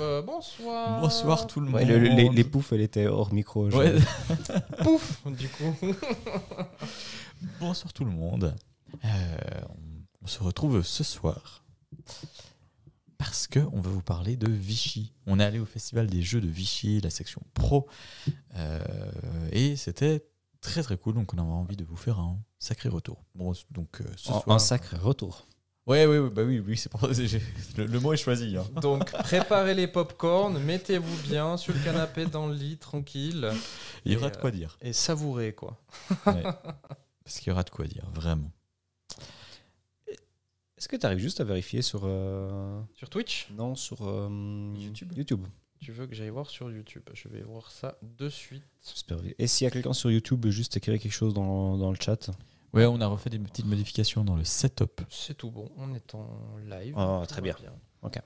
Euh, bonsoir. Bonsoir tout le monde. Ouais, le- le- les, les poufs, elle était hors micro. Ouais. Pouf, du coup. Bonsoir tout le monde. Euh, on, se retrouve ce soir parce que on va vous parler de Vichy. On est allé au festival des jeux de Vichy, la section pro, euh, et c'était très très cool. Donc on avait envie de vous faire un sacré retour. Bon, donc ce En- soir. un sacré retour. Ouais, ouais, ouais, bah oui, oui, c'est pour le, le mot est choisi. hein. Donc, préparez les pop-corn, mettez-vous bien sur le canapé dans le lit, tranquille. Il y aura Et, de quoi dire. Et savourez, quoi. Ouais. Parce qu'il y aura de quoi dire, vraiment. Est-ce que tu arrives juste à vérifier sur. euh, Sur Twitch? Non, sur. euh, YouTube. YouTube. Tu veux que j'aille voir sur YouTube? Je vais voir ça de suite. Super. Et s'il y a quelqu'un sur YouTube, juste écrire quelque chose dans, dans le chat. Ouais, on a refait des petites modifications dans le setup. C'est tout bon, on est en live. Oh, très bien. Ok.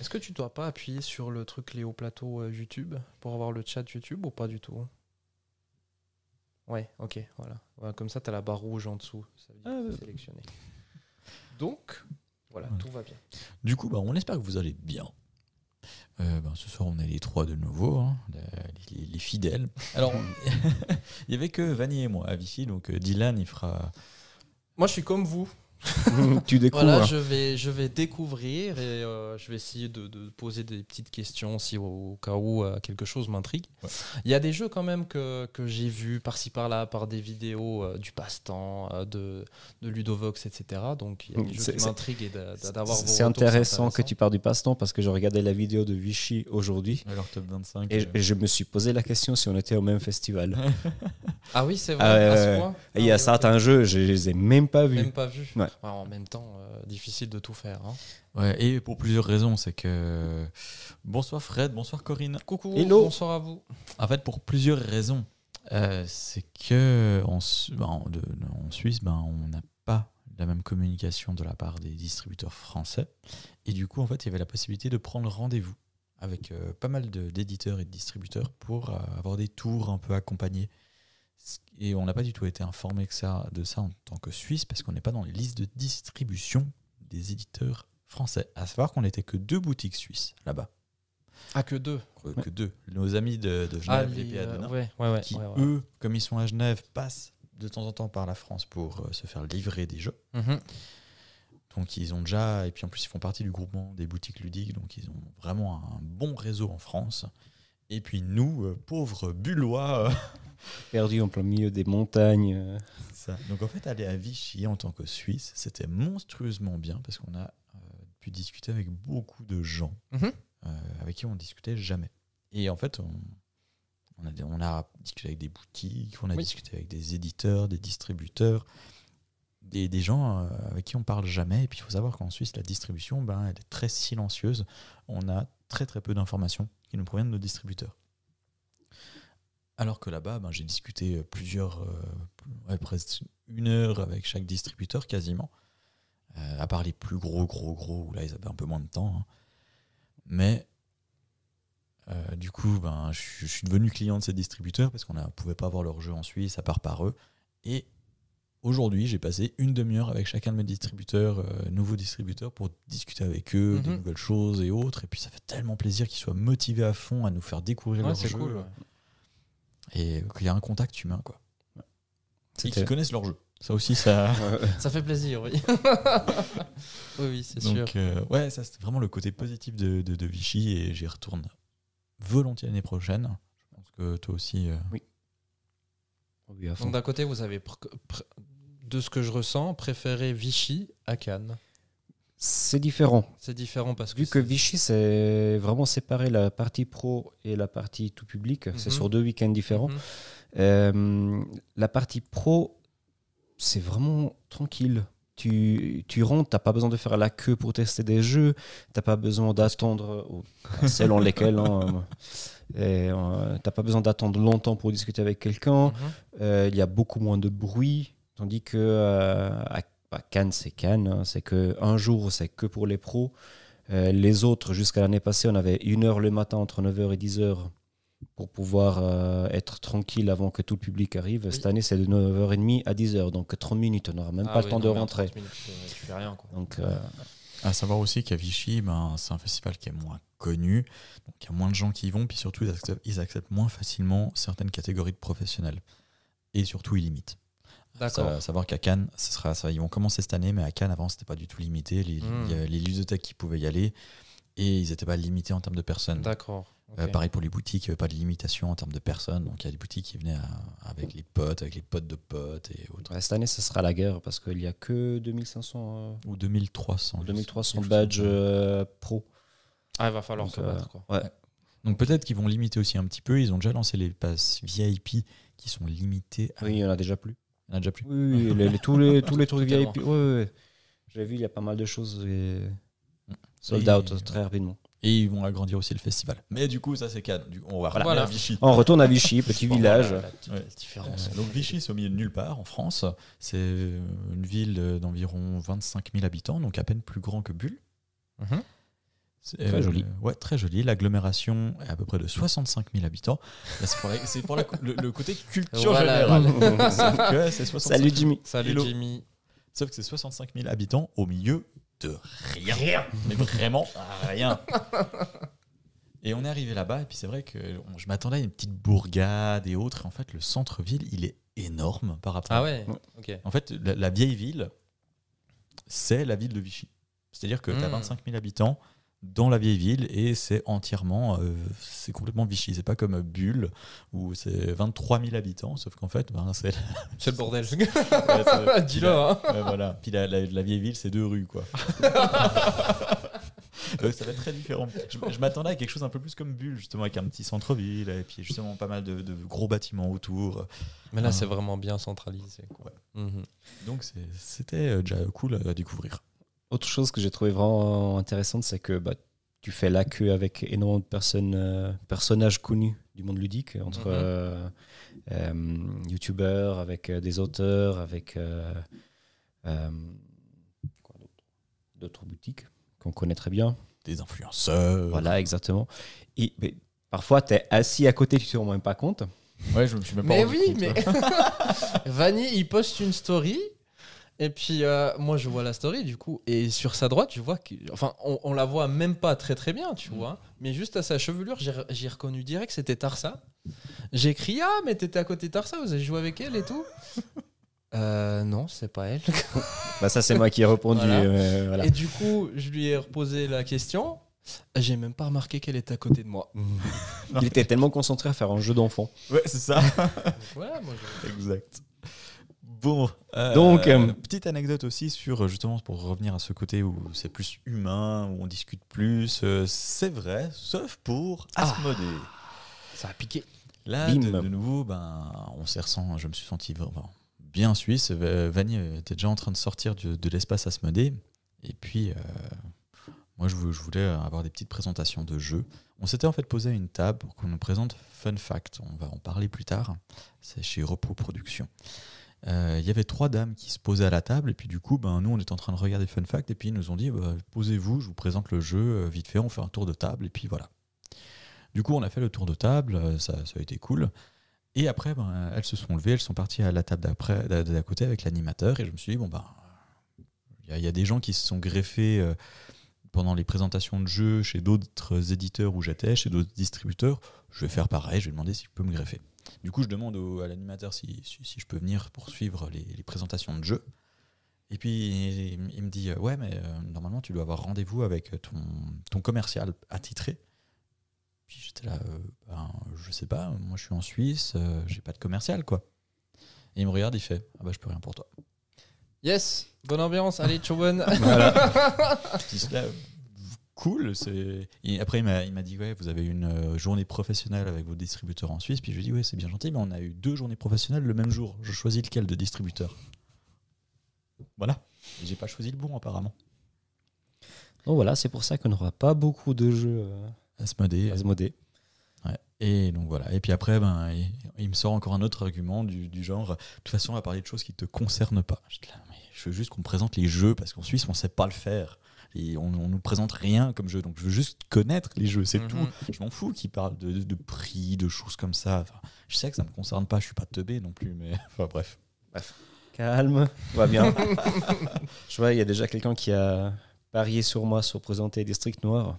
Est-ce que tu dois pas appuyer sur le truc Léo Plateau euh, YouTube pour avoir le chat YouTube ou pas du tout? Ouais, ok, voilà. Ouais, comme ça, tu as la barre rouge en dessous. Ça veut dire Ah, que sélectionné. Donc, voilà, Voilà. tout va bien. Du coup, bah, on espère que vous allez bien. Euh, ben, ce soir, on est les trois de nouveau, hein, les, les- les fidèles. Alors, il y avait que Vanny et moi à Vichy, donc euh, Dylan, il fera. Moi, je suis comme vous. tu découvres. Voilà, je vais, je vais découvrir et euh, je vais essayer de, de poser des petites questions si au, au cas où euh, quelque chose m'intrigue. Ouais. Il y a des jeux quand même que, que j'ai vus par-ci par-là, par des vidéos euh, du passe-temps, euh, de, de Ludovox, etc. Donc il y a des jeux C'est- qui m'intriguent et d'a- d'a- d'avoir C'est intéressant que tu parles du passe-temps parce que je regardais la vidéo de Vichy aujourd'hui Alors, top 25. et, euh, et je me suis posé la question si on était au même festival. Ah oui, c'est vrai, Ah à ce point il y a Ah certains jeux, je les ai même pas vus. Même pas vu. Ouais. En même temps, euh, difficile de tout faire. hein. ouais, et pour plusieurs raisons, c'est que. Bonsoir Fred, bonsoir Corinne. Coucou, Hello. bonsoir à vous. En fait, pour plusieurs raisons. Euh, c'est que en, ben, en- de- en Suisse, ben, on n'a pas la même communication de la part des distributeurs français. Et du coup, en fait, il y avait la possibilité de prendre rendez-vous avec euh, pas mal d'éditeurs et de distributeurs pour euh, avoir des tours un peu accompagnés. Et on n'a pas du tout été informé que ça, de ça en tant que Suisse parce qu'on n'est pas dans les listes de distribution des éditeurs français. À savoir qu'on n'était que deux boutiques suisses là-bas. Ah, que deux. Que, que deux. Nos amis de, de Ah, Genève, les les, PA de euh, ouais, ouais, qui, ouais, ouais. eux, comme ils sont à Genève, passent de temps en temps par la France pour euh, se faire livrer des jeux. Mhm. Donc ils ont déjà, et puis en plus ils font partie du groupement des boutiques ludiques, donc ils ont vraiment un bon réseau en France. Et puis nous, euh, pauvres bullois, euh, Perdu en plein milieu des montagnes. euh. ça. donc en fait aller à Vichy en tant que Suisse, c'était monstrueusement bien parce qu'on a euh, pu discuter avec beaucoup de gens Mhm. euh, avec qui on discutait jamais. Et en fait, on, on, a, des- on a discuté avec des boutiques, on a Oui. discuté avec des éditeurs, des distributeurs, des, des gens euh, avec qui on parle jamais. Et puis il faut savoir qu'en Suisse, la distribution, ben, elle est très silencieuse. On a très très peu d'informations qui nous proviennent de nos distributeurs. Alors que là-bas, ben, j'ai discuté euh, plusieurs, euh, ouais, presque une heure avec chaque distributeur quasiment. Euh, à part les plus gros, gros, gros, où là ils avaient un peu moins de temps. hein. Mais euh, du coup, ben, je, suis- je suis devenu client de ces distributeurs parce qu'on ne pouvait pas avoir leur jeu en Suisse à part par eux. Et aujourd'hui, j'ai passé une demi-heure avec chacun de mes distributeurs, euh, nouveaux distributeurs, pour discuter avec eux de Mhm. nouvelles choses et autres. Et puis ça fait tellement plaisir qu'ils soient motivés à fond à nous faire découvrir Ouais, leur c'est jeu. cool. ouais. Et qu'il y a un contact humain, quoi. Et qu'ils connaissent leur jeu. Ça aussi, ça. Ça fait plaisir, oui. oui, oui, c'est sûr. Euh, ouais, ça c'était vraiment le côté positif de, de, de Vichy et j'y retourne volontiers l'année prochaine. Je pense que toi aussi. euh, Oui, fond. Donc d'un côté, vous avez, de ce que je ressens, préféré Vichy à Cannes. C'est différent. C'est différent parce que Vu que Vichy, c'est vraiment séparé la partie pro et la partie tout public. C'est Mhm. sur deux week-ends différents. Mhm. Euh, la partie pro, c'est vraiment tranquille. Tu, tu rentres, tu n'as pas besoin de faire la queue pour tester des jeux, tu n'as pas besoin d'attendre, selon lesquels, hein, euh, t'as pas besoin d'attendre longtemps pour discuter avec quelqu'un. Mhm. Euh, il y a beaucoup moins de bruit, tandis que euh, à, Cannes, c'est Cannes, hein, c'est que un jour, c'est que pour les pros. Euh, les autres, jusqu'à l'année passée, on avait une heure le matin entre 9h et 10h pour pouvoir euh, être tranquille avant que tout le public arrive. Cette année, c'est de 9h30 à 10h, donc 30 minutes, on n'aura même Ah pas oui, le temps non, de rentrer. 30 minutes, tu, tu fais rien. Quoi. Donc, euh, À savoir aussi qu'à Vichy, ben, c'est un festival qui est moins connu, donc il y a moins de gens qui y vont, puis surtout ils acceptent, ils acceptent moins facilement certaines catégories de professionnels. Et surtout, ils limitent. D'accord. Savoir qu'à Cannes, ce sera, ça, ils vont commencer cette année, mais à Cannes, avant, c'était pas du tout limité. Les, il y a les ludothèques qui pouvaient y aller, et ils n'étaient pas limités en termes de personnes. D'accord. Euh, pareil pour les boutiques, il n'y avait pas de limitation en termes de personnes. Donc il y a des boutiques qui venaient à- avec les potes, avec les potes de potes et autres. Ouais, cette année, ce sera la guerre parce qu'il n'y a que 2500 euh, Ou 2300. ou je 2300 sais- badges euh, pro. Ah, il va falloir Donc, se battre, quoi. ouais. Donc peut-être qu'ils vont limiter aussi un petit peu. Ils ont déjà lancé les passes VIP qui sont limitées. À... Oui, il y en a déjà plus. Il y en a déjà plus. Oui, oui, les- les- tous, les, tous les trucs. VIP. Ouais, ouais. J'ai vu, il y a pas mal de choses et sold Et- out très rapidement. Et ils vont agrandir aussi le festival. Mais du coup, ça c'est Cannes. Du coup, on va Voilà. à. Vichy. On retourne à Vichy, petit village. Voilà, Ouais. différence. Euh, donc Vichy, c'est au milieu de nulle part en France. C'est une ville d'environ 25 000 habitants, donc à peine plus grand que Bulle. Mhm. C'est, Très joli. Ouais, très joli. L'agglomération est à peu près de 65 000 habitants. C'est pour, la- c'est pour la- le, le côté culture Voilà. générale. Sauf que c'est 65 Salut Jimmy. Salut Hello. Jimmy. Sauf que c'est 65 000 habitants au milieu de rien. Mais vraiment rien. Et on est arrivé là-bas, et puis c'est vrai que on- je m'attendais à une petite bourgade et autres. Et en fait, le centre-ville, il est énorme par rapport. Ah ouais. Ok. En fait, la, la vieille ville, c'est la ville de Vichy. C'est-à-dire que tu as Hmm. 25 000 habitants dans la vieille ville et c'est entièrement, euh, c'est complètement Vichy. C'est pas comme Bulle où c'est 23 000 habitants, sauf qu'en fait, ben, c'est. C'est le bordel. ouais, Dis-le, hein. Ouais, voilà. Puis la, la- la vieille ville, c'est deux rues, quoi. Donc ça va être très différent. Je, je m'attendais à quelque chose un peu plus comme Bulle, justement, avec un petit centre-ville, et puis justement pas mal de, de gros bâtiments autour. Mais là, Ah. c'est vraiment bien centralisé. Quoi. Mhm. Donc c'était euh, déjà cool à découvrir. Autre chose que j'ai trouvé vraiment intéressante, c'est que bah, tu fais la queue avec énormément de personnes, euh, personnages connus du monde ludique, entre euh, euh, youtubeurs, avec euh, des auteurs, avec euh, euh, d'autres boutiques qu'on connaît très bien. Des influenceurs. Voilà, exactement. Et mais, parfois, tu es assis à côté, tu te rends même pas compte. Ouais, je me suis même pas Mais rendu oui, compte. mais Vanny, il poste une story. Et puis euh, moi je vois la story du coup et sur sa droite je vois que enfin on, on la voit même pas très très bien tu Mm. vois mais juste à sa chevelure j'ai reconnu direct c'était Tarsa j'ai écrit ah mais t'étais à côté de Tarsa vous avez joué avec elle et tout euh, non c'est pas elle Bah, ça, c'est moi qui ai répondu. Voilà. euh, voilà. et du coup je lui ai reposé la question j'ai même pas remarqué qu'elle était à côté de moi Il était tellement concentré à faire un jeu d'enfant. Ouais, c'est ça. voilà moi je- exact. Bon, euh, Donc, euh, petite anecdote aussi sur justement pour revenir à ce côté où c'est plus humain, où on discute plus. euh, c'est vrai, sauf pour Asmodée. ça a piqué Là, de, nouveau, ben, on s'est ressent, je me suis senti bien suisse. Va- Vanny était déjà en train de sortir du- de, l'espace Asmodée. Et puis, euh, moi, je, vou- je voulais avoir des petites présentations de jeux. On s'était en fait posé à une table pour qu'on nous présente Fun Fact. On va en parler plus tard. C'est chez Repos Productions. Euh, Il y avait trois dames qui se posaient à la table. Et puis, du coup, ben, nous, on était en train de regarder Fun Fact. Et puis, ils nous ont dit bah, Posez-vous, je vous présente le jeu euh, vite fait. On fait un tour de table. Et puis, voilà. Du coup, on a fait le tour de table, euh, ça, ça a été cool. Et après, ben, elles se sont levées, elles sont parties à la table d'après, d'à côté avec l'animateur. Et je me suis dit, bon, ben, il y, a- des gens qui se sont greffés pendant les présentations de jeux chez d'autres éditeurs où j'étais, chez d'autres distributeurs. Je vais faire pareil, je vais demander si je peux me greffer. Du coup, je demande au- à l'animateur si, si, si je peux venir pour suivre les, les présentations de jeux. Et puis, il, il me dit, euh, ouais, mais euh, normalement, tu dois avoir rendez-vous avec ton, ton commercial attitré. Puis j'étais là, euh, ben, je sais pas, moi je suis en Suisse, euh, j'ai pas de commercial quoi. Et il me regarde, il fait, ah bah je peux rien pour toi. yes bonne ambiance allez Chouben Je dis là, cool. Et après il m'a, dit, ouais, vous avez une euh, journée professionnelle avec vos distributeurs en Suisse. Puis je lui ai dit, ouais, c'est bien gentil, mais on a eu deux journées professionnelles le même jour. Je choisis lequel de distributeur. Voilà. J'ai pas choisi le bon apparemment. Donc voilà, c'est pour ça qu'on n'aura pas beaucoup de jeux Asmodée. Asmodée. Ouais. Et donc voilà. Et puis après, ben, il, il me sort encore un autre argument du, du genre, de toute façon, on va parler de choses qui ne te concernent pas. Je, dis là, mais je veux juste qu'on me présente les jeux parce qu'en Suisse, on ne sait pas le faire. Et on, on nous présente rien comme jeu. Donc je veux juste connaître les jeux, c'est Mhm. tout. Je m'en fous qu'ils parlent de, de- de prix, de choses comme ça. Enfin, je sais que ça ne me concerne pas. Je suis pas teubé non plus, mais enfin bref. Calme, tout va bien. Je vois, il y a déjà quelqu'un qui a parié sur moi sur présenter District Noir.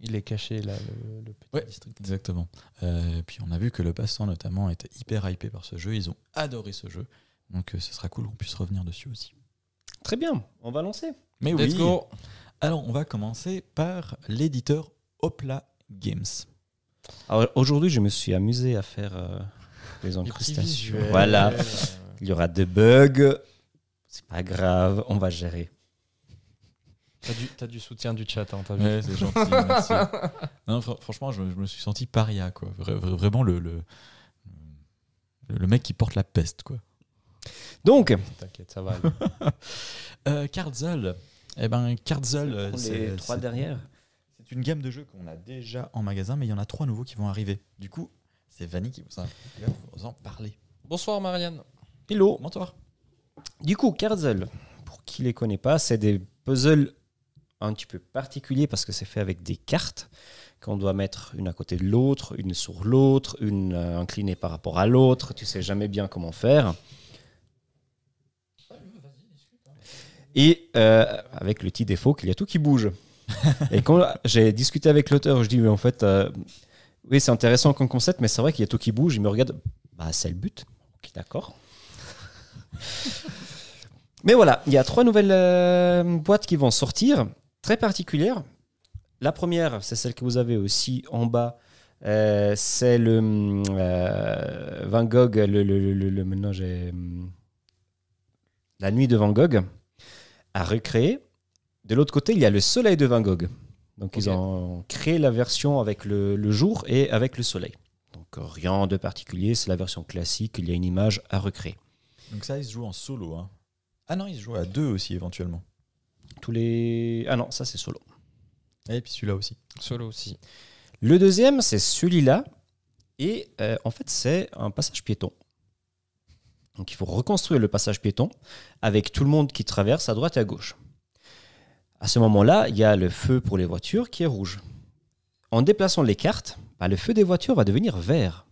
Il est caché là, le, le petit Ouais. district. Exactement. Euh, puis on a vu que le passant notamment était hyper hypé par ce jeu. Ils ont adoré ce jeu. Donc euh, ce sera cool qu'on puisse revenir dessus aussi. Très bien, on va lancer. Mais Let's oui. go Alors on va commencer par l'éditeur Opla Games. Alors aujourd'hui, je me suis amusé à faire euh, les incrustations. Voilà, il y aura des bugs. C'est pas grave, on va gérer. T'as du, t'as du soutien du chat, hein, t'as vu Ouais, c'est gentil, merci. Non, fr- franchement, je, me- je me suis senti paria, quoi. Vra- vra- vraiment le, le, le mec qui porte la peste, quoi. Donc, T'inquiète, ça va. Euh. Eh ben, les c'est trois derrière. c'est une gamme de jeux qu'on a déjà en magasin, mais il y en a trois nouveaux qui vont arriver. Du coup, c'est Vanny qui vous, va vous en parler. Bonsoir Marianne. Hello. Mentor. Du coup, Karzel, pour qui les connaît pas, c'est des puzzles un petit peu particuliers parce que c'est fait avec des cartes qu'on doit mettre une à côté de l'autre, une sur l'autre, une euh, inclinée par rapport à l'autre. Tu sais jamais bien comment faire. Et euh, avec le petit défaut qu'il y a tout qui bouge. Et quand j'ai discuté avec l'auteur, je dis, mais en fait, euh, oui, c'est intéressant comme concept, mais c'est vrai qu'il y a tout qui bouge. Il me regarde, bah, c'est le but. Ok, d'accord. mais voilà, il y a trois nouvelles euh, boîtes qui vont sortir, très particulières. La première, c'est celle que vous avez aussi en bas. Euh, c'est le Van Gogh, le, le, le, le- le- maintenant j'ai hum, la nuit de Van Gogh à recréer. De l'autre côté, il y a le soleil de Van Gogh. Donc ils ont créé la version avec le, le jour et avec le soleil. Donc rien de particulier, c'est la version classique, il y a une image à recréer. Donc ça, il se joue en solo. Hein. Ah non, il se joue à deux aussi, éventuellement. Tous les... Ah non, ça c'est solo. Et puis celui-là aussi. Solo aussi. Le deuxième, c'est celui-là. Et euh, en fait, c'est un passage piéton. Donc il faut reconstruire le passage piéton avec tout le monde qui traverse à droite et à gauche. À ce moment-là, il y a le feu pour les voitures qui est rouge. En déplaçant les cartes, bah, le feu des voitures va devenir vert.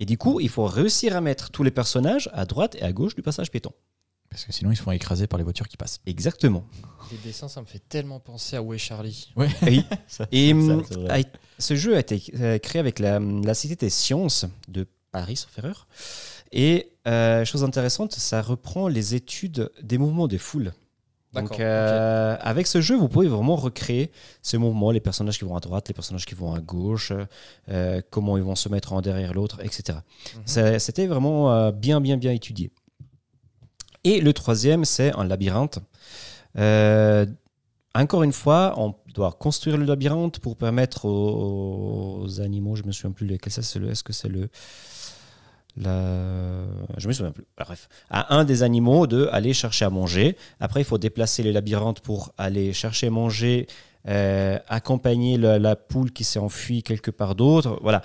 Et du coup, il faut réussir à mettre tous les personnages à droite et à gauche du passage piéton. Parce que sinon, ils se font écraser par les voitures qui passent. Exactement. Les dessins, ça me fait tellement penser à Où est Charlie? Ouais. Et, Ça, et, ça, hum, c'est vrai. a- ce jeu a été euh, créé avec la, la Cité des Sciences de Paris, sauf erreur. Et euh, chose intéressante, ça reprend les études des mouvements des foules. Donc, euh, avec ce jeu, vous pouvez vraiment recréer ces mouvements, les personnages qui vont à droite, les personnages qui vont à gauche, euh, comment ils vont se mettre en derrière l'autre, etc. Mhm. C'était vraiment euh, bien, bien, bien étudié. Et le troisième, c'est un labyrinthe. Encore une fois, on doit construire le labyrinthe pour permettre aux, aux animaux, je me souviens plus lequel c'est est-ce que c'est le, la, je me souviens plus. Bref, à un des animaux de aller chercher à manger. Après, il faut déplacer les labyrinthes pour aller chercher à manger, euh, accompagner la, la poule qui s'est enfuie quelque part d'autre. Voilà.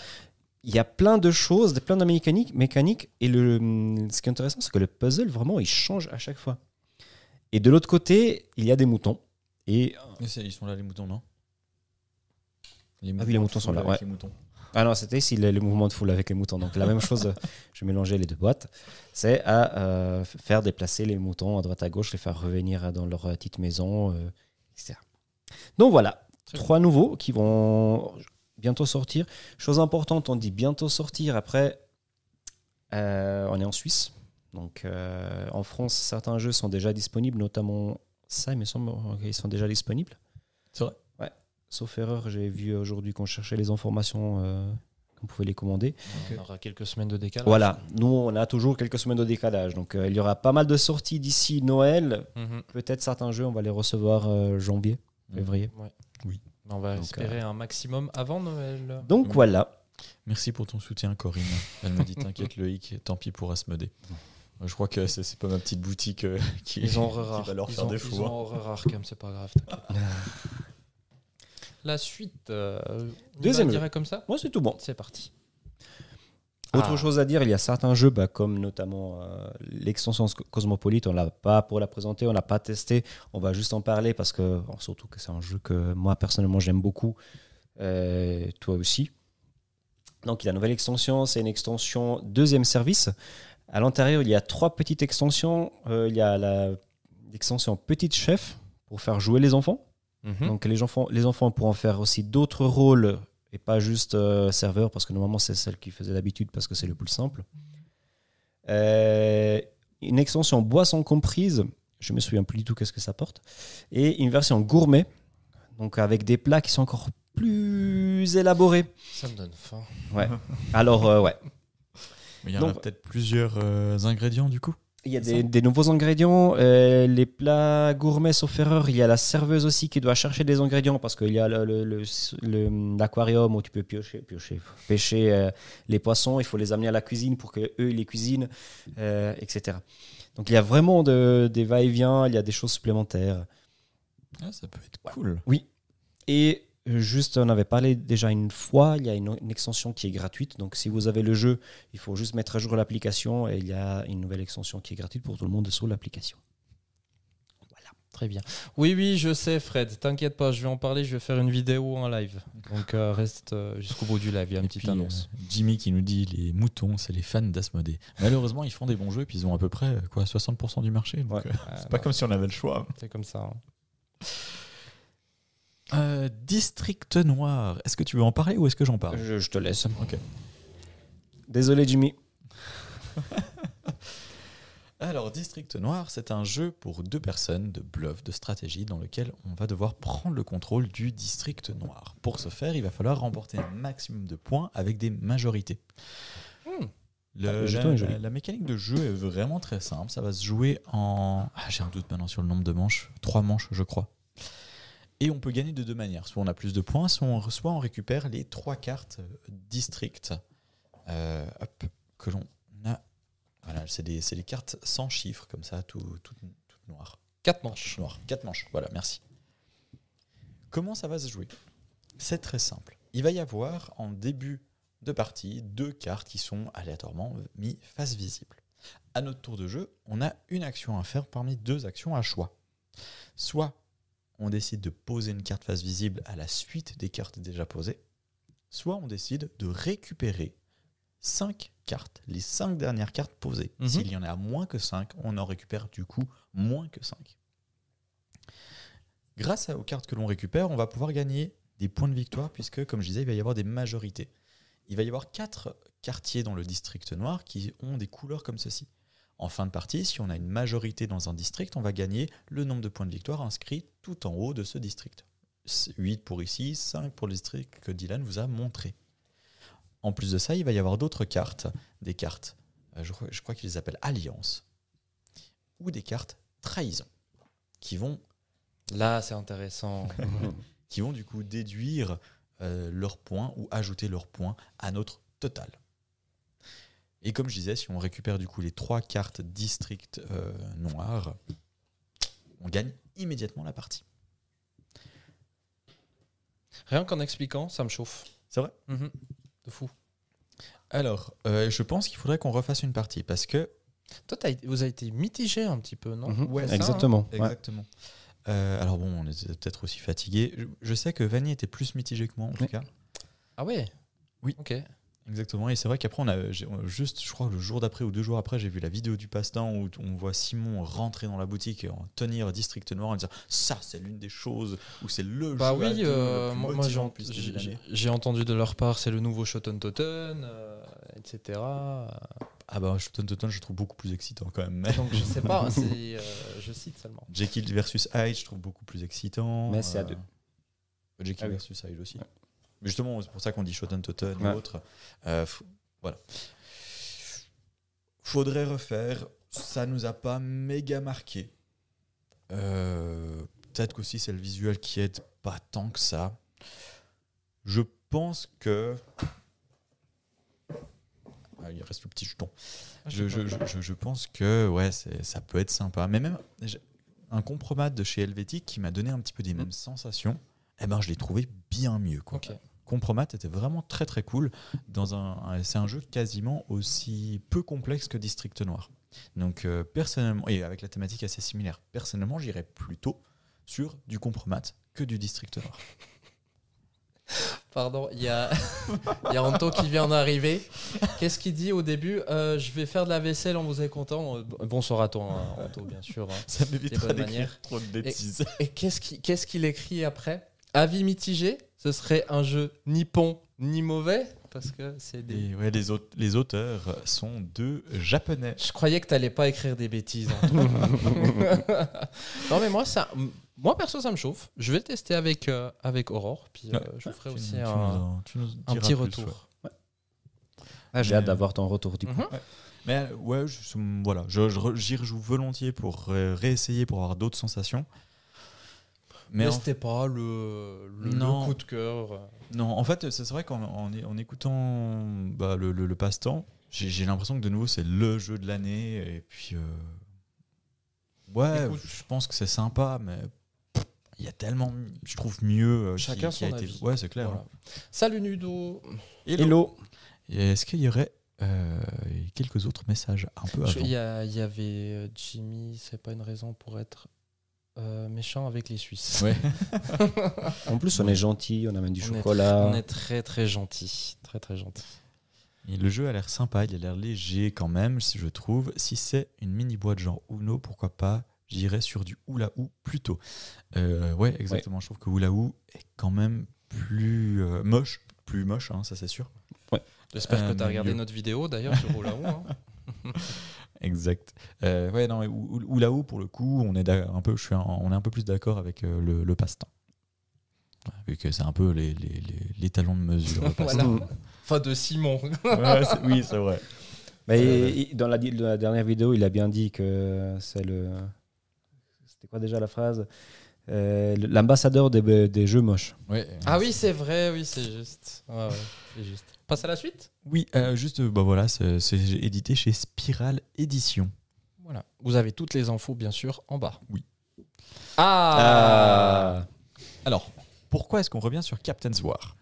Il y a plein de choses, plein de mécaniques, mécaniques et le, ce qui est intéressant, c'est que le puzzle, vraiment, il change à chaque fois. Et de l'autre côté, il y a des moutons. Et c'est- Ils sont là, les moutons, non? Les Ah oui, les moutons sont là, ouais. les moutons. Ah non, c'était ici le, le mouvement de foule avec les moutons. Donc la même chose, je mélangeais les deux boîtes. C'est à euh, faire déplacer les moutons à droite à gauche, les faire revenir dans leur euh, petite maison, euh, etc. Donc voilà, Très trois nouveaux qui vont bientôt sortir. Chose importante, on dit bientôt sortir. Après, euh, on est en Suisse. Donc en France, certains jeux sont déjà disponibles, notamment ça, il me semble qu'ils sont déjà disponibles. C'est vrai. Sauf erreur, j'ai vu aujourd'hui qu'on cherchait les informations, euh, qu'on pouvait les commander. On aura quelques semaines de décalage. Voilà, nous on a toujours quelques semaines de décalage, donc euh, il y aura pas mal de sorties d'ici Noël. Mhm. Peut-être certains jeux, on va les recevoir euh, janvier, février. On va Donc, espérer un maximum avant Noël. Donc Oui. voilà. Merci pour ton soutien, Corinne. Elle me dit T'inquiète, Loïc, tant pis pour Asmodée. Je crois que c'est c'est pas ma petite boutique euh, qui, Ils ont qui horreur. va leur ils faire ont, défaut. Ils ont hein. horreur Arkham, c'est pas grave. La suite. euh, on Deuxième va jeu. dirait comme ça Moi c'est tout bon. C'est parti. Autre Ah. chose à dire, il y a certains jeux, bah, comme notamment euh, l'extension Cosmopolite, on l'a pas pour la présenter, on l'a pas testé, on va juste en parler parce que bon, surtout que c'est un jeu que moi personnellement j'aime beaucoup, euh, toi aussi. Donc il y a une nouvelle extension, c'est une extension deuxième service. À l'intérieur, il y a trois petites extensions. Euh, il y a l'extension Petite Chef pour faire jouer les enfants. Mhm. Donc les enfants, les enfants pourront faire aussi d'autres rôles et pas juste euh, serveur parce que normalement c'est celle qui faisait d'habitude parce que c'est le plus simple. Euh, une extension boisson comprise, je me souviens plus du tout qu'est-ce que ça porte, et une version gourmet, donc avec des plats qui sont encore plus élaborés. Ça me donne faim. Alors euh, ouais, Mais il y en a Donc- peut-être plusieurs euh, ingrédients du coup? Il y a des, nouveaux ingrédients, euh, les plats gourmets sauf erreur, il y a la serveuse aussi qui doit chercher des ingrédients parce qu'il y a l'aquarium où tu peux piocher, piocher pêcher euh, les poissons, il faut les amener à la cuisine pour que eux les cuisinent, euh, etc. Donc il y a vraiment de- des va-et-vient, il y a des choses supplémentaires. Ah, ça peut être cool. Et euh, juste, on avait parlé déjà une fois, il y a une, une extension qui est gratuite. Donc si vous avez le jeu, il faut juste mettre à jour l'application et il y a une nouvelle extension qui est gratuite pour tout le monde sur l'application. Très bien. Oui, oui, je sais, Fred. T'inquiète pas, je vais en parler. Je vais faire une vidéo en live. Donc euh, reste euh, jusqu'au bout du live. Il y a une Et petite puis, annonce. euh, Jimmy qui nous dit les moutons, c'est les fans d'Asmodée. Malheureusement, ils font des bons jeux, puis ils ont à peu près quoi, 60% du marché. donc, Ouais. c'est pas comme si on avait le choix. C'est comme ça. hein. Euh, District Noir, est-ce que tu veux en parler ou est-ce que j'en parle Je, je te laisse. Ok. Désolé Jimmy. Alors, District Noir, c'est un jeu pour deux personnes de bluff, de stratégie, dans lequel on va devoir prendre le contrôle du District Noir. Pour ce faire, il va falloir remporter un maximum de points avec des majorités. Hmm. Le- Ah, la- la mécanique de jeu est vraiment très simple. Ça va se jouer en. Ah, j'ai un doute maintenant sur le nombre de manches. Trois manches, je crois. Et on peut gagner de deux manières. Soit on a plus de points, soit on, soit on récupère les trois cartes euh, district euh, hop, que l'on a. Voilà, c'est des, des cartes sans chiffres, comme ça, tout, tout, toutes noires. Quatre manches. Noir. Quatre manches. Voilà, merci. Comment ça va se jouer? C'est très simple. Il va y avoir en début de partie deux cartes qui sont aléatoirement mis face visible. À notre tour de jeu, on a une action à faire parmi deux actions à choix. Soit on décide de poser une carte face visible à la suite des cartes déjà posées, soit on décide de récupérer cinq cartes, les cinq dernières cartes posées. Mhm. S'il y en a moins que 5, on en récupère du coup moins que 5. Grâce aux cartes que l'on récupère, on va pouvoir gagner des points de victoire puisque, comme je disais, il va y avoir des majorités. Il va y avoir quatre quartiers dans le district noir qui ont des couleurs comme ceci. En fin de partie, si on a une majorité dans un district, on va gagner le nombre de points de victoire inscrits tout en haut de ce district. 8 pour ici, 5 pour le district que Dylan vous a montré. En plus de ça, il va y avoir d'autres cartes, des cartes, euh, je, crois- je crois qu'ils les appellent alliance, ou des cartes trahison, qui vont, Là, c'est intéressant. qui vont du coup déduire euh, leurs points ou ajouter leurs points à notre total. Et comme je disais, si on récupère du coup les trois cartes district euh, noires, on gagne immédiatement la partie. Rien qu'en expliquant, ça me chauffe. C'est vrai? Mhm. De fou. Alors, euh, je pense qu'il faudrait qu'on refasse une partie parce que Toi, été- vous avez été mitigé un petit peu, non? Mhm. Ouais, ça, hein. Exactement. ouais. Exactement. Euh, alors bon, on était peut-être aussi fatigué. Je, je sais que Vanny était plus mitigé que moi en tout Oui. cas. Ah ouais? Oui. Ok. Exactement. Et c'est vrai qu'après, on a juste, je crois, le jour d'après ou deux jours après, j'ai vu la vidéo du passe-temps où on voit Simon rentrer dans la boutique et en tenir District Noir en disant ça, c'est l'une des choses où c'est le Bah jeu à oui, euh, moi, moi, j'ai entendu de leur part, c'est le nouveau Shoten Toten, euh, etc. Ah bah, Shoten Toten, je trouve beaucoup plus excitant quand même. Donc je sais pas, euh, je cite seulement. Jekyll versus Hyde, je trouve beaucoup plus excitant. Mais c'est à deux. Jekyll Ah oui. versus Hyde aussi. Justement, c'est pour ça qu'on dit Shoten Toten Ouais. et autres. Euh, voilà. Faudrait refaire. Ça nous a pas méga marqué. Euh, Peut-être qu'aussi c'est le visuel qui aide pas tant que ça. Je pense que. Ah, il reste le petit jeton. Je, je- je- je- je pense que ouais, c'est- ça peut être sympa. Mais même un compromat de chez Helvetic qui m'a donné un petit peu des mêmes sensations, eh ben, je l'ai trouvé bien mieux. Quoi. Compromat était vraiment très très cool. Dans un, un- c'est un jeu quasiment aussi peu complexe que District Noir. Donc euh, personnellement, et avec la thématique assez similaire, personnellement j'irais plutôt sur du Compromat que du District Noir. Pardon, il y a, y a Anto qui vient d'arriver. Qu'est-ce qu'il dit au début? Euh, Je vais faire de la vaisselle, on vous est content. Euh, Bonsoir à toi, hein, Anto, bien sûr. hein. Ça m'évitera d'écrire trop de bêtises. Et qu'est-ce qu'il qu'est-ce qu'il écrit après? Avis mitigé Ce serait un jeu ni bon ni mauvais Parce que c'est des. Et ouais, les, aute- les auteurs sont deux japonais. Je croyais que t'allais pas écrire des bêtises. Anto. non mais moi ça, moi perso ça me chauffe. Je vais le tester avec avec avec Aurore, puis euh, Ouais. je vous ferai Tu aussi nous- tu un, nous en- tu nous un petit plus, retour. ouais. Ah, J'ai Mais- hâte d'avoir ton retour du coup. Mhm. Mais euh, ouais, je- voilà, je, je re- j'y rejoue volontiers pour euh, réessayer pour avoir d'autres sensations. Mais, Mais en- c'était pas le, le, le Non. coup de cœur. non, en fait, c'est vrai qu'en en, en écoutant bah, le, le- le passe-temps, j'ai j'ai l'impression que de nouveau c'est le jeu de l'année. Et puis, euh, ouais, Écoute. je pense que c'est sympa, mais il y a tellement, je trouve mieux. euh, qui- Chacun qui a son été- avis. Ouais, c'est clair. Voilà. Salut Nudo. Hello. Hello. Et Est-ce qu'il y aurait euh, quelques autres messages un peu avant Il y, a- y avait Jimmy, c'est pas une raison pour être euh, méchant avec les Suisses. Ouais. En plus, on est gentil, on amène du On est chocolat. On est très très gentil, très très gentil. Et le jeu a l'air sympa, il a l'air léger quand même, si je trouve. Si c'est une mini boîte genre Uno, pourquoi pas J'irais sur du Oula Ou plutôt. Euh, ouais, exactement. Je trouve que Oula Ou est quand même plus euh, moche, plus moche, hein, ça c'est sûr. J'espère Euh, que tu as regardé mieux. notre vidéo d'ailleurs sur Oulaou. hein. Exact. Euh, ouais, non, mais Ou- Ou, pour le coup, on est un peu, je suis un- on est un peu plus d'accord avec euh, le, le passe-temps. Ouais, Vu que c'est un peu les, les, les, les talons de mesure. le Voilà. passe-temps. Enfin de Simon. Ouais, oui, c'est vrai. Mais Euh, il- dans, la, di- dans la dernière vidéo, il a bien dit que c'est le. C'était quoi déjà la phrase? Euh, L'ambassadeur des, des jeux moches. Ouais, Ah oui, c'est vrai, oui, c'est juste. Ouais, ouais, c'est juste. Passe à la suite Oui, euh, juste, bah voilà, c'est édité chez Spiral Édition. Voilà. Vous avez toutes les infos, bien sûr, en bas. Oui. Ah, Alors, pourquoi est-ce qu'on revient sur Captain's War?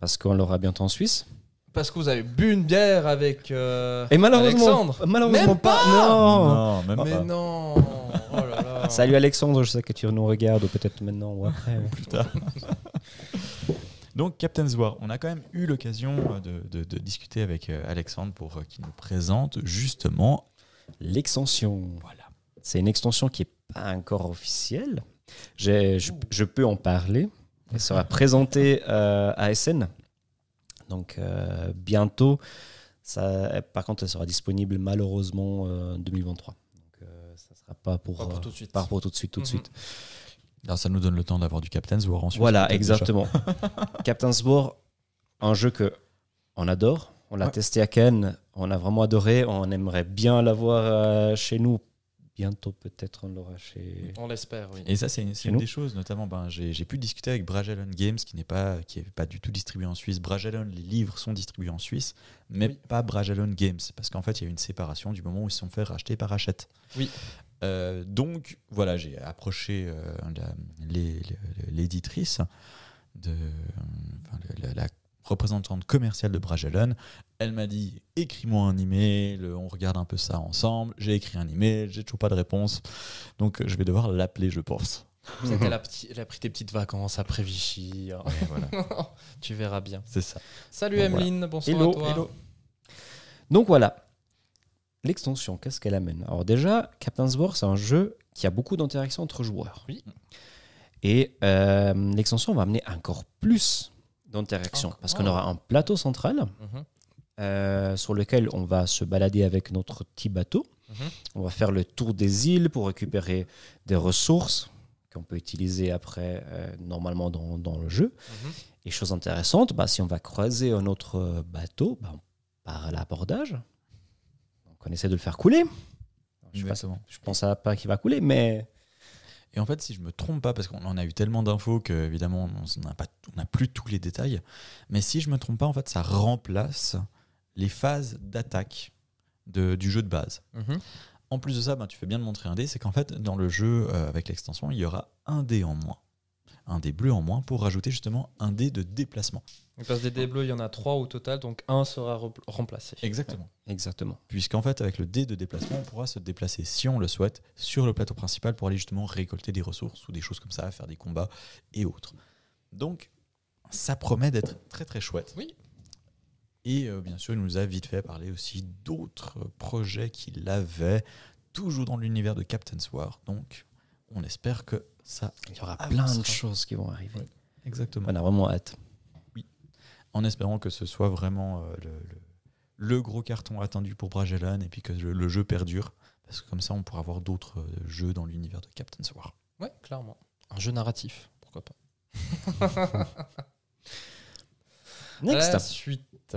Parce qu'on l'aura bientôt en Suisse. Parce que vous avez bu une bière avec euh, Et malheureusement, Alexandre. malheureusement Même pas. pas Non. même Mais pas. non Oh là là Salut Alexandre, je sais que tu nous regardes, ou peut-être maintenant ou après. Plus tard. Donc, Captain's War, on a quand même eu l'occasion euh, de, de- de discuter avec euh, Alexandre pour euh, qu'il nous présente justement. L'extension. Voilà. C'est une extension qui n'est pas encore officielle. Je, je peux en parler. Elle sera présentée euh, à SN. Donc euh, bientôt. Ça, par contre, elle sera disponible malheureusement euh, en 2023. Donc ça ne sera pas pour, Pas pour tout de suite. pas pour tout de suite, tout de Mhm. suite. Alors, ça nous donne le temps d'avoir du Captain's War ensuite. Voilà, exactement. Captain's War, un jeu que on adore. On l'a Ouais. testé à Cannes, on a vraiment adoré. On aimerait bien l'avoir euh, chez nous. Bientôt, peut-être, on l'aura chez. On l'espère, oui. Et ça, c'est une des choses, notamment, ben, j'ai pu discuter avec Bragellon Games, qui n'est pas, qui est pas du tout distribué en Suisse. Bragellon, les livres sont distribués en Suisse, mais Oui. pas Bragellon Games, parce qu'en fait, il y a eu une séparation du moment où ils se sont fait racheter par Hachette. Oui. Euh, donc, voilà, j'ai approché euh, l'éditrice, de, enfin, la, la représentante commerciale de Bragellon. Elle m'a dit écris-moi un email, on regarde un peu ça ensemble. J'ai écrit un email, j'ai toujours pas de réponse. Donc, je vais devoir l'appeler, je pense. Elle, a petit- elle a pris tes petites vacances après Vichy. hein. Ouais, voilà, tu verras bien. c'est ça. Salut Bon, Emeline, bonsoir Hello, à toi. hello. Donc voilà. L'extension, qu'est-ce qu'elle amène? Alors déjà, Captain's War, c'est un jeu qui a beaucoup d'interactions entre joueurs. Oui. Et euh, l'extension va amener encore plus d'interactions. Parce qu'on aura un plateau central Mhm. euh, sur lequel on va se balader avec notre petit bateau. Mhm. On va faire le tour des îles pour récupérer des ressources qu'on peut utiliser après, euh, normalement, dans, dans le jeu. Mhm. Et chose intéressante, bah, si on va croiser un autre bateau, bah, on part à l'abordage. Donc on essaie de le faire couler. Je, pas, je pense à pas qu'il va couler, mais Et en fait, si je me trompe pas, parce qu'on en a eu tellement d'infos que évidemment on n'a pas, on n'a plus tous les détails. Mais si je me trompe pas, en fait, ça remplace les phases d'attaque du jeu de base. Mhm. En plus de ça, ben, tu fais bien de montrer un dé, c'est qu'en fait, dans le jeu euh, avec l'extension, il y aura un dé en moins. Un dé bleu en moins pour rajouter justement un dé de déplacement. Il passe des dés bleus, il y en a trois au total, donc un sera re- remplacé. Exactement. exactement. Puisqu'en fait, avec le dé de déplacement, on pourra se déplacer, si on le souhaite, sur le plateau principal pour aller justement récolter des ressources ou des choses comme ça, faire des combats et autres. Donc, ça promet d'être très très chouette. Oui. Et euh, bien sûr, il nous a vite fait parler aussi d'autres projets qu'il avait, toujours dans l'univers de Captain's War. Donc, on espère que ça. Il y aura plein de choses qui vont arriver. Ouais. Exactement. On a vraiment hâte. En espérant que ce soit vraiment euh, le, le- le gros carton attendu pour Bragellan et puis que le, le jeu perdure. Parce que comme ça, on pourra avoir d'autres euh, jeux dans l'univers de Captain's War. Ouais, clairement. Un jeu narratif, pourquoi pas. Next. La suite.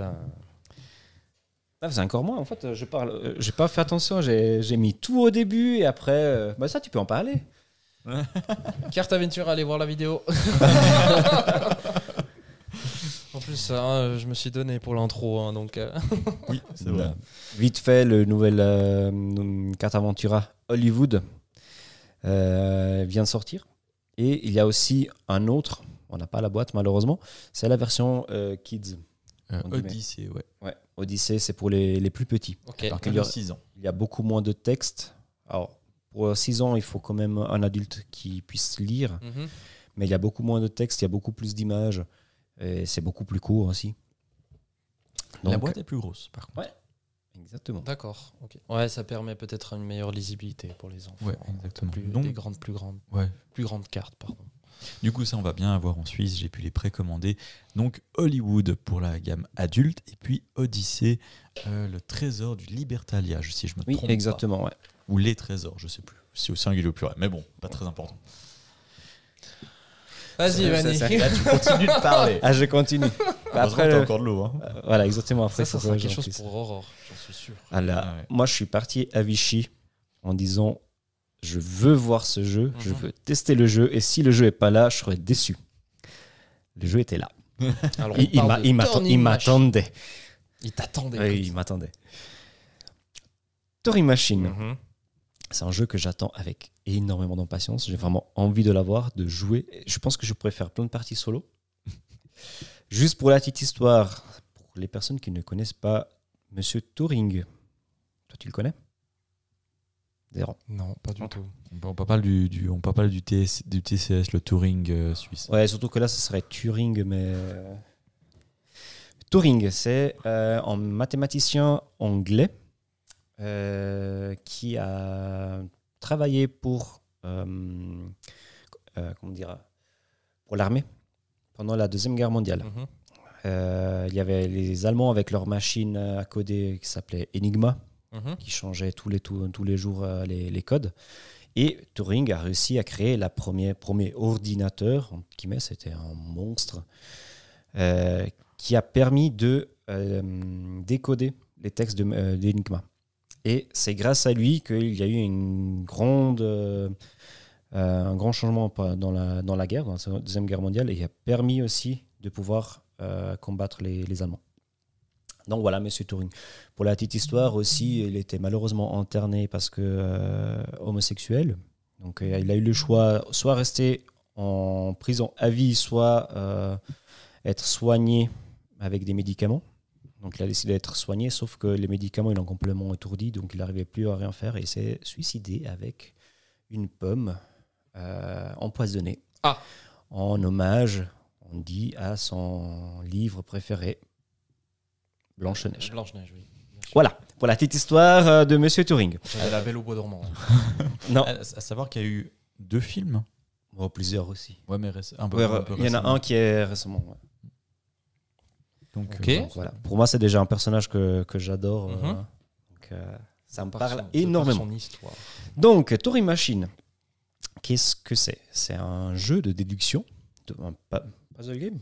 Ah, c'est encore moi, en fait, je parle. euh, J'ai pas fait attention, j'ai j'ai mis tout au début et après. euh, Bah, ça, tu peux en parler. Carte Aventure, allez voir la vidéo. plus, hein, je me suis donné pour l'intro, hein, donc. euh, Oui, c'est Euh, Vite fait, le nouvel euh, carte Aventura Hollywood euh, vient de sortir. Et il y a aussi un autre, on n'a pas la boîte malheureusement, c'est la version euh, Kids. Euh, Odyssey, ouais. Ouais. Odyssey, c'est pour les, les plus petits. Ok. Alors il y a aura- 6 ans. Il y a beaucoup moins de texte. Alors, pour 6 ans, il faut quand même un adulte qui puisse lire. Mhm. Mais il y a beaucoup moins de texte, il y a beaucoup plus d'images. Et c'est beaucoup plus court aussi. la boîte est plus grosse, par contre. Ouais. Exactement. D'accord. ok. Ouais, ça permet peut-être une meilleure lisibilité pour les enfants. Ouais, exactement. Plus, Donc- des grandes, plus grandes, Ouais. plus grandes cartes, pardon. Du coup, ça, on va bien avoir en Suisse. J'ai pu les précommander. Donc, Hollywood pour la gamme adulte. Et puis, Odyssey, euh, le trésor du Libertalia, je- si je me Oui, trompe exactement. Ouais. Ou les trésors, je sais plus. Si au singulier ou au pluriel. Mais bon, pas très important. Vas-y, Vanny. Là, tu continues de parler. Ah, je continue. Après, t'as encore de l'eau. Hein. euh, voilà, exactement. Après, Ça, ça sera que quelque chose pour Aurore, j'en suis sûr. Ah là, Ah ouais. Moi, je suis parti à Vichy en disant je veux voir ce jeu, je Mhm. veux tester le jeu, et si le jeu est pas là, je serais déçu. Le jeu était là. Alors, Il, m'attendait. Il t'attendait. Oui, il m'attendait. Turing Machine, Mhm. c'est un jeu que j'attends avec énormément d'impatience. J'ai vraiment envie de l'avoir, de jouer. Je pense que je pourrais faire plein de parties solo. Juste pour la petite histoire, pour les personnes qui ne connaissent pas Monsieur Turing, toi tu le connais? Zéro. Non, pas du tout. On peut parler du, du- on peut parler du, TS, du TCS, le Touring euh, suisse. Ouais, surtout que là, ce serait Turing, mais. euh, Turing, c'est euh, un mathématicien anglais euh, qui a travaillé pour. euh, euh, comment dire Pour l'armée pendant la Deuxième Guerre mondiale. Mhm. Euh, il y avait les Allemands avec leur machine à coder qui s'appelait Enigma Mhm. qui changeait tous les, tous, tous les jours les, les codes. Et Turing a réussi à créer la première, premier ordinateur, c'était un monstre, qui a permis de décoder les textes de, d'Enigma. Et c'est grâce à lui qu'il y a eu euh, euh, un grand changement dans la, guerre, dans la Deuxième Guerre mondiale, et il a permis aussi de pouvoir euh, combattre les, Allemands. Donc voilà, Monsieur Turing. Pour la petite histoire aussi, il était malheureusement interné parce que homosexuel. Donc il a eu le choix soit rester en prison à vie, soit être soigné avec des médicaments. Donc il a décidé d'être soigné, sauf que les médicaments, il l'ont complètement étourdi, donc il n'arrivait plus à rien faire et il s'est suicidé avec une pomme euh, empoisonnée. Ah. En hommage, on dit, à son livre préféré, Blanche-Neige. Blanche-Neige, oui. Voilà, pour la petite histoire euh, de Monsieur Turing. J'avais la belle au bois dormant. Non, À, à savoir qu'il y a eu deux films. Oh, plusieurs aussi. Ouais, mais réc- un peu, Ouais, un peu il y en a un qui est récemment. ouais. Donc, euh, Donc, voilà. Pour moi, c'est déjà un personnage que, que j'adore. euh, Mhm. donc, euh, ça me Par parle son- énormément. son histoire. Donc, Turing Machine, qu'est-ce que c'est? C'est un jeu de déduction, de- un puzzle game?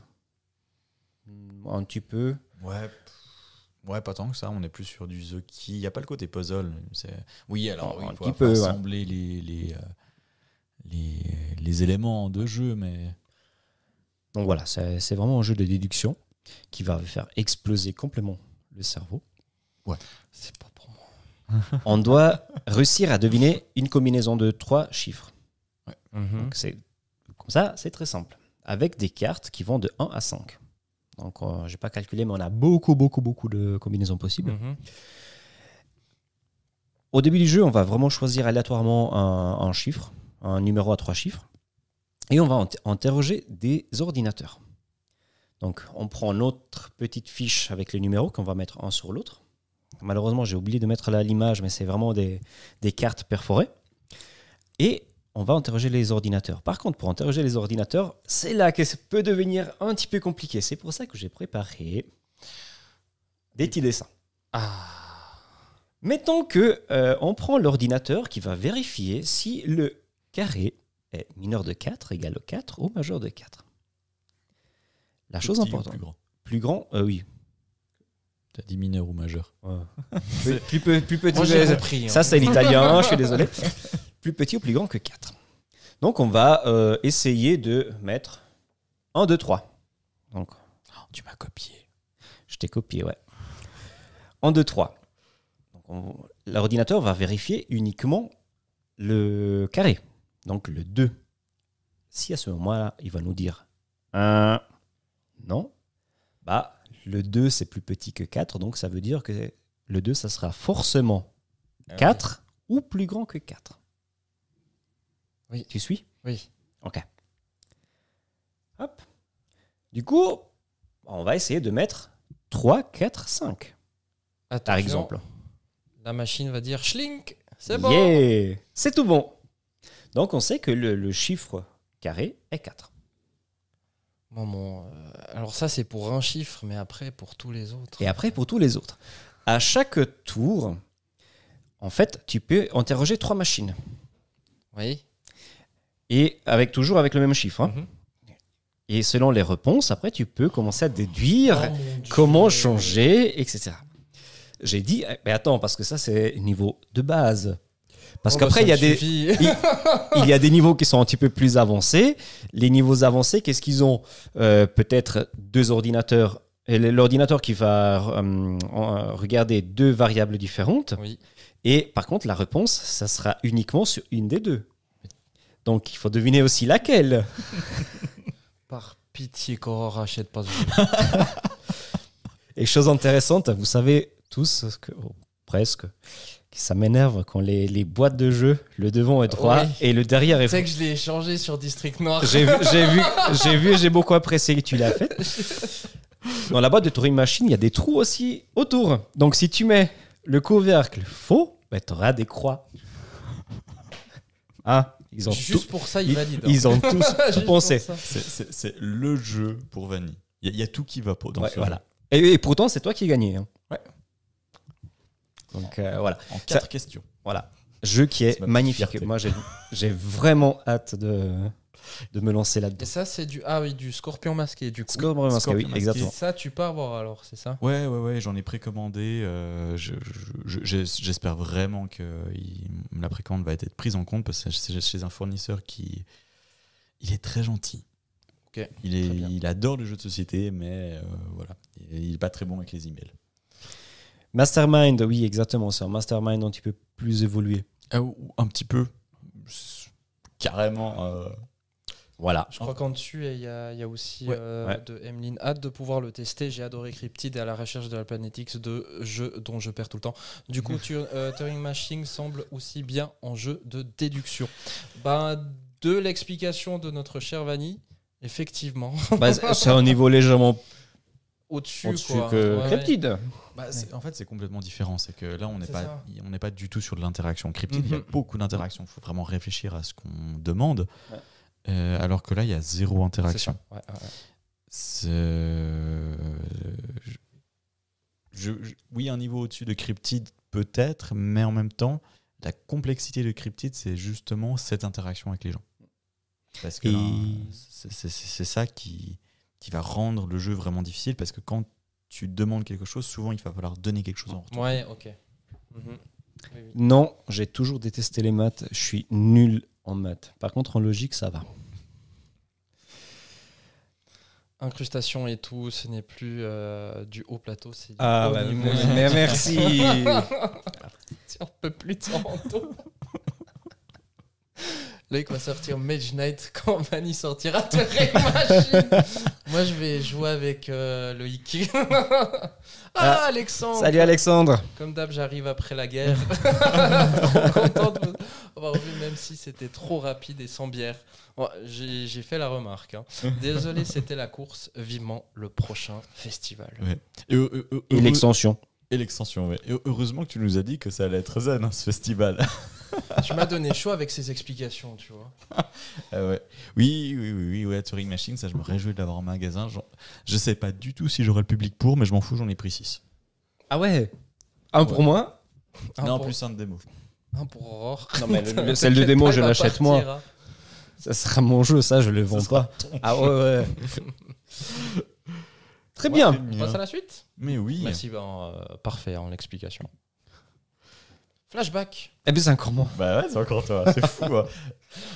Hmm, Un petit peu. Ouais, ouais, pas tant que ça. On est plus sur du The Key. Il n'y a pas le côté puzzle. C'est... Oui, alors Oh, oui, il faut, peu, ouais. assembler les, les, les, les éléments de jeu, mais Donc voilà, c'est c'est vraiment un jeu de déduction qui va faire exploser complètement le cerveau. C'est pas pour moi. On doit réussir à deviner une combinaison de trois chiffres. Mhm. Donc c'est comme ça, c'est très simple. Avec des cartes qui vont de 1 à 5. Donc euh, j'ai pas calculé, mais on a beaucoup, beaucoup, beaucoup de combinaisons possibles. Mhm. Au début du jeu, on va vraiment choisir aléatoirement un, un chiffre, un numéro à trois chiffres, et on va int- interroger des ordinateurs. Donc, on prend notre petite fiche avec les numéros qu'on va mettre un sur l'autre. Malheureusement, j'ai oublié de mettre là l'image, mais c'est vraiment des, des cartes perforées. Et on va interroger les ordinateurs. Par contre, pour interroger les ordinateurs, c'est là que ça peut devenir un petit peu compliqué. C'est pour ça que j'ai préparé des petits dessins. Ah. Mettons que euh, on prend l'ordinateur qui va vérifier si le carré est mineur de 4 égale au 4 ou majeur de 4. La chose Petit ou importante. Plus grand. Plus grand, euh, oui. T'as dit mineur ou majeur. plus, plus, plus petit. Moi, j'ai mais- compris. hein. Ça, c'est l'italien, je suis désolé. Plus petit ou plus grand que 4. Donc, on va euh, essayer de mettre 1, 2, 3. Donc, Oh, tu m'as copié. je t'ai copié, ouais. 1, 2, 3. Donc, on- L'ordinateur va vérifier uniquement le carré, donc le 2. Si à ce moment-là, il va nous dire 1, non, bah, le 2, c'est plus petit que 4, donc ça veut dire que le 2, ça sera forcément Ah oui. 4 ou plus grand que 4. Oui. Tu suis? Oui. Ok. Hop. Du coup, on va essayer de mettre 3, 4, 5, par exemple. La machine va dire Schlink, c'est bon. Yeah C'est tout bon. Donc, on sait que le, le chiffre carré est 4. Euh, alors ça c'est pour un chiffre, mais après pour tous les autres. Et après, pour tous les autres. À chaque tour, en fait, tu peux interroger trois machines. Oui. Et avec, toujours avec le même chiffre. hein. Mhm. Et selon les réponses, après, tu peux commencer à déduire Oh, comment changer, etc. J'ai dit, eh, mais attends, parce que ça, c'est niveau de base. Parce Oh, bah, qu'après, il y a des, il, il y a des niveaux qui sont un petit peu plus avancés. Les niveaux avancés, qu'est-ce qu'ils ont Euh, Peut-être deux ordinateurs. L'ordinateur qui va euh, en- regarder deux variables différentes. Oui. Et par contre, la réponse, ça sera uniquement sur une des deux. Donc, il faut deviner aussi laquelle. Par pitié, qu'Aurore achète pas ce jeu. Et chose intéressante, vous savez tous, que, oh, presque, que ça m'énerve quand les, les boîtes de jeu, le devant est droit et le derrière est Tu sais que je l'ai échangé sur District Noir. J'ai vu, j'ai vu, j'ai vu et j'ai beaucoup apprécié que tu l'as fait. Dans la boîte de Turing Machine, il y a des trous aussi autour. Donc si tu mets le couvercle faux, ben, tu auras des croix. Hein ils, ont Juste tout- pour ça, il ils, valide. hein. ils ont tous pensé. C'est- le jeu pour Vanille. Il y, a- il y a tout qui va pour dans Ouais, ce voilà. Et, et pourtant, c'est toi qui as gagné. hein. Donc euh, voilà. jeu. En quatre questions. Voilà. Jeu qui est magnifique. fierté. Moi, j'ai, vraiment hâte de, de me lancer Et là-dedans. ça, c'est du. Ah oui, du scorpion masqué, du coup. Scorpion masqué, Scorpion oui, masqué. exactement. Et ça, tu peux avoir alors, c'est ça? Ouais, ouais, ouais, j'en ai précommandé. euh, je- je- je- J'espère vraiment que il- la précommande va être prise en compte parce que c'est chez un fournisseur qui il est très gentil. Ok, Il, est, très bien. il adore les jeux de société, mais euh, voilà, Et il est pas très bon avec les emails. Mastermind, oui, exactement. C'est un mastermind un petit peu plus évolué. Ou un petit peu, carrément. euh, Voilà. Je crois qu'en dessus, il y, a il y a aussi Ouais, euh, ouais. de Emeline. Hâte de pouvoir le tester. J'ai adoré Cryptid et à la recherche de la Planetix de jeux dont je perds tout le temps. Du coup, tu- euh, Turing Machine semble aussi bien en jeu de déduction. Ben, de l'explication de notre cher Vanny, effectivement, Bah, c'est c'est un niveau légèrement au-dessus. au-dessus quoi. que Ouais, ouais. Cryptid. bah, c'est- En fait, c'est complètement différent. C'est que là, on n'est pas, ça. on n'est pas du tout sur de l'interaction. Cryptid, il y a Mhm. beaucoup d'interactions. Il faut vraiment réfléchir à ce qu'on demande. Ouais. Euh, alors que là, il y a zéro C'est interaction. ça. Ouais, ouais, ouais. C'est- je- je- oui, un niveau au-dessus de Cryptid peut-être, mais en même temps, la complexité de Cryptid, c'est justement cette interaction avec les gens. Parce que Et- là, c'est- c'est c'est ça qui, qui va rendre le jeu vraiment difficile, parce que quand tu demandes quelque chose, souvent il va falloir donner quelque chose en retour. Ouais, ok. Mhm. Oui, oui. Non, j'ai toujours détesté les maths. Je suis nul en maths. Par contre, en logique, ça va. Incrustation et tout, ce n'est plus euh, du haut plateau, c'est du Ah, haut bah, niveau. mais merci. On peut plus Toronto. Le Blake va sortir Mage Knight quand Vanny sortira Turing Machine. Moi, je vais jouer avec euh, Loïc. ah, Ah, Alexandre Salut Alexandre Comme d'hab, j'arrive après la guerre. trop content de vous avoir vu, même si c'était trop rapide et sans bière. Bon, J'ai j'ai fait la remarque. hein. Désolé, c'était la course. Vivement le prochain festival. Et, euh, euh, Et l'extension. et l'extension, ouais. Et heureusement que tu nous as dit que ça allait être zen, hein, ce festival. Tu m'as donné chaud avec ces explications, tu vois. Ah ouais. Oui, oui, oui, oui, ouais, Turing Machine, ça je me réjouis de l'avoir en magasin. J'en- Je sais pas du tout si j'aurai le public pour, mais je m'en fous, j'en ai pris 6. Ah ouais? Un pour moi? Un non, pour- plus un de démo. Un pour Aurore. Non, mais le- le- celle de démo, je l'achète moi. hein. Ça sera mon jeu, ça, je le vends pas. Ah ouais, ouais. Très bien. On passe à la suite? Mais oui. Merci, ben, euh, parfait en l'explication. Flashback. Eh bien, c'est encore moi. Bah ouais, c'est encore toi, c'est fou. hein.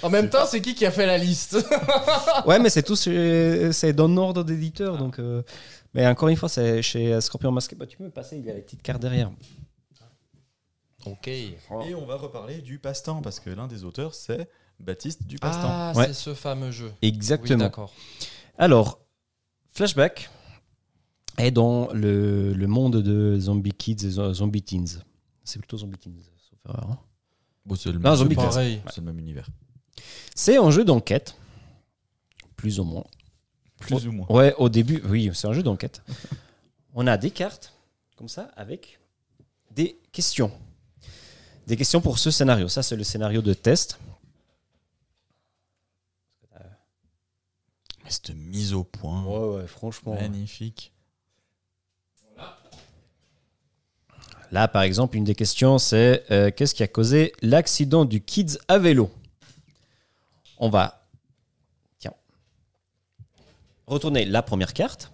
En même temps, c'est qui qui a fait la liste Ouais, mais c'est tout, chez- c'est dans l'ordre d'éditeur, donc. euh, Mais encore une fois, c'est chez Scorpion Masqué. Bah, tu peux me passer, il y a les petites cartes derrière. Ok. Et on va reparler du passe-temps, parce que l'un des auteurs, c'est Baptiste du passe-temps. Ah, Ouais. c'est ce fameux jeu. Exactement. Oui, d'accord. Alors, Flashback est dans le, le monde de Zombie Kids et Zo- Zombie Teens. C'est plutôt Zombie Teens, sauf erreur. hein. Bon, c'est le, Non, Zombie le- Pareil. c'est le même univers. C'est un jeu d'enquête, plus ou moins. Plus ou moins. Ouais, au début, oui, c'est un jeu d'enquête. On a des cartes, comme ça, avec des questions. Des questions pour ce scénario. Ça, c'est le scénario de test. Mais cette mise au point, ouais, franchement. magnifique. Là, par exemple, une des questions, c'est euh, qu'est-ce qui a causé l'accident du Kids à vélo? On va, retourner la première carte.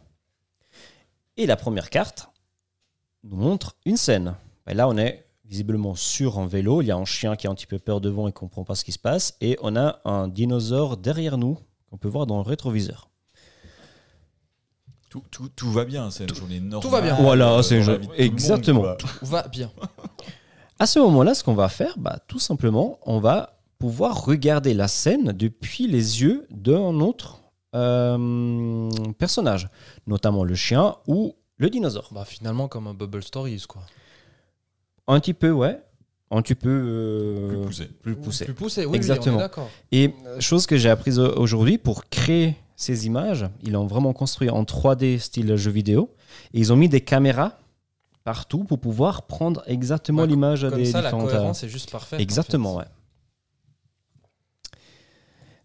Et la première carte nous montre une scène. Là, on est visiblement sur un vélo. Il y a un chien qui a un petit peu peur devant et comprend pas ce qui se passe. Et on a un dinosaure derrière nous qu'on peut voir dans le rétroviseur. Tout, tout, tout va bien, c'est une journée normale. va bien. Voilà, euh, c'est tout le monde, exactement. Tout va bien. À ce moment-là, ce qu'on va faire, bah, tout simplement, on va pouvoir regarder la scène depuis les yeux d'un autre euh, personnage, notamment le chien ou le dinosaure. Bah, finalement, comme un Bubble Stories, quoi. Un petit peu, ouais. Un petit peu euh, Plus poussé. plus poussé. Plus poussé, oui, oui, Exactement. on est d'accord. Et chose que j'ai apprise au- aujourd'hui, pour créer ces images, ils l'ont vraiment construit en 3D style jeu vidéo. Et ils ont mis des caméras partout pour pouvoir prendre exactement Bah, l'image des ça, différentes... euh, cohérence est juste parfaite. en Exactement, fait. ouais.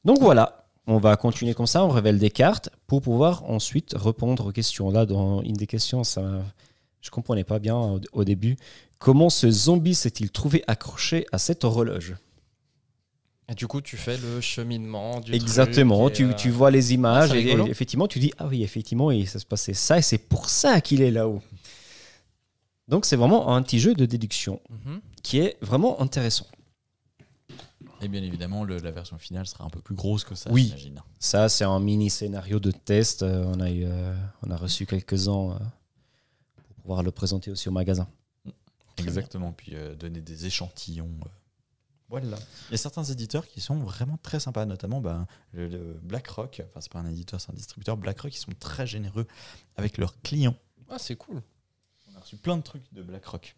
Donc voilà, on va continuer comme ça, on révèle des cartes pour pouvoir ensuite répondre aux questions. Là, dans une des questions, ça, je comprenais pas bien au, au début. Comment ce zombie s'est-il trouvé accroché à cette horloge? Et du coup, tu fais le cheminement du Exactement, truc et, tu, euh, tu vois les images c'est et, et effectivement tu dis ah oui effectivement il ça se passait ça et c'est pour ça qu'il est là-haut. Donc c'est vraiment un petit jeu de déduction mhm. qui est vraiment intéressant. Et bien évidemment, le- la version finale sera un peu plus grosse que ça, Oui. j'imagine. Ça, c'est un mini scénario de test. Euh, on, a eu, euh, on a reçu quelques-uns euh, pour pouvoir le présenter aussi au magasin. Exactement, puis euh, donner des échantillons. Voilà. Il y a certains éditeurs qui sont vraiment très sympas, notamment ben, le, le BlackRock. Enfin, c'est pas un éditeur, c'est un distributeur. BlackRock, ils sont très généreux avec leurs clients. Ah, c'est cool. On a reçu plein de trucs de BlackRock.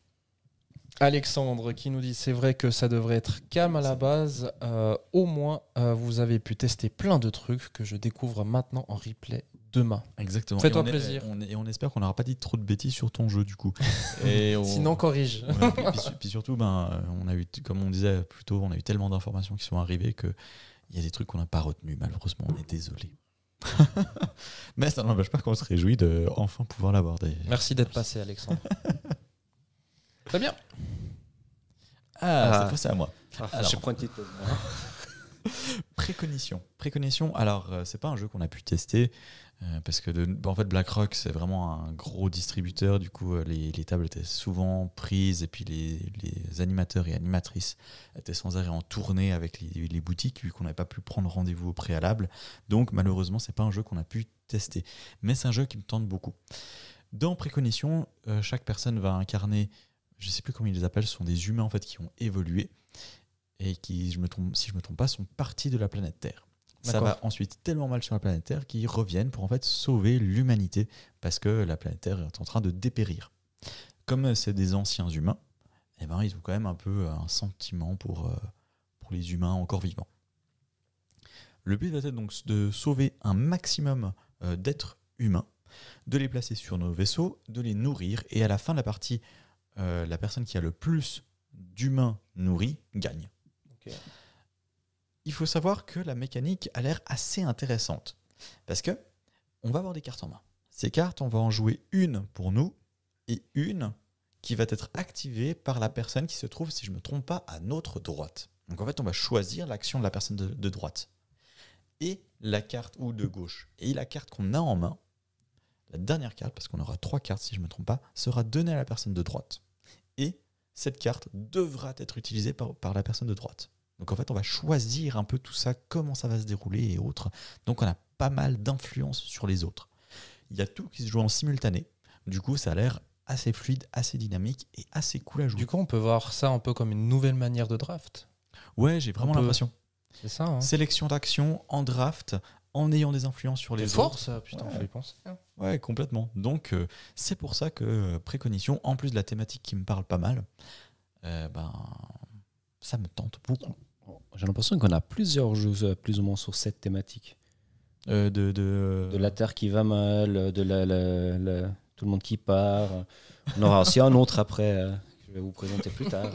Alexandre qui nous dit c'est vrai que ça devrait être calme à la base. Euh, au moins, euh, vous avez pu tester plein de trucs que je découvre maintenant en replay demain. Exactement. Fais-toi Et on est- plaisir. on est- et on espère qu'on n'aura pas dit trop de bêtises sur ton jeu, du coup. Et on- Sinon, corrige. Ouais, puis, puis- puis surtout, ben, euh, on a eu, comme on disait plus tôt, on a eu tellement d'informations qui sont arrivées que il y a des trucs qu'on n'a pas retenus. Malheureusement, on est désolé. Mais ça n'empêche pas qu'on se réjouit de enfin pouvoir l'aborder. Merci d'être passé, Alexandre. Très bien. Ah, Ah. cette fois c'est à moi. Alors. je prends une petite pause. Préconition. Préconition. Alors, euh, c'est pas un jeu qu'on a pu tester euh, parce que bah, BlackRock c'est vraiment un gros distributeur. Du coup, euh, les, les tables étaient souvent prises et puis les, animateurs et animatrices étaient sans arrêt en tournée avec les, boutiques vu qu'on n'avait pas pu prendre rendez-vous au préalable. Donc, malheureusement, c'est pas un jeu qu'on a pu tester. Mais c'est un jeu qui me tente beaucoup. Dans Préconition, euh, chaque personne va incarner, je sais plus comment ils les appellent, ce sont des humains en fait qui ont évolué. et qui, si je me trompe pas, sont partis de la planète Terre. Ça va ensuite tellement mal sur la planète Terre qu'ils reviennent pour en fait sauver l'humanité parce que la planète Terre est en train de dépérir. Comme c'est des anciens humains, eh ben, ils ont quand même un peu un sentiment pour, euh, pour les humains encore vivants. Le but va être donc de sauver un maximum euh, d'êtres humains, de les placer sur nos vaisseaux, de les nourrir, et à la fin de la partie, euh, la personne qui a le plus d'humains nourris gagne. Il faut savoir que la mécanique a l'air assez intéressante, parce que on va avoir des cartes en main. Ces cartes, on va en jouer une pour nous et une qui va être activée par la personne qui se trouve, si je ne me trompe pas, à notre droite. Donc en fait, on va choisir l'action de la personne de, droite. Et la carte, ou de gauche. Et la carte qu'on a en main, la dernière carte, parce qu'on aura trois cartes si je ne me trompe pas, sera donnée à la personne de droite. Et cette carte devra être utilisée par la personne de droite. Donc en fait, on va choisir un peu tout ça, comment ça va se dérouler et autres. Donc on a pas mal d'influence sur les autres. Il y a tout qui se joue en simultané. Du coup, ça a l'air assez fluide, assez dynamique et assez cool à jouer. Du coup, on peut voir ça un peu comme une nouvelle manière de draft. ouais, j'ai vraiment peut- l'impression. C'est ça, hein Sélection d'action en draft, en ayant des influences sur les fort, ça, putain, Ouais. faut y penser. Ouais, complètement. Donc, euh, c'est pour ça que euh, Précognition, en plus de la thématique qui me parle pas mal, euh, ben, ça me tente beaucoup. J'ai l'impression qu'on a plusieurs jeux euh, plus ou moins sur cette thématique. Euh, de, de, De la Terre qui va mal, de la, la- la- tout le monde qui part. On aura aussi un autre après, euh, que je vais vous présenter plus tard.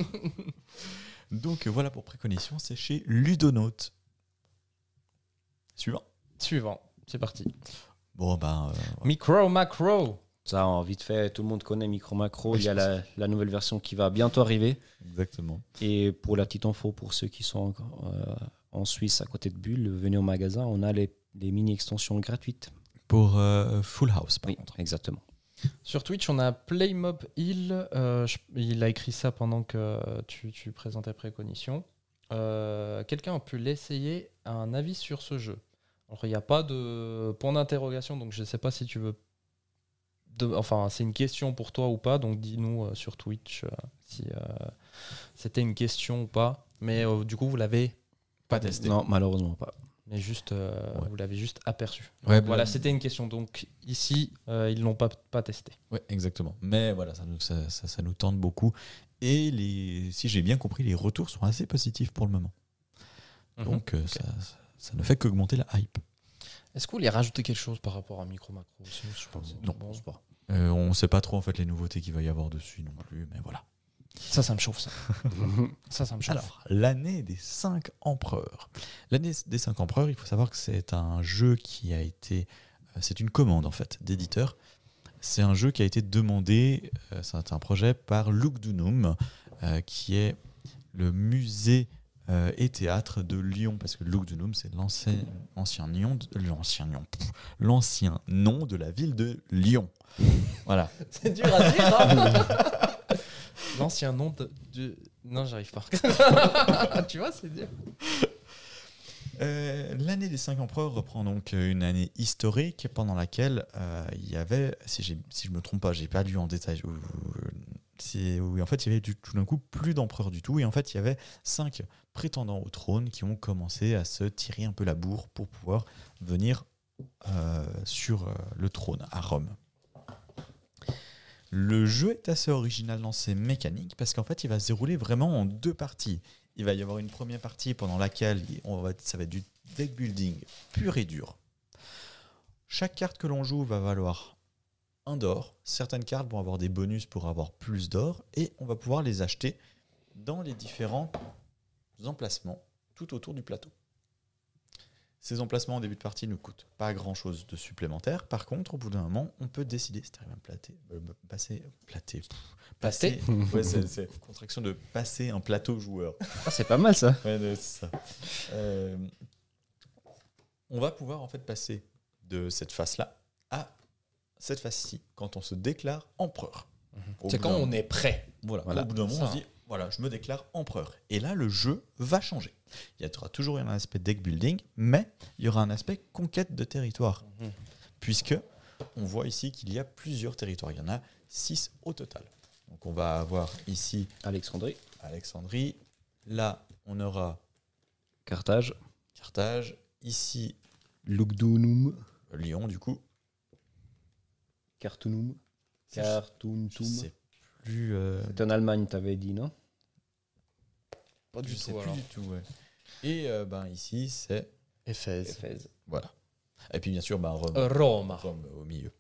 Donc, euh, voilà pour Précognition, c'est chez Ludonote. Suivant. Suivant, c'est parti. Bon, ben, euh, Micro, macro. Ça, en vite fait, tout le monde connaît Micro Macro. Oui, Il y a la, la nouvelle version qui va bientôt arriver. exactement. Et pour la petite info, pour ceux qui sont euh, en Suisse à côté de Bulle, venez au magasin, on a les, les mini-extensions gratuites. Pour euh, Full House, par Oui, contre. exactement. Sur Twitch, on a Playmob Hill. euh, je- il a écrit ça pendant que tu, tu présentais Précognition. Euh, Quelqu'un a pu l'essayer, un avis sur ce jeu. Alors, il n'y a pas de point d'interrogation, donc je ne sais pas si tu veux. De- enfin, c'est une question pour toi ou pas, donc dis-nous euh, sur Twitch euh, si euh, c'était une question ou pas. Mais du coup, vous l'avez Pas testé. Non, malheureusement pas. mais juste, euh, Ouais. vous l'avez juste aperçu. Ouais, Voilà, bah, c'était une question. Donc ici, euh, ils l'ont pas, pas testé. Ouais, exactement. Mais voilà, ça nous, ça, ça- ça nous tente beaucoup. Et les, si j'ai bien compris, les retours sont assez positifs pour le moment. Mhm. Donc, euh, ça- ça ne fait qu'augmenter la hype. Est-ce que vous voulez rajouter quelque chose par rapport à Micro Macro aussi Je pense Non. Bon, c'est pas. Euh, on ne sait pas trop en fait les nouveautés qu'il va y avoir dessus non plus, mais voilà. Ça, ça me chauffe, ça. ça, ça me chauffe. Alors, l'année des cinq empereurs. L'année des cinq empereurs, il faut savoir que c'est un jeu qui a été. euh, C'est une commande en fait d'éditeur. C'est un jeu qui a été demandé, euh, c'est un projet par Lugdunum, euh, qui est le musée euh, et théâtre de Lyon, parce que Lugdunum, c'est l'ancien de- l'ancien l'ancien nom de la ville de Lyon. Voilà. c'est dur à dire. hein. L'ancien nom de, de- Non, j'arrive pas. tu vois, c'est dur. Euh, L'année des cinq empereurs reprend donc euh, une année historique pendant laquelle euh, il y avait, si, si je me trompe pas, j'ai pas lu en détail, où, en fait il y avait du- tout d'un coup plus d'empereurs du tout, et en fait il y avait cinq prétendants au trône qui ont commencé à se tirer un peu la bourre pour pouvoir venir euh, sur euh, le trône à Rome. Le jeu est assez original dans ses mécaniques parce qu'en fait il va se dérouler vraiment en deux parties. Il va y avoir une première partie pendant laquelle on va, ça va être du deck building pur et dur. Chaque carte que l'on joue va valoir un d'or. Certaines cartes vont avoir des bonus pour avoir plus d'or et on va pouvoir les acheter dans les différents emplacements tout autour du plateau. Ces emplacements en début de partie ne coûtent pas grand chose de supplémentaire. Par contre, au bout d'un moment, on peut décider, tu arrives à me plater, euh, me passer, plater, pff, passer, ouais, c'est, c'est contraction de passer un plateau joueur. Ah, c'est pas mal ça. Ouais, c'est ça. Euh, on va pouvoir en fait passer de cette face-là cette face-ci quand on se déclare empereur. Au C'est quand on est prêt. Voilà, Voilà. au bout d'un moment, on se dit voilà, je me déclare empereur. Et là, le jeu va changer. Il y aura toujours un aspect deck building, mais il y aura un aspect conquête de territoire, Mhm. puisque on voit ici qu'il y a plusieurs territoires. Il y en a six au total. Donc on va avoir ici Alexandrie. Alexandrie. Là, on aura Carthage, Carthage, ici Lugdunum, Lyon du coup. Sais plus. euh, C'est en Allemagne, t'avais dit, non? Pas je sais plus du tout. ouais. Et euh, ben ici c'est Éphèse. Éphèse. voilà. Et puis bien sûr ben, Rome. Rome. Rome au milieu.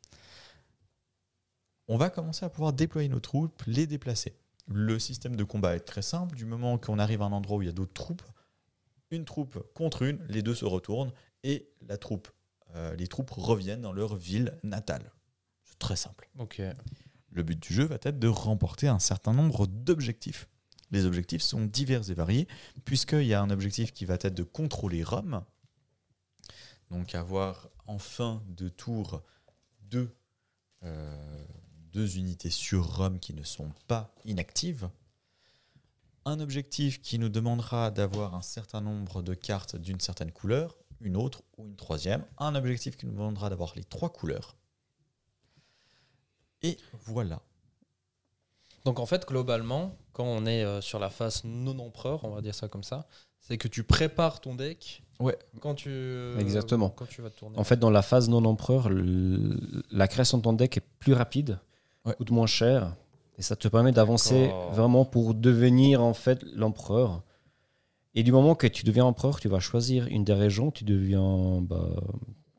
On va commencer à pouvoir déployer nos troupes, les déplacer. Le système de combat est très simple. Du moment qu'on arrive à un endroit où il y a d'autres troupes, une troupe contre une, les deux se retournent et la troupe, euh, les troupes reviennent dans leur ville natale. C'est très simple. Ok. Le but du jeu va être de remporter un certain nombre d'objectifs. Les objectifs sont divers et variés, puisqu'il y a un objectif qui va être de contrôler Rome, donc avoir en fin de tour deux, euh, deux unités sur Rome qui ne sont pas inactives. Un objectif qui nous demandera d'avoir un certain nombre de cartes d'une certaine couleur, une autre ou une troisième. Un objectif qui nous demandera d'avoir les trois couleurs. Et voilà. Donc en fait, globalement, quand on est euh, sur la phase non-empereur, on va dire ça comme ça, c'est que tu prépares ton deck Ouais. quand tu, euh, Exactement. quand tu vas tourner. En fait, dans la phase non-empereur, la création de ton deck est plus rapide, Ouais. coûte moins cher, et ça te permet d'avancer vraiment pour devenir en fait l'empereur. Et du moment que tu deviens empereur, tu vas choisir une des régions, tu deviens. Bah,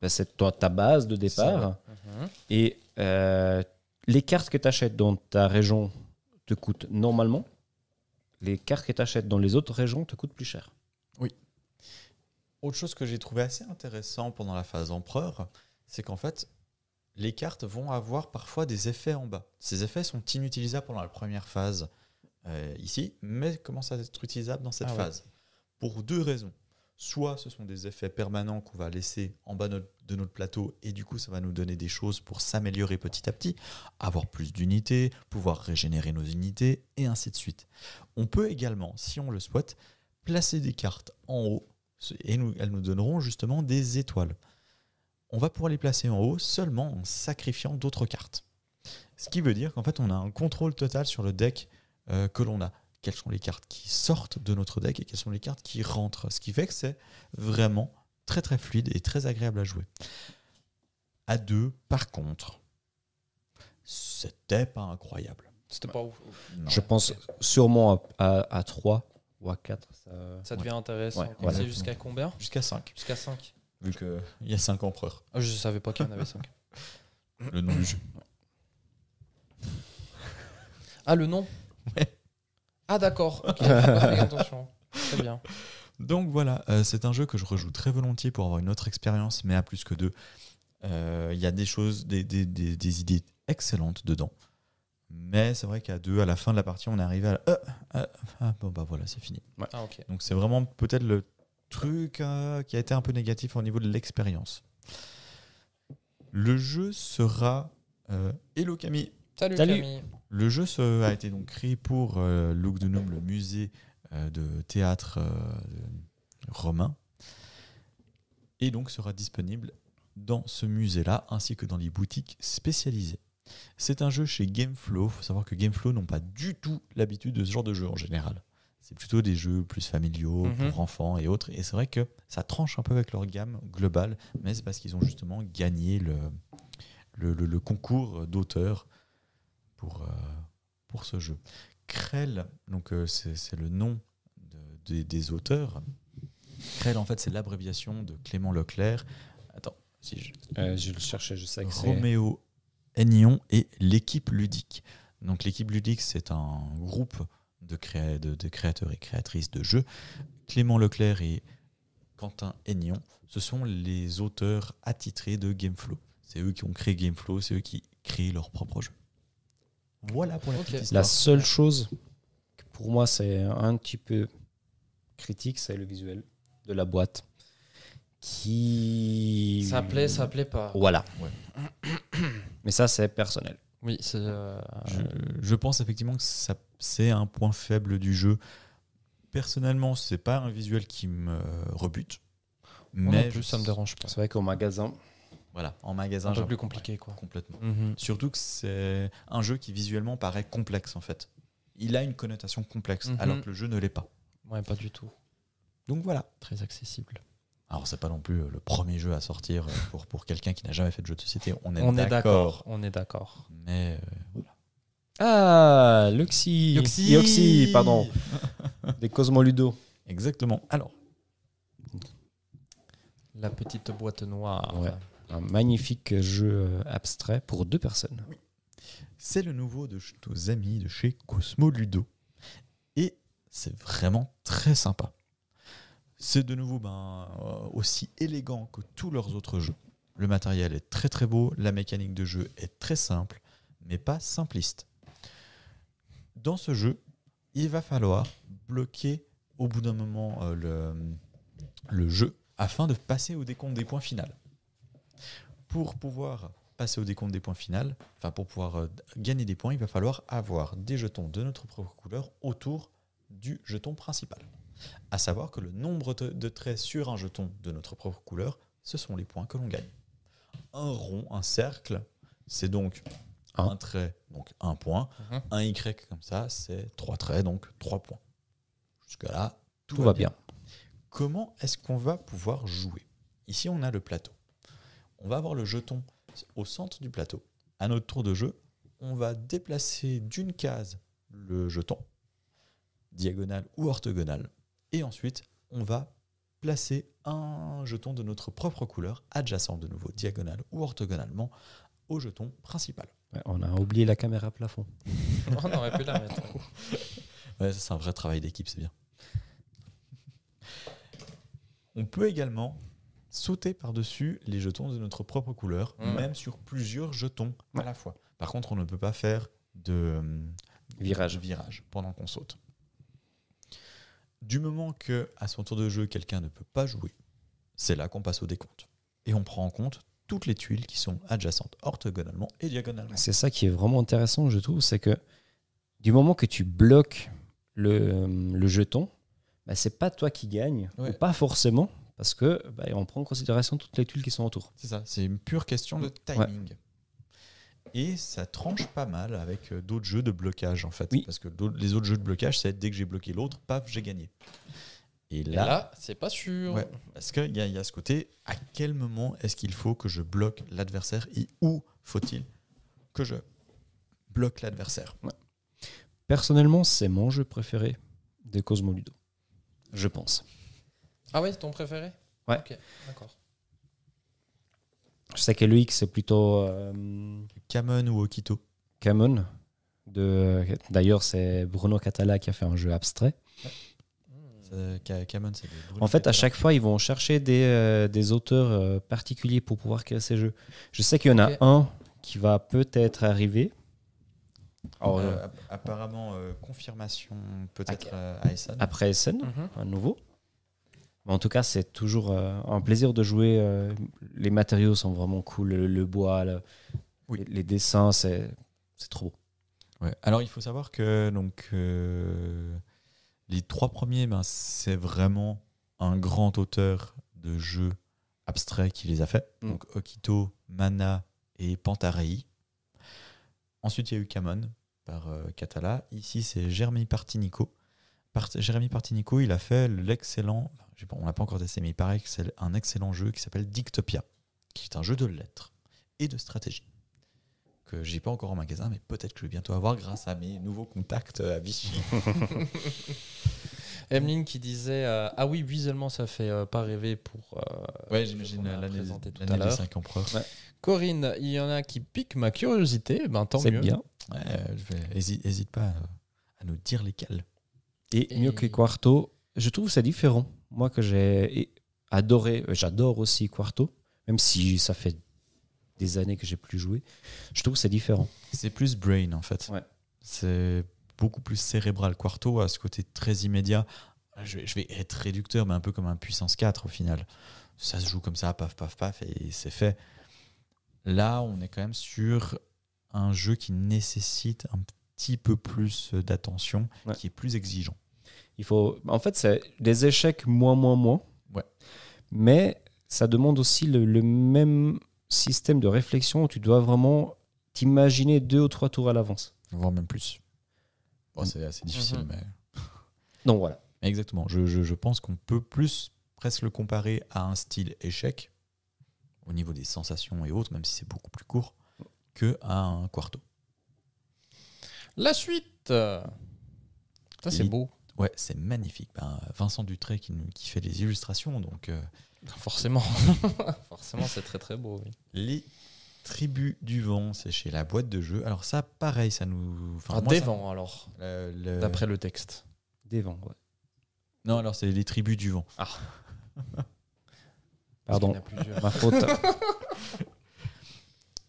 bah, c'est toi, ta base de départ. Mhm. Et euh, les cartes que tu achètes dans ta région te coûtent normalement. Les cartes que tu achètes dans les autres régions te coûtent plus cher. Autre chose que j'ai trouvé assez intéressant pendant la phase empereur, c'est qu'en fait, les cartes vont avoir parfois des effets en bas. Ces effets sont inutilisables pendant la première phase euh, ici, mais commencent à être utilisables dans cette Ah ouais. phase. Pour deux raisons. Soit ce sont des effets permanents qu'on va laisser en bas de notre plateau et du coup ça va nous donner des choses pour s'améliorer petit à petit, avoir plus d'unités, pouvoir régénérer nos unités et ainsi de suite. On peut également, si on le souhaite, placer des cartes en haut et elles nous donneront justement des étoiles. On va pouvoir les placer en haut seulement en sacrifiant d'autres cartes. Ce qui veut dire qu'en fait on a un contrôle total sur le deck euh, que l'on a. Quelles sont les cartes qui sortent de notre deck et quelles sont les cartes qui rentrent. Ce qui fait que c'est vraiment très très fluide et très agréable à jouer. À deux, par contre, c'était pas incroyable. C'était pas ouf. Non. Je pense sûrement à, à, 3 ou à 4. Ça... Ça devient intéressant. Ouais, voilà. C'est jusqu'à combien? Jusqu'à 5, Jusqu'à 5. vu qu'il y a 5 empereurs. Ah, je savais pas qu'il y en avait 5. Le nom du jeu. Ah, le nom? Ouais. Ah, d'accord. Ok, pas fait attention. Très bien. Donc voilà, euh, c'est un jeu que je rejoue très volontiers pour avoir une autre expérience, mais à plus que deux. Euh, Il y a des choses, des, des- des- des idées excellentes dedans. Mais c'est vrai qu'à deux, à la fin de la partie, on est arrivé à la- euh, euh, ah, bon bah voilà, c'est fini. Ah, ok. Donc c'est vraiment peut-être le truc euh, qui a été un peu négatif au niveau de l'expérience. Le jeu sera euh, Hello Camille. Salut, Salut. Camille. Le jeu se- a été donc créé pour euh, Lugdunum, le musée euh, de théâtre euh, romain, et donc sera disponible dans ce musée-là, ainsi que dans les boutiques spécialisées. C'est un jeu chez Gameflow. Il faut savoir que Gameflow n'ont pas du tout l'habitude de ce genre de jeu en général. C'est plutôt des jeux plus familiaux Mhm. pour enfants et autres. Et c'est vrai que ça tranche un peu avec leur gamme globale, mais c'est parce qu'ils ont justement gagné le, le, le- le concours d'auteurs pour, euh, pour ce jeu. Krell, donc euh, c'est c'est le nom de- des- des auteurs. Krell, en fait, c'est l'abréviation de Clément Leclerc. Attends, si je, Euh, je le cherchais, je sais que c'est. Roméo Aignon et l'équipe ludique. Donc l'équipe ludique, c'est un groupe de, créa- de- de créateurs et créatrices de jeux. Clément Leclerc et Quentin Aignon, ce sont les auteurs attitrés de Gameflow. C'est eux qui ont créé Gameflow, c'est eux qui créent leur propre jeu. Voilà pour la Ok. petite La seule chose que pour moi c'est un petit peu critique, c'est le visuel de la boîte. Qui. Ça plaît, ça plaît pas. Voilà. Ouais. Mais ça, c'est personnel. Oui, c'est. euh, Je, je pense effectivement que ça- c'est un point faible du jeu. Personnellement, c'est pas un visuel qui me rebute. moi Mais non plus, je- ça me dérange pas. C'est vrai qu'au magasin, Voilà, en magasin, Un peu plus compliqué, quoi. Complètement. Mhm. Surtout que c'est un jeu qui visuellement paraît complexe en fait. Il a une connotation complexe, Mhm. alors que le jeu ne l'est pas. Ouais, pas du tout. Donc voilà. Très accessible. Alors c'est pas non plus euh, le premier jeu à sortir euh, pour, pour quelqu'un qui n'a jamais fait de jeu de société. On est On est d'accord. On est d'accord. Mais euh, voilà. Ah, Luxi. Yoxi, pardon. Des Cosmo Ludo. Exactement. Alors, La petite boîte noire. Ouais. Un magnifique jeu euh, abstrait pour deux personnes. c'est le nouveau de nos amis de chez Cosmo Ludo. Et c'est vraiment très sympa. C'est de nouveau ben, euh, aussi élégant que tous leurs autres jeux. Le matériel est très très beau, la mécanique de jeu est très simple, mais pas simpliste. Dans ce jeu, il va falloir bloquer au bout d'un moment euh, le, le jeu afin de passer au décompte des points final. Pour pouvoir passer au décompte des points final, enfin pour pouvoir euh, gagner des points, il va falloir avoir des jetons de notre propre couleur autour du jeton principal. À savoir que le nombre de, traits sur un jeton de notre propre couleur, ce sont les points que l'on gagne. Un rond, un cercle, c'est donc Un. un trait, donc un point. Mhm. Un Y comme ça, c'est trois traits, donc trois points. Jusque-là, tout, Tout va bien. Comment est-ce qu'on va pouvoir jouer? Ici, on a le plateau. On va avoir le jeton au centre du plateau. À notre tour de jeu, on va déplacer d'une case le jeton, diagonale ou orthogonale. Et ensuite, on va placer un jeton de notre propre couleur, adjacent de nouveau, diagonale ou orthogonalement, au jeton principal. Ouais, on a oublié la caméra plafond. On aurait pu la mettre. Ouais, c'est un vrai travail d'équipe, c'est bien. On peut également sauter par-dessus les jetons de notre propre couleur, Mm. même sur plusieurs jetons à la fois. Par contre, on ne peut pas faire de euh, Virage. virage pendant qu'on saute. Du moment que à son tour de jeu, quelqu'un ne peut pas jouer, c'est là qu'on passe au décompte. Et on prend en compte toutes les tuiles qui sont adjacentes orthogonalement et diagonalement. C'est ça qui est vraiment intéressant, je trouve, c'est que du moment que tu bloques le, le jeton, bah, c'est pas toi qui gagne, Ouais. ou pas forcément, parce que bah, on prend en considération toutes les tuiles qui sont autour. C'est ça, c'est une pure question de timing. Et ça tranche pas mal avec euh, d'autres jeux de blocage en fait. Oui. Parce que les autres jeux de blocage, c'est dès que j'ai bloqué l'autre, paf, j'ai gagné. Et là, là, c'est pas sûr. Ouais. parce qu'il y, a- il y a ce côté, à quel moment est-ce qu'il faut que je bloque l'adversaire et où faut-il que je bloque l'adversaire? Personnellement, c'est mon jeu préféré des Cosmo Ludo. Je pense. Ah ouais, ton préféré Ouais. Ok, d'accord. Je sais que Loïc, c'est plutôt euh, Camon ou Okito Camon. De... D'ailleurs, c'est Bruno Catala qui a fait un jeu abstrait. Ca- Camon, c'est En fait, à chaque fois, ils vont chercher des, euh, des auteurs euh, particuliers pour pouvoir créer ces jeux. Je sais qu'il y en a un qui va peut-être arriver. Alors, Euh, apparemment, euh, confirmation peut-être euh, à Essen. après SN, Mhm. un nouveau. Mais en tout cas, c'est toujours euh, un plaisir de jouer. euh, les matériaux sont vraiment cool. Le, le bois, le- Oui. les, les dessins, c'est c'est trop beau. Ouais. Alors, il faut savoir que donc, euh, les trois premiers, ben, c'est vraiment un grand auteur de jeux abstraits qui les a fait. Mm. Donc, Okito, Mana et Pantarei. Ensuite, il y a eu Camon par euh, Catala. Ici, c'est Jérémy Partinico. Part- Jérémy Partinico, il a fait l'excellent, on l'a pas encore testé, mais il paraît que c'est un excellent jeu qui s'appelle Dictopia, qui est un jeu de lettres et de stratégie que j'ai pas encore en magasin, mais peut-être que je vais bientôt avoir grâce à mes nouveaux contacts à Vichy. Emeline qui disait euh, Ah oui, visuellement, ça fait euh, pas rêver pour. euh, Ouais, j'imagine l'année des l'heure. 5 empereurs. Corinne, il y en a qui piquent ma curiosité. Ben tant C'est mieux. bien. Ouais, je vais, hésite, hésite pas euh, à nous dire lesquels. Et, Et- mieux que Quarto, je trouve que c'est différent. Moi que j'ai adoré, euh, j'adore aussi Quarto, même si ça fait des années que j'ai plus joué. Je trouve que c'est différent. C'est plus brain en fait. Ouais. C'est beaucoup plus cérébral. Quarto a ce côté très immédiat. Je vais, je vais être réducteur, mais un peu comme un puissance 4 au final. Ça se joue comme ça, paf, paf, paf, et c'est fait. Là, on est quand même sur un jeu qui nécessite un petit peu plus d'attention, Ouais. qui est plus exigeant. Il faut, en fait, c'est des échecs moins, moins, moins. Ouais. Mais ça demande aussi le, le même système de réflexion où tu dois vraiment t'imaginer deux ou trois tours à l'avance. voire même plus. Bon, c'est assez difficile, Mhm. mais. Donc voilà. Exactement. Je, je- je pense qu'on peut plus presque le comparer à un style échec, au niveau des sensations et autres, même si c'est beaucoup plus court, que à un quarto. La suite Ça, c'est beau. Ouais, c'est magnifique. Ben, Vincent Dutré qui, fait les illustrations, donc euh, Forcément. Forcément, c'est très très beau. oui. les tribus du vent, c'est chez la boîte de jeu. Alors ça, pareil, ça nous. enfin, Ah, moi, des ça- vents, alors, le- d'après le texte. Des vents, ouais. Non, alors c'est les tribus du vent. Pardon, Parce qu'il y en a plusieurs. ma faute.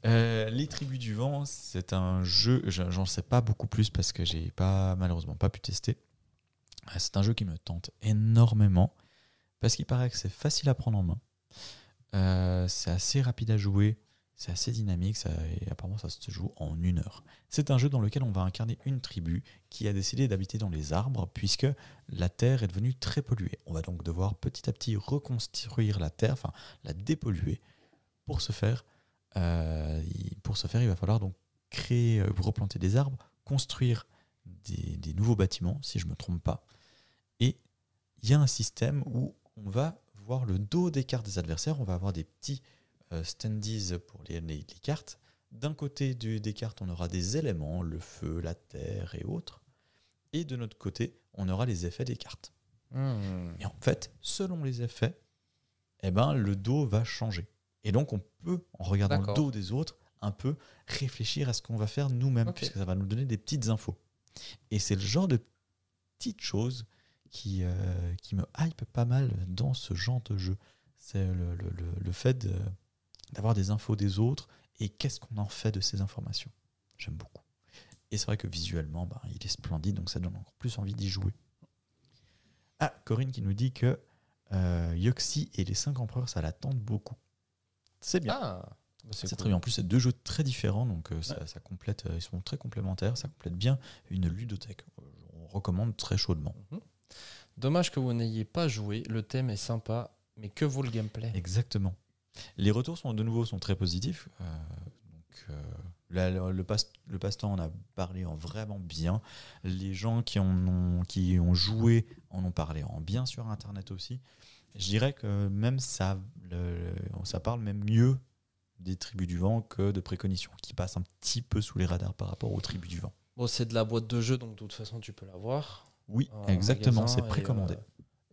Euh, les tribus du vent, c'est un jeu, je- j'en sais pas beaucoup plus parce que j'ai pas malheureusement pas pu tester. Euh, C'est un jeu qui me tente énormément parce qu'il paraît que c'est facile à prendre en main. Euh, c'est assez rapide à jouer, c'est assez dynamique et apparemment ça se joue en une heure. C'est un jeu dans lequel on va incarner une tribu qui a décidé d'habiter dans les arbres puisque la terre est devenue très polluée. On va donc devoir petit à petit reconstruire la terre, enfin la dépolluer. Pour ce faire, euh, pour ce faire, il va falloir donc créer, euh, replanter des arbres, construire des, des nouveaux bâtiments, si je ne me trompe pas. Et il y a un système où on va voir le dos des cartes des adversaires. On va avoir des petits euh, standees pour les, les- les cartes. D'un côté du- des cartes, on aura des éléments, le feu, la terre et autres. Et de notre côté, on aura les effets des cartes. Hmm. Et en fait, selon les effets, eh ben, le dos va changer. Et donc, on peut, en regardant le dos des autres, un peu réfléchir à ce qu'on va faire nous-mêmes, puisque ça va nous donner des petites infos. Et c'est le genre de petites choses qui, euh, qui me hype pas mal dans ce genre de jeu. C'est le, le- le- le fait de- d'avoir des infos des autres et qu'est-ce qu'on en fait de ces informations. J'aime beaucoup. Et c'est vrai que visuellement, ben, il est splendide, donc ça donne encore plus envie d'y jouer. Ah, Corinne qui nous dit que euh, Yoxi et les 5 empereurs, ça la tente beaucoup. C'est bien. Ah, bah, c'est cool. très bien. En plus, c'est deux jeux très différents, donc euh, ça, ça complète, euh, ils sont très complémentaires, ça complète bien une ludothèque. Euh, On recommande très chaudement. Dommage que vous n'ayez pas joué. Le thème est sympa, mais que vaut le gameplay? Exactement. Les retours sont de nouveau sont très positifs. euh, donc, euh, là, le, le passe- le passe-temps en a parlé en vraiment bien. Les gens qui, en ont, qui ont joué en ont parlé en bien sur Internet aussi. Je dirais que même ça, le- ça parle même mieux des tribus du vent que de préconitions, qui passent un petit peu sous les radars par rapport aux tribus du vent. Bon, c'est de la boîte de jeu, donc de toute façon, tu peux l'avoir. Oui, en exactement, c'est précommandé. Et, euh,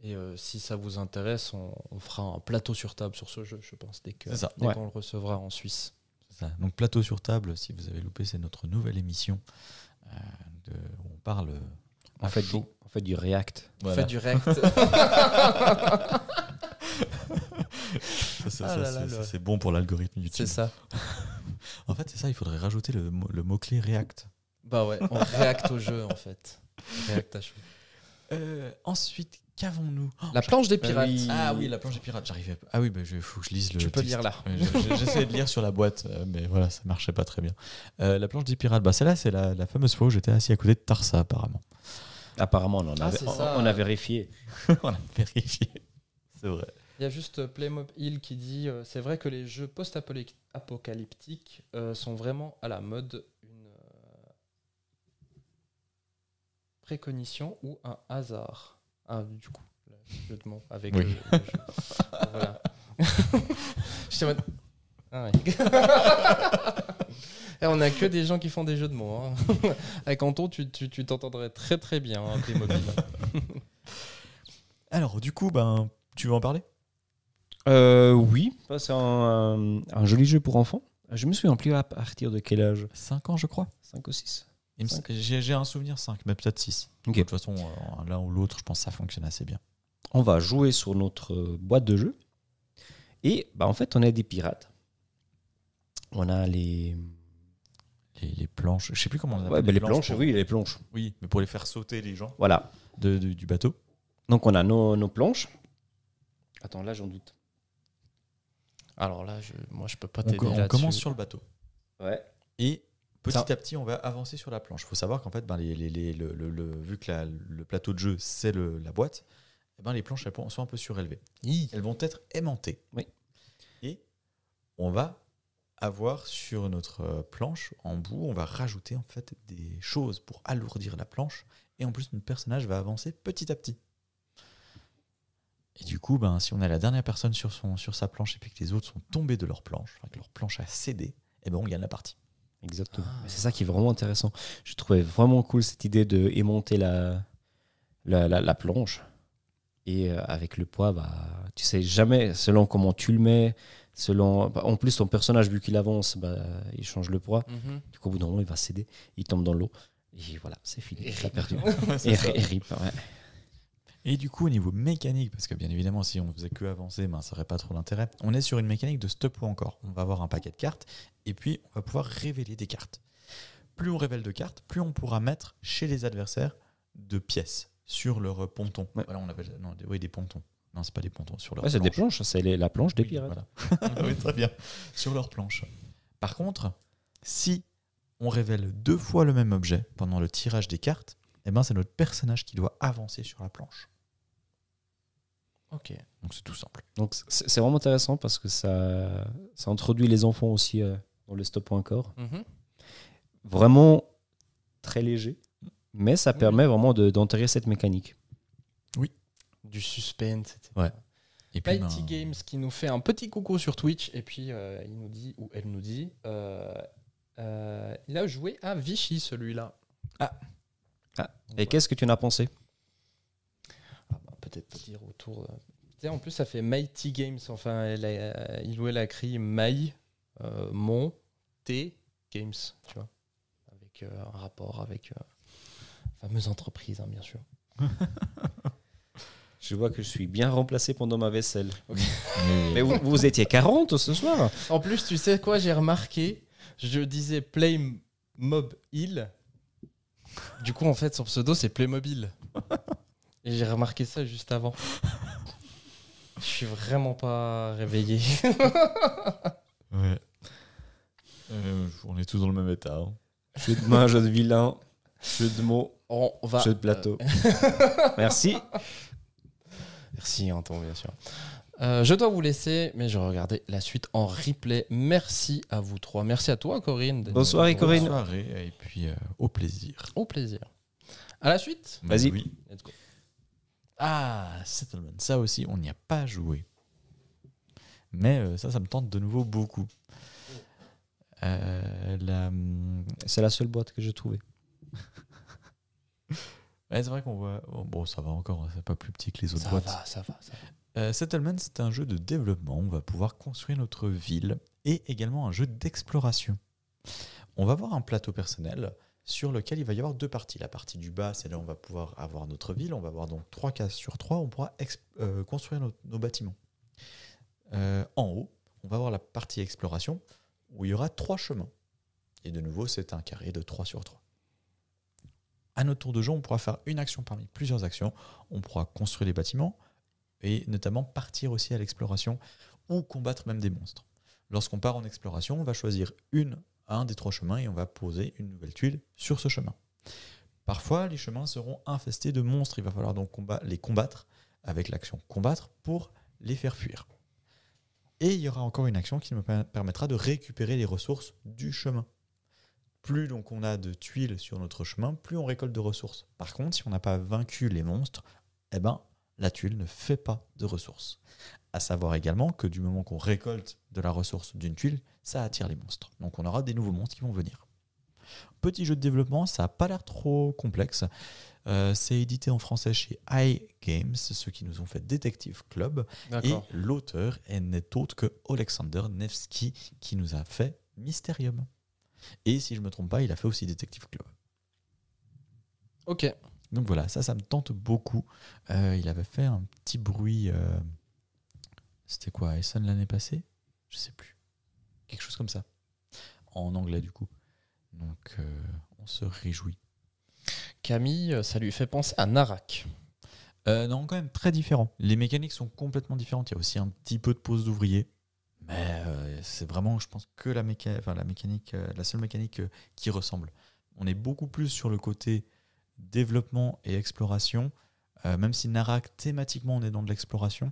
et, euh, si ça vous intéresse, on, on fera un plateau sur table sur ce jeu, je pense, dès dès Ouais. qu'on le recevra en Suisse. Ça. Donc plateau sur table, si vous avez loupé, c'est notre nouvelle émission euh, de, où on parle. On à fait, du, fait du React. Voilà. Faites du React. Ça, ça, Ah ça, là c'est- ça, bon pour l'algorithme YouTube. c'est ça. En fait, c'est ça, il faudrait rajouter le, mot- le mot-clé React. Bah ouais, on réacte au jeu, en fait. React à chaud. Euh, ensuite, qu'avons-nous? Oh, La planche des pirates. oui. Ah oui, la planche des pirates, j'arrivais pas. Ah oui, il faut que je lise le. Tu peux texte. lire là. J'essayais de lire sur la boîte, euh, mais voilà, ça marchait pas très bien. Euh, la planche des pirates, bah celle-là, c'est la, la fameuse fois où j'étais assis à côté de Tarsa, apparemment. Apparemment, on, en Ah, avait- on- a vérifié. On a vérifié. C'est vrai. Il y a juste euh, Playmob Hill qui dit euh, c'est vrai que les jeux post-apocalyptiques euh, sont vraiment à la mode. Une euh, précognition ou un hasard Ah, du coup, jeu de mots avec Oui. le, le jeu. voilà. Ah ouais. Et on a que des gens qui font des jeux de mots. hein. Avec Anton, tu tu- tu t'entendrais très très bien, hein, Playmobil. Alors, du coup, ben, tu veux en parler? Euh, oui, c'est un, un joli jeu pour enfants. Je me souviens plus à partir de quel âge 5 ans, je crois. 5 ou 6 Il me- Cinq. J'ai j'ai un souvenir 5, mais peut-être 6. Ok. De toute façon, euh, l'un ou l'autre, je pense que ça fonctionne assez bien. On va jouer sur notre euh, boîte de jeu. Et bah, en fait, on est des pirates. On a les, Les, les planches, je sais plus comment on les ouais, appelle. bah, les planches. pour- Oui, les planches. Oui, mais pour les faire sauter les gens Voilà. de- de- du bateau. Donc, on a nos, nos planches. Attends, là, j'en doute. Alors là, je, moi, je peux pas On, t'aider on là-dessus. commence sur le bateau. Ouais. Et petit Ça- à petit, on va avancer sur la planche. Il faut savoir qu'en fait, ben, les, les- les- le, le- le- vu que la- le plateau de jeu, c'est le- la boîte, eh ben, les planches elles sont un peu surélevées. Hi. Elles vont être aimantées. Oui. Et on va avoir sur notre euh, planche, en bout, on va rajouter en fait des choses pour alourdir la planche. Et en plus, notre personnage va avancer petit à petit. Et du coup, ben, si on est la dernière personne sur, son, sur sa planche et puis que les autres sont tombés de leur planche, enfin, que leur planche a cédé, et ben on gagne la partie. Exactement. Ah. C'est ça qui est vraiment intéressant. Je trouvais vraiment cool cette idée de émonter la, la, la, la planche. Et euh, avec le poids, bah, tu sais jamais, selon comment tu le mets, selon. bah, en plus, ton personnage, vu qu'il avance, bah, il change le poids. Mhm. Du coup, au bout d'un moment, il va céder, il tombe dans l'eau. Et voilà, c'est fini. Et perdu. Et, ça. et rip, ouais. Et du coup, au niveau mécanique, parce que bien évidemment, si on faisait que avancer, ben, ça n'aurait pas trop d'intérêt. On est sur une mécanique de stop ou encore. On va avoir un paquet de cartes et puis on va pouvoir révéler des cartes. Plus on révèle de cartes, plus on pourra mettre chez les adversaires de pièces sur leur ponton. Ouais. Voilà, on appelle non, des, oui, des pontons. Non, c'est pas des pontons, sur leur Ouais, c'est des planche. planches, c'est les- la planche des Oui, pirates. voilà. oui, très bien. Sur leur planche. Par contre, si on révèle deux fois le même objet pendant le tirage des cartes, eh ben, c'est notre personnage qui doit avancer sur la planche. Ok. Donc c'est tout simple. Donc c'est vraiment intéressant parce que ça, ça introduit les enfants aussi euh, dans le stop encore. Mhm. Vraiment très léger, mais ça Oui. permet vraiment de- d'enterrer cette mécanique. Du suspense, etc. Ouais. Et puis, Mighty ben, Games qui nous fait un petit coucou sur Twitch et puis euh, il nous dit ou elle nous dit euh, euh, il a joué à Vichy celui-là. Ah. Donc, Et voilà. qu'est-ce que tu en as pensé? Ah bah, peut-être dire autour. de- Tu sais, en plus ça fait Mighty Games. Enfin, elle a, il ou elle a écrit My euh, Mon T Games, tu vois, avec euh, un rapport avec euh, fameuse entreprise, hein, bien sûr. Je vois que je suis bien remplacé pendant ma vaisselle. mais- Mais vous, vous étiez 40 ce soir En plus, tu sais quoi, j'ai remarqué, je disais Play Mob Hill. Du coup, en fait, son pseudo, c'est Playmobil. Et j'ai remarqué ça juste avant. Je suis vraiment pas réveillé. Ouais. Euh, on est tous dans le même état. hein. Jeu de main, jeu de vilain, jeu de mots, On va. jeu de plateau. Merci. Merci, Anton, bien sûr. Euh, je dois vous laisser, mais je vais regarder la suite en replay. Merci à vous trois. Merci à toi, Corinne. Bonsoir. Corinne. Bonne soirée et puis euh, au plaisir. Au plaisir. À la suite. Vas-y. Oui. Let's go. Ah, Settlement. Ça aussi, on n'y a pas joué. Mais euh, ça, ça me tente de nouveau beaucoup. Euh, la, hum, C'est la seule boîte que j'ai trouvée. ouais, c'est vrai qu'on voit. oh, Bon, ça va encore, hein, c'est pas plus petit que les autres Ça boîtes. va, ça va, ça va. Euh, Settlement, c'est un jeu de développement. On va pouvoir construire notre ville et également un jeu d'exploration. On va avoir un plateau personnel sur lequel il va y avoir deux parties. La partie du bas, c'est là où on va pouvoir avoir notre ville. On va avoir donc trois cases sur trois. On pourra euh, construire nos, nos bâtiments. Euh, en haut, on va avoir la partie exploration où il y aura trois chemins. Et de nouveau, c'est un carré de 3 sur 3. À notre tour de jeu, on pourra faire une action parmi plusieurs actions. On pourra construire des bâtiments, et notamment partir aussi à l'exploration ou combattre même des monstres. Lorsqu'on part en exploration, on va choisir un des trois chemins et on va poser une nouvelle tuile sur ce chemin. Parfois, les chemins seront infestés de monstres. Il va falloir donc les combattre avec l'action combattre pour les faire fuir. Et il y aura encore une action qui me per- permettra de récupérer les ressources du chemin. Plus donc on a de tuiles sur notre chemin, plus on récolte de ressources. Par contre, si on n'a pas vaincu les monstres, eh ben, la tuile ne fait pas de ressources. À savoir également que du moment qu'on récolte de la ressource d'une tuile, ça attire les monstres. Donc on aura des nouveaux monstres qui vont venir. Petit jeu de développement, ça n'a pas l'air trop complexe. Euh, c'est édité en français chez iGames, ceux qui nous ont fait Detective Club. Et l'auteur est n'est autre que Alexander Nevsky qui nous a fait Mysterium. Et si je ne me trompe pas, il a fait aussi Detective Club. Ok. Donc voilà, ça, ça me tente beaucoup. Euh, il avait fait un petit bruit. euh, C'était quoi Essen l'année passée? Je sais plus. Quelque chose comme ça. En anglais, du coup. Donc, euh, on se réjouit. Camille, ça lui fait penser à Narak. Non, quand même très différent. Les mécaniques sont complètement différentes. Il y a aussi un petit peu de pose d'ouvrier. Mais euh, c'est vraiment, je pense, que la, méca- enfin, la mécanique, euh, la seule mécanique euh, qui ressemble. On est beaucoup plus sur le côté développement et exploration. même si Narak, thématiquement, on est dans de l'exploration.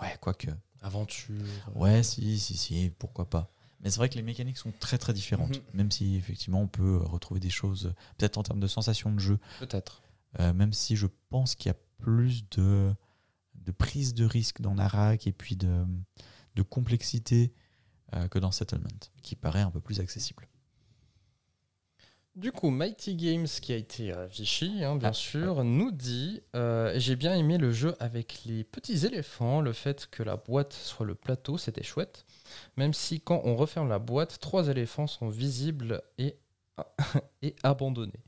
Ouais, quoique. Aventure. Ouais, si, si, si, pourquoi pas. Mais c'est vrai que les mécaniques sont très très différentes. Mhm. Même si effectivement on peut retrouver des choses, peut-être en termes de sensation de jeu, Peut-être. euh, même si je pense qu'il y a plus de de prise de risque dans Narak et puis de, de complexité euh, que dans Settlement, qui paraît un peu plus accessible. Du coup, Mighty Games, qui a été à Vichy, hein, bien Ah, sûr, nous dit euh, J'ai bien aimé le jeu avec les petits éléphants, le fait que la boîte soit le plateau, c'était chouette. Même si quand on referme la boîte, trois éléphants sont visibles et, et abandonnés.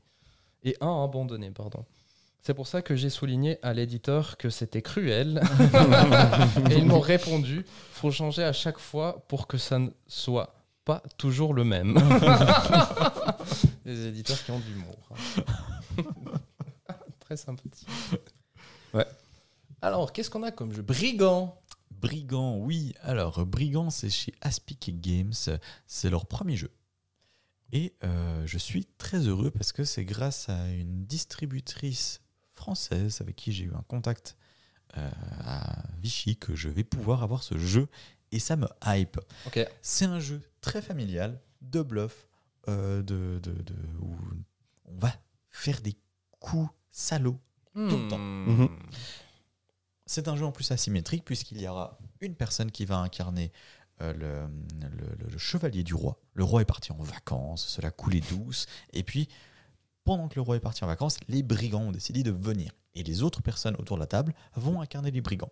Et un abandonné, pardon. C'est pour ça que j'ai souligné à l'éditeur que c'était cruel. et ils m'ont répondu faut changer à chaque fois pour que ça ne soit pas toujours le même. Les éditeurs qui ont de l'humour. hein. Très sympathique. Ouais. Alors, qu'est-ce qu'on a comme jeu? Brigand Brigand, oui. Alors, Brigand, c'est chez Aspic Games. C'est leur premier jeu. Et euh, je suis très heureux parce que c'est grâce à une distributrice française avec qui j'ai eu un contact euh, à Vichy que je vais pouvoir avoir ce jeu. Et ça me hype. C'est un jeu très familial, de bluff, euh, de, de, de- où on va faire des coups salauds Tout le temps. Mhm. C'est un jeu en plus asymétrique puisqu'il y aura une personne qui va incarner euh, le, le- le- le chevalier du roi. Le roi est parti en vacances, cela coulait douce. Et puis, pendant que le roi est parti en vacances, les brigands ont décidé de venir. Et les autres personnes autour de la table vont incarner les brigands.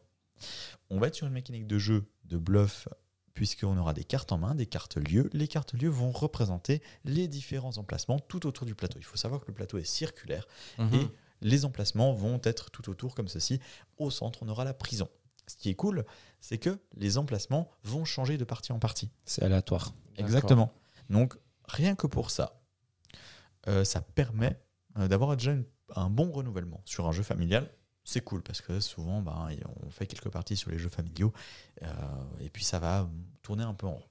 On va être sur une mécanique de jeu de bluff puisqu'on aura des cartes en main, des cartes lieux. Les cartes lieux vont représenter les différents emplacements tout autour du plateau. Il faut savoir que le plateau est circulaire Mhm. et les emplacements vont être tout autour comme ceci. Au centre, on aura la prison. Ce qui est cool, c'est que les emplacements vont changer de partie en partie. C'est aléatoire. Exactement. Donc, rien que pour ça, euh, ça permet euh, d'avoir déjà un bon renouvellement sur un jeu familial. C'est cool parce que souvent, ben, on fait quelques parties sur les jeux familiaux euh, et puis ça va tourner un peu en rond.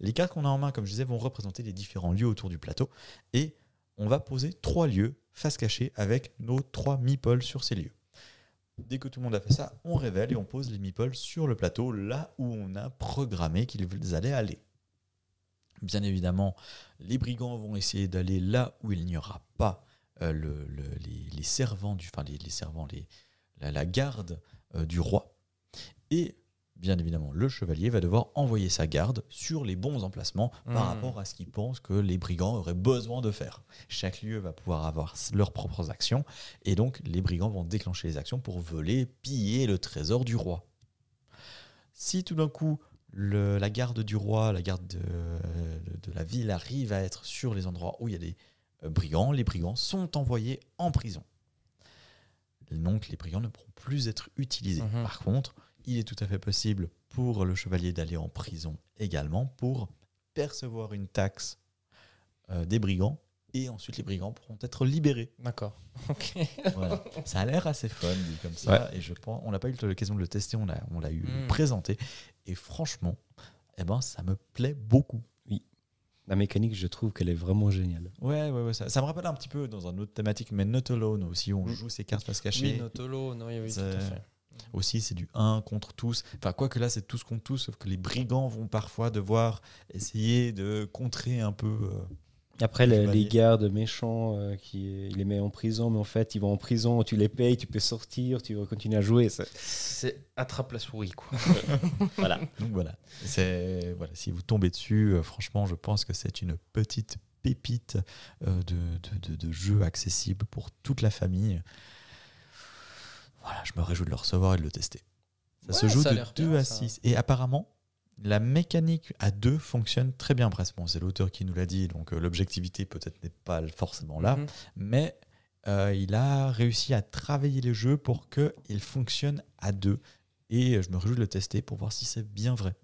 Les cartes qu'on a en main, comme je disais, vont représenter les différents lieux autour du plateau et on va poser trois lieux face cachée avec nos trois meeples sur ces lieux. Dès que tout le monde a fait ça, on révèle et on pose les meeples sur le plateau là où on a programmé qu'ils allaient aller. Bien évidemment, les brigands vont essayer d'aller là où il n'y aura pas euh, le- le- les, les servants, du, enfin les, les servants, les, la, la garde euh, du roi. Et bien évidemment, le chevalier va devoir envoyer sa garde sur les bons emplacements par Mhm. rapport à ce qu'il pense que les brigands auraient besoin de faire. Chaque lieu va pouvoir avoir leurs propres actions, et donc les brigands vont déclencher les actions pour voler, piller le trésor du roi. Si tout d'un coup le- la garde du roi, la garde de, de la ville arrive à être sur les endroits où il y a des euh, brigands, les brigands sont envoyés en prison. Donc les brigands ne pourront plus être utilisés. Mhm. Par contre, il est tout à fait possible pour le chevalier d'aller en prison également pour percevoir une taxe euh, des brigands et ensuite les brigands pourront être libérés. D'accord. Voilà. ça a l'air assez fun dit comme ça et je pense on n'a pas eu l'occasion de le tester, on l'a on l'a eu Mm. présenté et franchement, eh ben ça me plaît beaucoup. La mécanique, je trouve qu'elle est vraiment géniale. Ouais, ouais, ouais, ça, ça me rappelle un petit peu dans un autre thématique, mais Not Alone aussi, on Mm. joue ses cartes face Oui, cachée. Notolo, non, oui, oui, tout à fait. Aussi, c'est du 1 contre tous. Enfin, quoi que là, c'est tous contre tous, sauf que les brigands vont parfois devoir essayer de contrer un peu. euh, Après, Les gardes méchants, euh, qui, il les met en prison, mais en fait, ils vont en prison, tu les payes, tu peux sortir, tu continues à jouer. c'est- attrape la souris, quoi. Voilà. Donc voilà. C'est voilà. Si vous tombez dessus, euh, franchement, je pense que c'est une petite pépite euh, de, de, de- de jeu accessible pour toute la famille. Voilà, je me réjouis de le recevoir et de le tester. Ça se joue ça a de l'air 2 bien, à ça. 6. Et apparemment, la mécanique à 2 fonctionne très bien presque. Bon, c'est l'auteur qui nous l'a dit, donc euh, l'objectivité peut-être n'est pas forcément là. Mhm. mais euh, il a réussi à travailler le jeu pour qu'il fonctionne à deux. Et euh, je me réjouis de le tester pour voir si c'est bien vrai.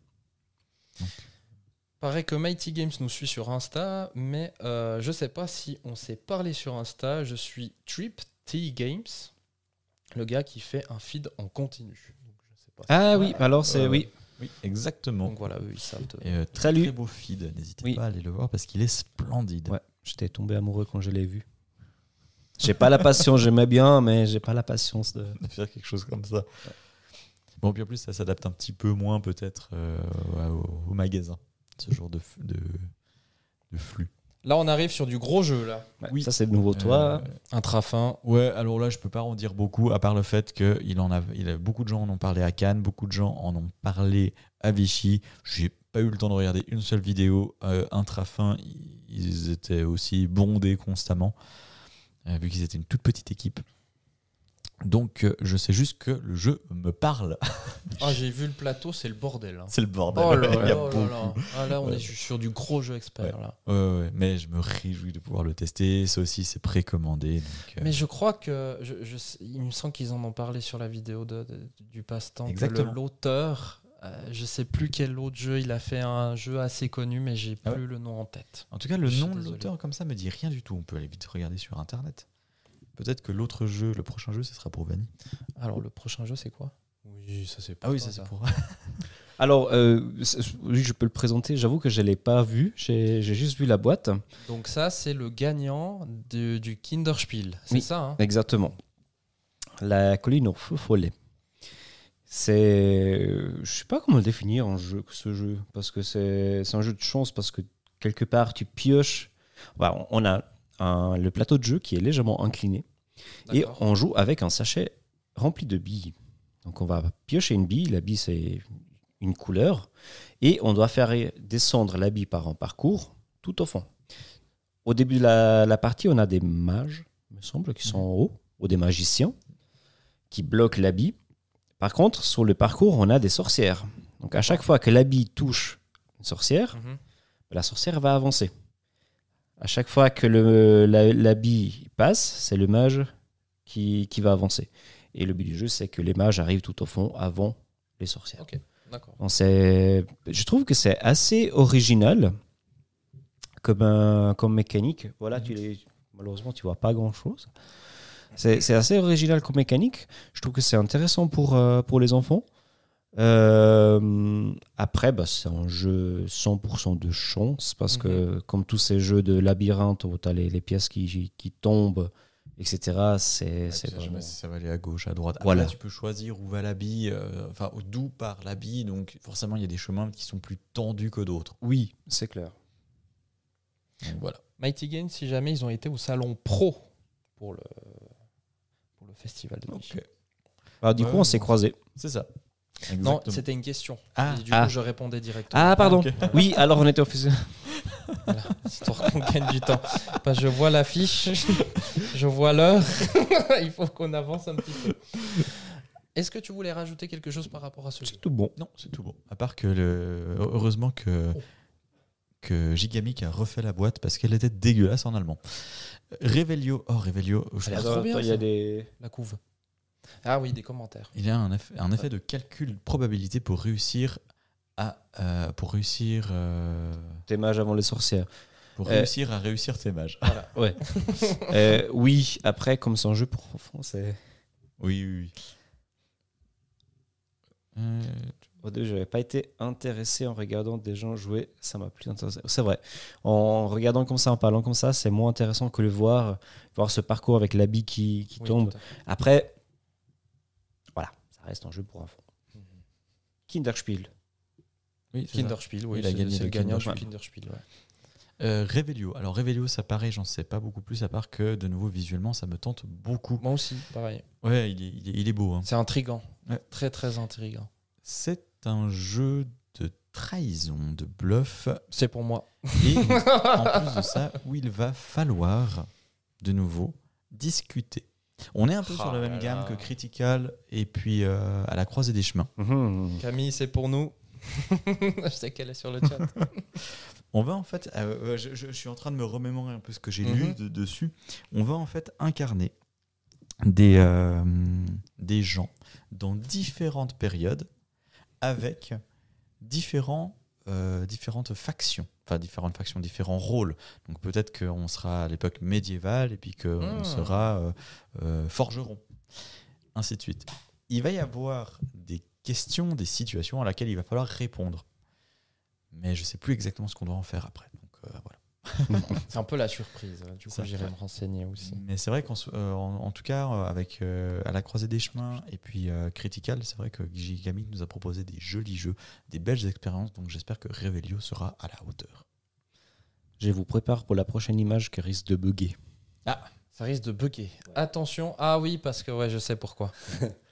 Pareil que Mighty Games nous suit sur Insta, mais euh, je sais pas si on s'est parlé sur Insta. Je suis Trip T Games, le gars qui fait un feed en continu. Donc, je sais pas si- Ah oui, alors c'est. Euh, oui. Oui, exactement. Donc voilà, eux ils savent. de- Et, euh, très, très beau feed, n'hésitez Oui. pas à aller le voir parce qu'il est splendide. Ouais, j'étais tombé amoureux quand je l'ai vu. J'ai pas la patience, j'aimais bien, mais j'ai pas la patience de. de faire quelque chose comme ça. Bon, puis en plus, ça s'adapte un petit peu moins peut-être euh, au, au magasin, ce genre de, de, de flux. Là, on arrive sur du gros jeu, là. Oui. Ça, c'est de nouveau toi. Euh, Un trafin. Ouais, alors là, je peux pas en dire beaucoup, à part le fait que il en a, il a, beaucoup de gens en ont parlé à Cannes, beaucoup de gens en ont parlé à Vichy. J'ai pas eu le temps de regarder une seule vidéo. Euh, Intrafin, ils étaient aussi bondés constamment, euh, vu qu'ils étaient une toute petite équipe. Donc, euh, je sais juste que le jeu me parle. Ah, j'ai vu le plateau, c'est le bordel. hein. C'est le bordel. Oh là Il y a là là beaucoup. là. Ah, là, on Ouais. est sur du gros jeu expert, là. Ouais, ouais, mais je me réjouis de pouvoir le tester. Ça aussi, c'est précommandé. donc, euh, Mais je crois que. Je, je sais- il me semble qu'ils en ont parlé sur la vidéo de, de- du passe-temps. que Exactement. L'auteur, euh, je sais plus quel autre jeu, il a fait un jeu assez connu, mais j'ai Ah plus le nom en tête. En tout cas, le Je suis nom de désolé. l'auteur comme ça me dit rien du tout. On peut aller vite regarder sur internet. Peut-être que l'autre jeu, le prochain jeu, ce sera pour Vanny. Alors, le prochain jeu, c'est quoi? Oui, ça c'est Ah oui, ça c'est pour. Alors, euh, oui, je peux le présenter. J'avoue que je ne l'ai pas vu. J'ai juste vu la boîte. Donc, ça, c'est le gagnant de- du Kinderspiel. C'est Oui. ça, hein? Exactement. La colline au feu follet. C'est. Je sais pas comment le définir en jeu, ce jeu. Parce que c'est c'est un jeu de chance, parce que quelque part, tu pioches. Voilà, on a un- le plateau de jeu qui est légèrement incliné. Et on joue avec un sachet rempli de billes. Donc on va piocher une bille. La bille, c'est une couleur. Et on doit faire descendre la bille par un parcours tout au fond. Au début de la, la partie, on a des mages, il me semble, qui sont en haut, ou des magiciens, qui bloquent la bille. Par contre, sur le parcours, on a des sorcières. Donc à chaque fois que la bille touche une sorcière, Mhm. la sorcière va avancer. À chaque fois que le, la, la bille passe, c'est le mage qui, qui va avancer. Et le but du jeu, c'est que les mages arrivent tout au fond avant les sorcières. Ok, d'accord. Donc, je trouve que c'est assez original comme, un- comme mécanique. Voilà, tu les, malheureusement, tu vois pas grand-chose. C'est c'est assez original comme mécanique. Je trouve que c'est intéressant pour, euh, pour les enfants. Euh, après, bah, c'est un jeu 100% de chance parce que, comme tous ces jeux de labyrinthe où tu as les, les pièces qui, qui tombent, etc., c'est c'est tu sais jamais vraiment. si ça va aller à gauche, à droite. Voilà. Après, tu peux choisir où va la bille, euh, enfin d'où part la bille. Donc forcément, il y a des chemins qui sont plus tendus que d'autres. Oui, c'est clair. Donc voilà. Mighty Games, si jamais ils ont été au salon pro pour le, pour le festival de Vichy. Ok. Alors, du Ouais, coup, on s'est croisés. C'est ça. Non, c'était une question. Ah, Et du ah. coup, je répondais directement. Ah, pardon. ok. Oui, alors on était officiel. Voilà, histoire qu'on gagne du temps. Parce que je vois l'affiche, je vois l'heure. Il faut qu'on avance un petit peu. Est-ce que tu voulais rajouter quelque chose par rapport à ce C'est tout bon. Non, c'est tout bon. À part que le... heureusement que Oh. que Gigamic a refait la boîte parce qu'elle était dégueulasse en allemand. Revelio, oh Revelio, je pense- bien, il y a des. La couve. Ah oui, des commentaires. il y a un effet, un effet de calcul de probabilité pour réussir à euh, pour réussir euh, des mages avant les sorcières. pour Euh, réussir à réussir tes mages. Ouais. Euh, oui, après, comme c'est un jeu pour enfants, c'est. Oui, oui, oui. Euh, Au début, j'avais pas été intéressé en regardant des gens jouer. Ça m'a plus intéressé. C'est vrai. En regardant comme ça, en parlant comme ça, c'est moins intéressant que le voir, voir ce parcours avec l'habit qui, qui Oui, tombe. Après, voilà, ça reste un jeu pour enfants. Kinderspiel. oui, c'est ça. Kinderspiel, oui, Il a c'est le le gagnant Kinderspiel. du Kinderspiel. ouais. Euh, Revelio. Alors Revelio, ça pareil, j'en sais pas beaucoup plus à part que de nouveau visuellement, ça me tente beaucoup. Moi aussi, pareil. Ouais, il est, il est, il est beau. hein. C'est intrigant. Ouais. Très, très intrigant. C'est un jeu de trahison, de bluff, C'est pour moi. et en plus de ça, où il va falloir de nouveau discuter. On est un peu Ah sur la là même gamme là. que Critical et puis euh, à la croisée des chemins. Mhm. Camille, c'est pour nous. je sais qu'elle est sur le chat. On va en fait, euh, euh, je, je- je suis en train de me remémorer un peu ce que j'ai lu Mhm. de- dessus. On va en fait incarner des, euh, des gens dans différentes périodes avec différents, euh, différentes factions. Enfin, différentes factions, différents rôles. Donc peut-être qu'on sera à l'époque médiévale et puis qu'on Hmm. sera euh, euh, forgeron. Ainsi de suite. Il va y avoir des questions, des situations à laquelle il va falloir répondre. Mais je sais plus exactement ce qu'on doit en faire après. Donc voilà. C'est un peu la surprise. Du coup, j'irai me renseigner aussi. Mais c'est vrai qu'en euh, en, en tout cas, euh, avec euh, à la croisée des chemins et puis euh, Critical, c'est vrai que Gigamic nous a proposé des jolis jeux, des belles expériences. Donc j'espère que Revelio sera à la hauteur. Je vous prépare pour la prochaine image qui risque de bugger. Ça risque de bugger. Attention. Ah oui, parce que ouais, je sais pourquoi.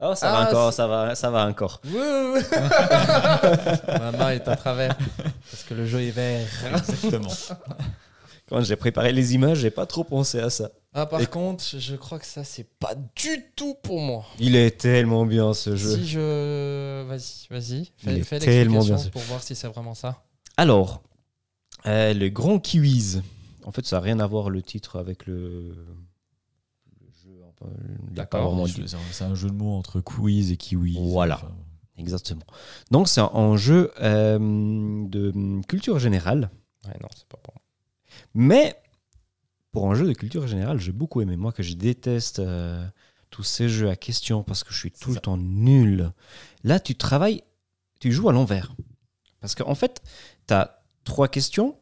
Oh, ça Ah, va encore, c'est- ça va, ça va encore. Oui, oui, oui. Ma main est à travers. Parce que le jeu est vert. Exactement. Quand j'ai préparé les images, j'ai pas trop pensé à ça. Ah, par contre, je crois que ça, c'est pas du tout pour moi. Il est tellement bien ce jeu. Si je. Vas-y, vas-y. Il Fais, est fais tellement l'explication pour voir si c'est vraiment ça. Alors, euh, le Grand Kiwis. En fait, ça n'a rien à voir le titre avec le, le jeu. Enfin, il y a pas D'accord. vraiment C'est de- un- c'est un jeu de mots entre quiz et kiwi. Voilà. Enfin, Exactement. Donc, c'est un jeu euh, de culture générale. Ouais, non, c'est pas pour moi. Mais pour un jeu de culture générale, j'ai beaucoup aimé. Moi, que je déteste euh, tous ces jeux à questions parce que je suis tout le temps nul. Là, tu travailles, tu joues à l'envers. Parce qu'en fait, tu as trois questions,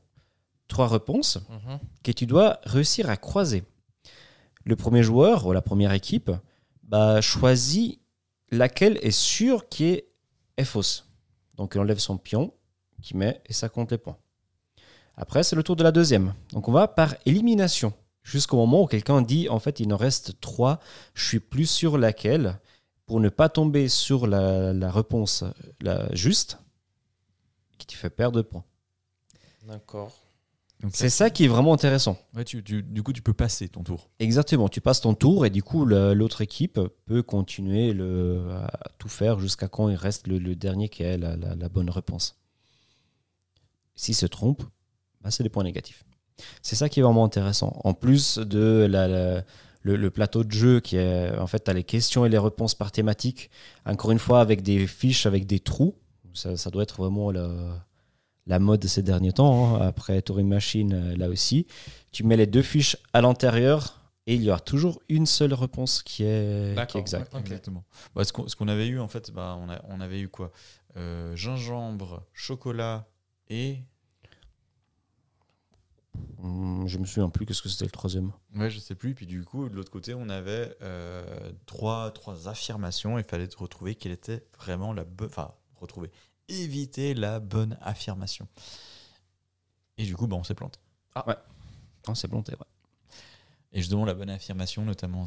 trois réponses Mhm. que tu dois réussir à croiser. Le premier joueur ou la première équipe bah, choisit laquelle est sûre qui est, fausse. Donc il enlève son pion, qui met et ça compte les points. Après, c'est le tour de la deuxième. Donc on va par élimination. Jusqu'au moment où quelqu'un dit en fait il en reste trois, je suis plus sûr laquelle, pour ne pas tomber sur la, la réponse la juste, qui te fait perdre de points. D'accord. C'est ça qui est vraiment intéressant. Ouais, tu- tu- du coup, tu peux passer ton tour. Exactement, tu passes ton tour et du coup l'autre équipe peut continuer le, à tout faire jusqu'à quand il reste le, le dernier qui a la, la- la bonne réponse. S'il se trompe, bah, c'est des points négatifs. C'est ça qui est vraiment intéressant. En plus de la- la- le, le plateau de jeu qui est en fait tu as les questions et les réponses par thématique, encore une fois avec des fiches avec des trous. Ça, ça doit être vraiment la, la mode de ces derniers temps. hein. Après Turing Machine, euh, là aussi tu mets les deux fiches à l'intérieur et il y aura toujours une seule réponse qui est, qui est D'accord, exacte. Exactement. Bah, ce qu'on avait eu, en fait, bah, on, a- on avait eu quoi? Euh, Gingembre, chocolat et. Hum, je me souviens plus qu'est-ce que c'était le troisième. Ouais, je sais plus. Puis du coup, de l'autre côté, on avait euh, trois, trois affirmations. Il fallait retrouver quelle était vraiment la bonne. Enfin, retrouver. Éviter la bonne affirmation. Et du coup, bah, on s'est planté. Non, c'est planté. ouais. Et justement, la bonne affirmation, notamment,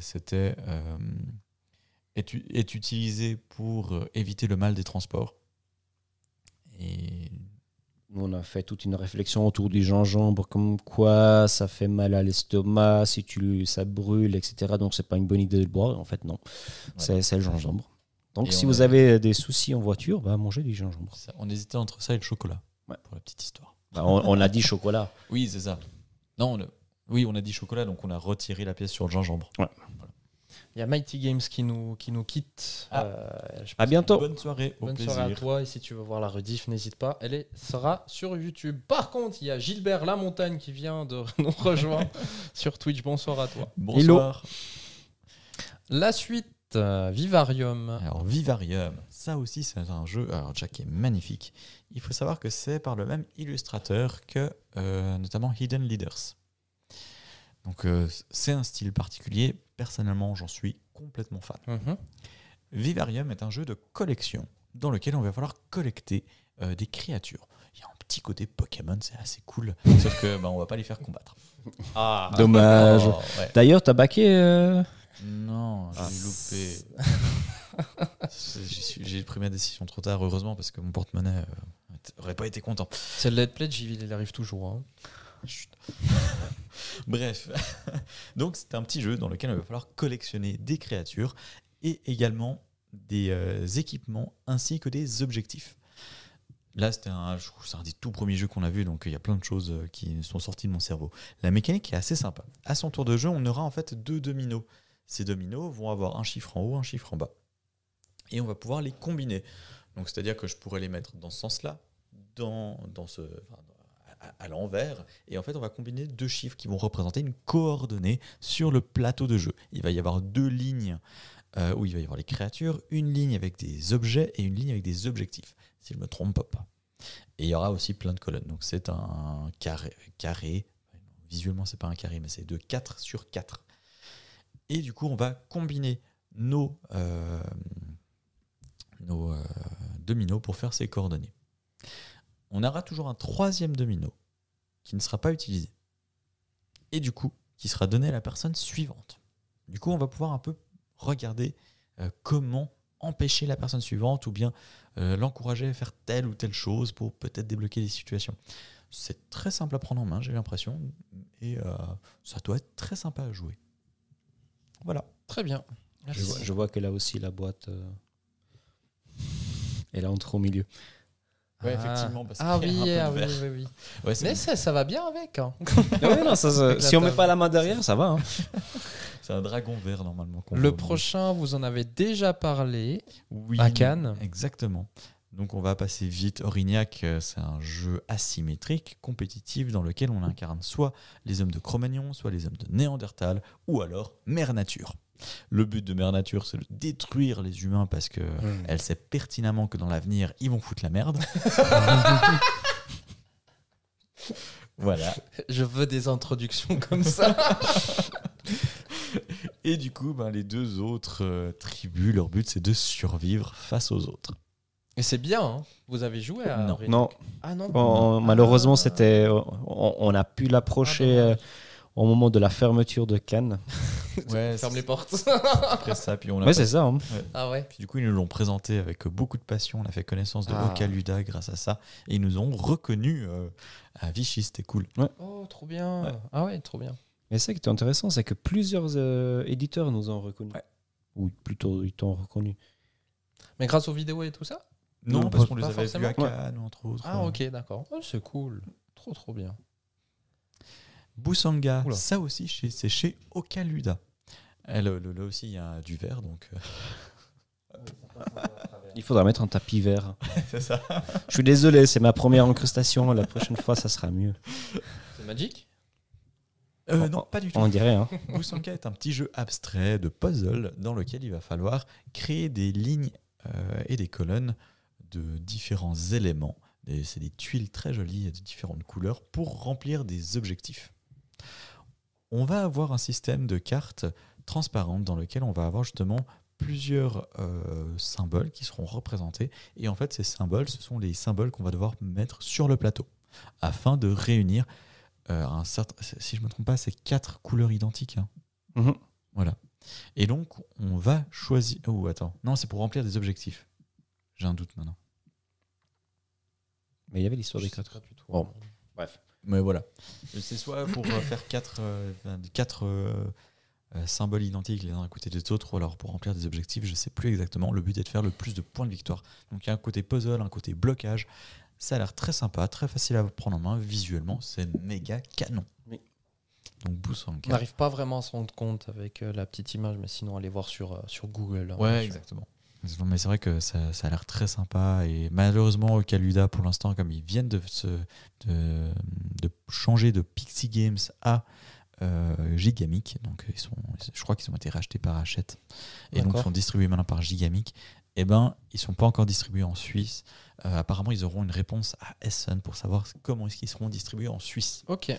c'était euh, est, est utilisé pour euh, éviter le mal des transports? Et On a fait toute une réflexion autour du gingembre, comme quoi ça fait mal à l'estomac, si tu ça brûle, etc. Donc c'est pas une bonne idée de le boire. En fait, non, c'est c'est le gingembre. Donc Et si vous a- avez des soucis en voiture, bah, mangez du gingembre. ça- on hésitait entre ça et le chocolat, Ouais. pour la petite histoire. Bah, on, on a dit chocolat. Oui, c'est ça. Non, on a- oui, on a dit chocolat, donc on a retiré la pièce sur le gingembre. Il y a Mighty Games qui nous, qui nous quitte. Ah. Euh, je À bientôt. Bonne soirée, au Bonne plaisir. soirée à toi et si tu veux voir la rediff, n'hésite pas, elle est- sera sur YouTube. Par contre, il y a Gilbert Lamontagne qui vient de nous rejoindre sur Twitch. Bonsoir à toi. Bonsoir. La suite, euh, Vivarium. Alors, Vivarium, ça aussi, c'est un jeu alors, qui est magnifique. Il faut savoir que c'est par le même illustrateur que euh, notamment Hidden Leaders. Donc, euh, c'est un style particulier. Personnellement, j'en suis complètement fan. Mhm. Vivarium est un jeu de collection dans lequel on va falloir collecter euh, des créatures. Il y a un petit côté Pokémon, c'est assez cool, sauf que bah, on va pas les faire combattre. Ah, Dommage. Oh, ouais. D'ailleurs, t'as baqué. Euh, Non, j'ai Ah. loupé. J'ai pris ma décision trop tard, heureusement, parce que mon porte-monnaie euh, aurait pas été content. C'est le Let's Pledge, il il arrive toujours. hein. Bref, donc c'est un petit jeu dans lequel il va falloir collectionner des créatures et également des euh, équipements ainsi que des objectifs. Là, c'était un, un des tout premiers jeux qu'on a vu, donc il y a plein de choses euh, qui sont sorties de mon cerveau. La mécanique est assez sympa. À son tour de jeu, on aura en fait deux dominos. Ces dominos vont avoir un chiffre en haut, un chiffre en bas. Et on va pouvoir les combiner. Donc, c'est-à-dire que je pourrais les mettre dans ce sens-là, dans, dans ce, à l'envers. Et en fait, on va combiner deux chiffres qui vont représenter une coordonnée sur le plateau de jeu. Il va y avoir deux lignes euh, où il va y avoir les créatures, une ligne avec des objets et une ligne avec des objectifs, si je ne me trompe pas. Et il y aura aussi plein de colonnes. Donc c'est un carré. carré. Visuellement, c'est pas un carré, mais c'est de 4 sur 4. Et du coup, on va combiner nos, euh, euh, dominos pour faire ces coordonnées. On aura toujours un troisième domino qui ne sera pas utilisé. Et du coup, qui sera donné à la personne suivante. Du coup, on va pouvoir un peu regarder euh, comment empêcher la personne suivante ou bien l'encourager à faire telle ou telle chose pour peut-être débloquer des situations. C'est très simple à prendre en main, j'ai l'impression, et ça doit être très sympa à jouer. Voilà. Très bien. Je Merci. vois, je vois que là aussi, la boîte, euh, elle entre au milieu. Ouais, Ah. effectivement, parce Ah a oui, ah oui, oui, oui. Ouais, c'est Mais ça, ça va bien avec. hein. Ouais, non, ça, ça- Avec la si on met table. pas la main derrière, ça va. hein. c'est un dragon vert normalement. Le prochain, vous en avez déjà parlé. Oui, À Cannes. Exactement. Donc on va passer vite. Orignac, euh, c'est un jeu asymétrique, compétitif, dans lequel on incarne soit les hommes de Cro-Magnon, soit les hommes de Néandertal, ou alors Mère Nature. Le but de Mère Nature, c'est de détruire les humains parce que Mm. elle sait pertinemment que dans l'avenir, ils vont foutre la merde. voilà. Je veux des introductions comme ça. Et du coup, ben, les deux autres euh, tribus, leur but, c'est de survivre face aux autres. Et c'est bien. hein. Vous avez joué à. Non. Non, Ah non. on- malheureusement, Ah. c'était, on, on a pu l'approcher Ah, euh, au moment de la fermeture de Cannes. Ouais, Ferme les portes. après ça. Puis on a Ouais, c'est ça. hein. ah ouais. Puis du coup, ils nous l'ont présenté avec beaucoup de passion. On a fait connaissance de Ah. Ocaluda grâce à ça. Et ils nous ont reconnus euh, à Vichy. C'était cool. Oh, trop bien. Ouais. Ah ouais, trop bien. Mais ça qui était intéressant, c'est que plusieurs euh, éditeurs nous ont reconnus. Ouais. Ou plutôt, ils t'ont reconnu. Mais grâce aux vidéos et tout ça? Non, Non, parce qu'on les avait vus à. Cannes, entre autres. Ah ok, d'accord. Oh, c'est cool. Trop trop bien. Boussanga, Oula. ça aussi, c'est chez Ocaluda. Elle, le- là aussi, il y a du verre, donc euh, Il faudra mettre un tapis vert. c'est ça. Je suis désolé, c'est ma première incrustation. La prochaine fois, ça sera mieux. C'est magique? Euh, non, pas du tout. On dirait. Hein. Boussanga est un petit jeu abstrait de puzzle dans lequel il va falloir créer des lignes euh, et des colonnes de différents éléments. C'est des tuiles très jolies de différentes couleurs pour remplir des objectifs. On va avoir un système de cartes transparentes dans lequel on va avoir justement plusieurs euh, symboles qui seront représentés. Et en fait, ces symboles, ce sont les symboles qu'on va devoir mettre sur le plateau afin de réunir euh, un certain, si je me trompe pas, c'est quatre couleurs identiques. hein. Mhm. Voilà. Et donc, on va choisir. Oh, attends. Non, c'est pour remplir des objectifs. J'ai un doute maintenant. Mais il y avait l'histoire des Je sais quatre. pas du tout. Bon. Bref. Mais voilà. C'est soit pour euh, faire quatre, euh, enfin, quatre euh, euh, symboles identiques les uns à côté des autres, ou alors pour remplir des objectifs, je sais plus exactement. Le but est de faire le plus de points de victoire. Donc il y a un côté puzzle, un côté blocage. Ça a l'air très sympa, très facile à prendre en main. Visuellement, c'est méga canon. Oui. Donc On n'arrive pas vraiment à se rendre compte avec euh, la petite image, mais sinon allez voir sur, euh, sur Google. hein, Ouais, exactement. Mais c'est vrai que ça, ça a l'air très sympa. Et malheureusement, Caluda, pour l'instant, comme ils viennent de, se, de, de changer de Pixie Games à euh, Gigamic, donc ils sont, je crois qu'ils ont été rachetés par Hachette, et donc sont distribués maintenant par Gigamic, et ben ils sont pas encore distribués en Suisse. Euh, apparemment, ils auront une réponse à Essen pour savoir comment est-ce qu'ils seront distribués en Suisse. Ok.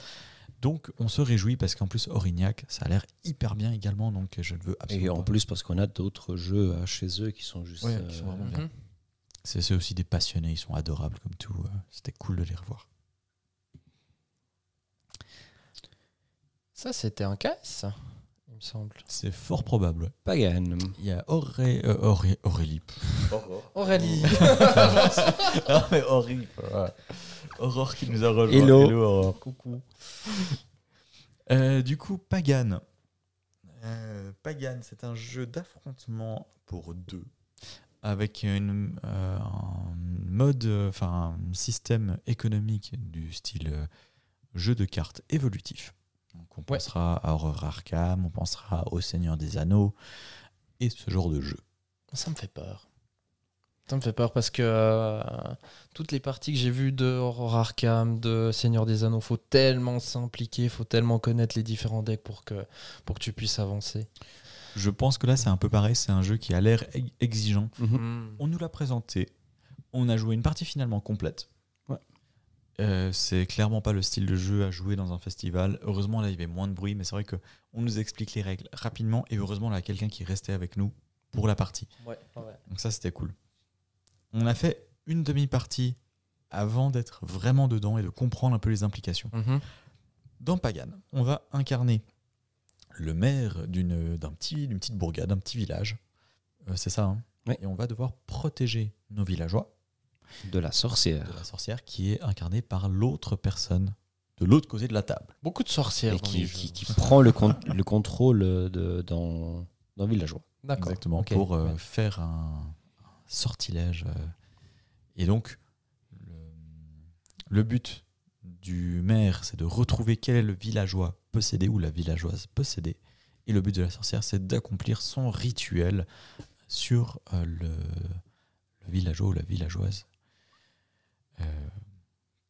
Donc on se réjouit parce qu'en plus, Orignac, ça a l'air hyper bien également, donc je ne veux Et absolument en pas. plus, parce qu'on a d'autres jeux euh, chez eux qui sont juste. Ouais, qui sont euh, vraiment bien. Mhm. C'est c'est aussi des passionnés, ils sont adorables comme tout. euh, C'était cool de les revoir. Ça, c'était un casse, il me semble. C'est fort probable. Pagan. Il y a Auré, euh, Auré- Aurélie. Aurélie. ah, mais horrible. ouais. Aurore qui nous a rejoint. Hello. Aurore. Coucou. Euh, du coup, Pagan. Euh, Pagan, c'est un jeu d'affrontement pour deux. Avec une, euh, un mode, euh, enfin un système économique du style jeu de cartes évolutif. Donc on Ouais. pensera à Horror Arkham, on pensera au Seigneur des Anneaux et ce genre de jeu. Ça me fait peur. Ça me fait peur parce que euh, toutes les parties que j'ai vues de Horror Arkham, de Seigneur des Anneaux, faut tellement s'impliquer, faut tellement connaître les différents decks pour que, pour que tu puisses avancer. Je pense que là c'est un peu pareil, c'est un jeu qui a l'air exigeant. Mhm. On nous l'a présenté, on a joué une partie finalement complète. Ouais. Euh, c'est clairement pas le style de jeu à jouer dans un festival. Heureusement là il y avait moins de bruit, mais c'est vrai que on nous explique les règles rapidement et heureusement là il y a quelqu'un qui restait avec nous pour la partie. Ouais, ouais. Donc ça c'était cool. On a fait une demi-partie avant d'être vraiment dedans et de comprendre un peu les implications. Mhm. Dans Pagan, on va incarner le maire d'une d'un petit, d'une petite bourgade, d'un petit village. Euh, c'est ça, hein Oui. Et on va devoir protéger nos villageois De la sorcière. de la sorcière qui est incarnée par l'autre personne de l'autre côté de la table. Beaucoup de sorcières. Et dans qui, qui, qui prend le, con- le contrôle de, dans, dans Villageois. D'accord. Exactement, pour euh, Ouais. faire un sortilège. euh. Et donc, le, le but du maire, c'est de retrouver quel est le villageois possédé ou la villageoise possédée. Et le but de la sorcière, c'est d'accomplir son rituel sur euh, le, le villageois ou la villageoise euh,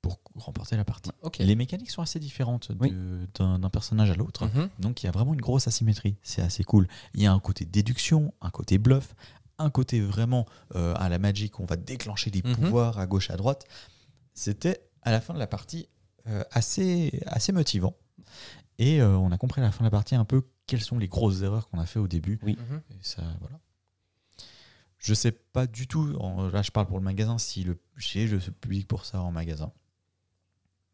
pour remporter la partie. Les mécaniques sont assez différentes Oui. d'un personnage à l'autre. Mhm. Donc il y a vraiment une grosse asymétrie. C'est assez cool. Il y a un côté déduction, un côté bluff, un côté vraiment euh, à la Magic, on va déclencher des Mhm. pouvoirs à gauche, à droite. C'était à la fin de la partie euh, assez, assez motivant. Et euh, on a compris à la fin de la partie un peu quelles sont les grosses erreurs qu'on a fait au début. Oui. Mhm. Et ça, voilà. Je sais pas du tout, en- là je parle pour le magasin, si le, j'ai le public pour ça en magasin.